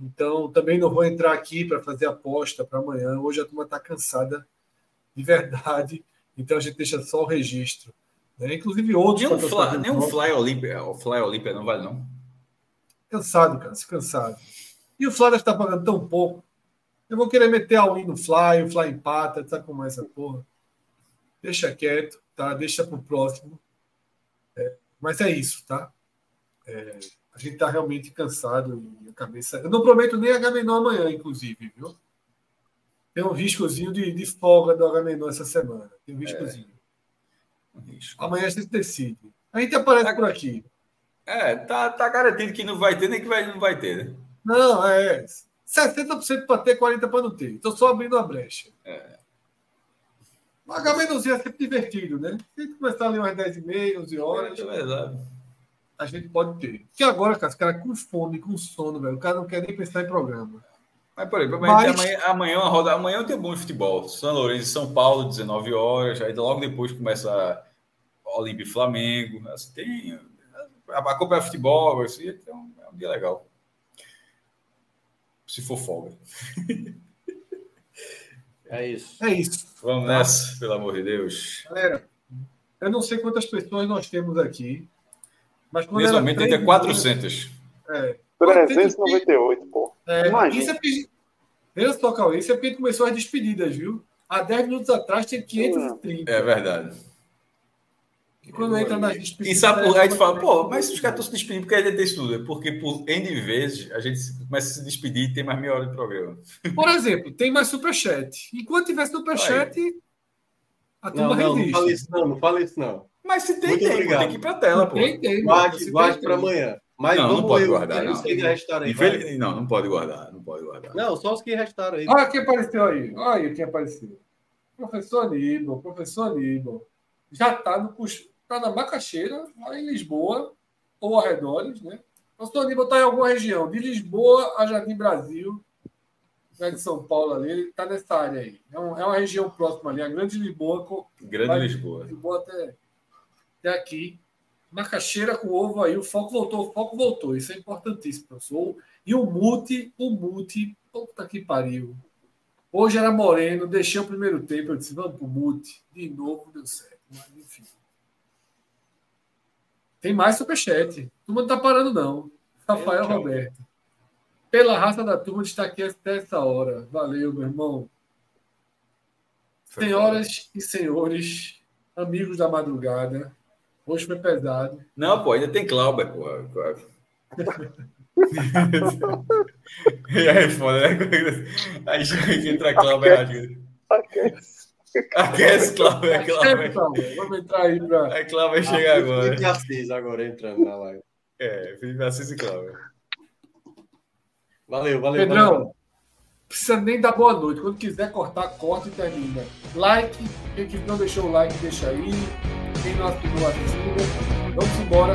Então também não vou entrar aqui para fazer aposta para amanhã. Hoje a turma está cansada de verdade. Então a gente deixa só o registro. Né? Inclusive outros. Nem um, fly, nem um fly Olímpia, o Fly Olímpia não vale, não. Cansado, cara, se cansado. E o Fly está pagando tão pouco. Eu vou querer meter a win no Fly, o Fly empata, tá com essa porra. Deixa quieto, tá? Deixa pro próximo. É. Mas é isso, tá? É, a gente está realmente cansado e a cabeça. Eu não prometo nem H-Menor amanhã, inclusive, viu? Tem um riscozinho de, de folga do H-Menor essa semana. Tem um riscozinho. É. Um risco. Amanhã a gente decide. A gente aparece tá, por aqui. É, tá, tá garantido que não vai ter, nem que vai, não vai ter, né? Não, é. 60% para ter, 40% para não ter. Estou só abrindo a brecha. É. O H-Menorzinho é sempre divertido, né? Se começar ali umas 10 e meia, 11 horas. É verdade a gente pode ter. Que agora, cara, os caras com fome, com sono, velho, o cara não quer nem pensar em programa. Mas, por exemplo, Mas... amanhã, amanhã, uma roda, amanhã tem bom futebol. São Lourenço e São Paulo, 19 horas. Aí logo depois começa Olimpia e Flamengo. Assim, tem, a Copa é futebol, assim, então é um dia legal. Se for folga. *laughs* É isso. É isso. Vamos tá. nessa, pelo amor de Deus. Galera, eu não sei quantas pessoas nós temos aqui. Mas Nesse momento é 400. É. 398, pô. É, Imagina. Isso é pedir... Veja só, Cauê, isso é porque começou as despedidas, viu? Há 10 minutos atrás tinha 530. É verdade. E quando entra nas despedidas. E sabe por aí, tu fala, pô, mas os caras estão se despedindo porque gente tem tudo. É porque por N vezes a gente começa a se despedir e tem mais meia hora de programa. Por exemplo, tem mais superchat. Enquanto tiver superchat, a turma não, não, resiste. Não fala isso, não, não fala isso, não. Mas se tem, Muito tem, obrigado. tem que ir para a tela, pô. Tem, tem. Guarde, guarde para amanhã. Mas não, não pode guardar. Não. Que restaram aí, Infeliz... não, não pode guardar. Não pode guardar. Não, só os que restaram aí. Olha quem apareceu aí. Olha quem apareceu. Professor Aníbal, professor Aníbal. Já está no tá na Macaxeira, lá em Lisboa, ou arredores, né? Professor Aníbal está em alguma região, de Lisboa a Jardim Brasil, né, de São Paulo ali, ele está nessa área aí. É, um, é, uma região próxima ali, a Grande Lisboa. Com, Grande Lisboa. Lisboa até até aqui. Macaxeira com ovo aí, o foco voltou, o foco voltou. Isso é importantíssimo, professor. E o multi, o multi, puta que pariu. Hoje era Moreno, deixei o primeiro tempo, eu disse, vamos pro multi. De novo deu certo. Mas, enfim. Tem mais superchat. Turma não tá parando, não. Rafael Roberto. Pela raça da turma está aqui até essa hora. Valeu, meu irmão. Senhoras e senhores, amigos da madrugada, Hoje foi pesado. Não, pô, ainda tem Clauber, pô. *laughs* *laughs* e aí, foda, né? *laughs* Aí entra Clauber. Aquece. Aquece, Clauber. Clauber. Vamos entrar aí pra. Aí Clauber chega agora. Felipe Assis agora entrando na live. É, Felipe Assis e Clauber. Valeu, valeu. Pedrão, valeu. precisa nem dar boa noite. Quando quiser cortar, corta e termina. Like. Quem não deixou o like, deixa aí. Quem não assinou, assina. Vamos embora.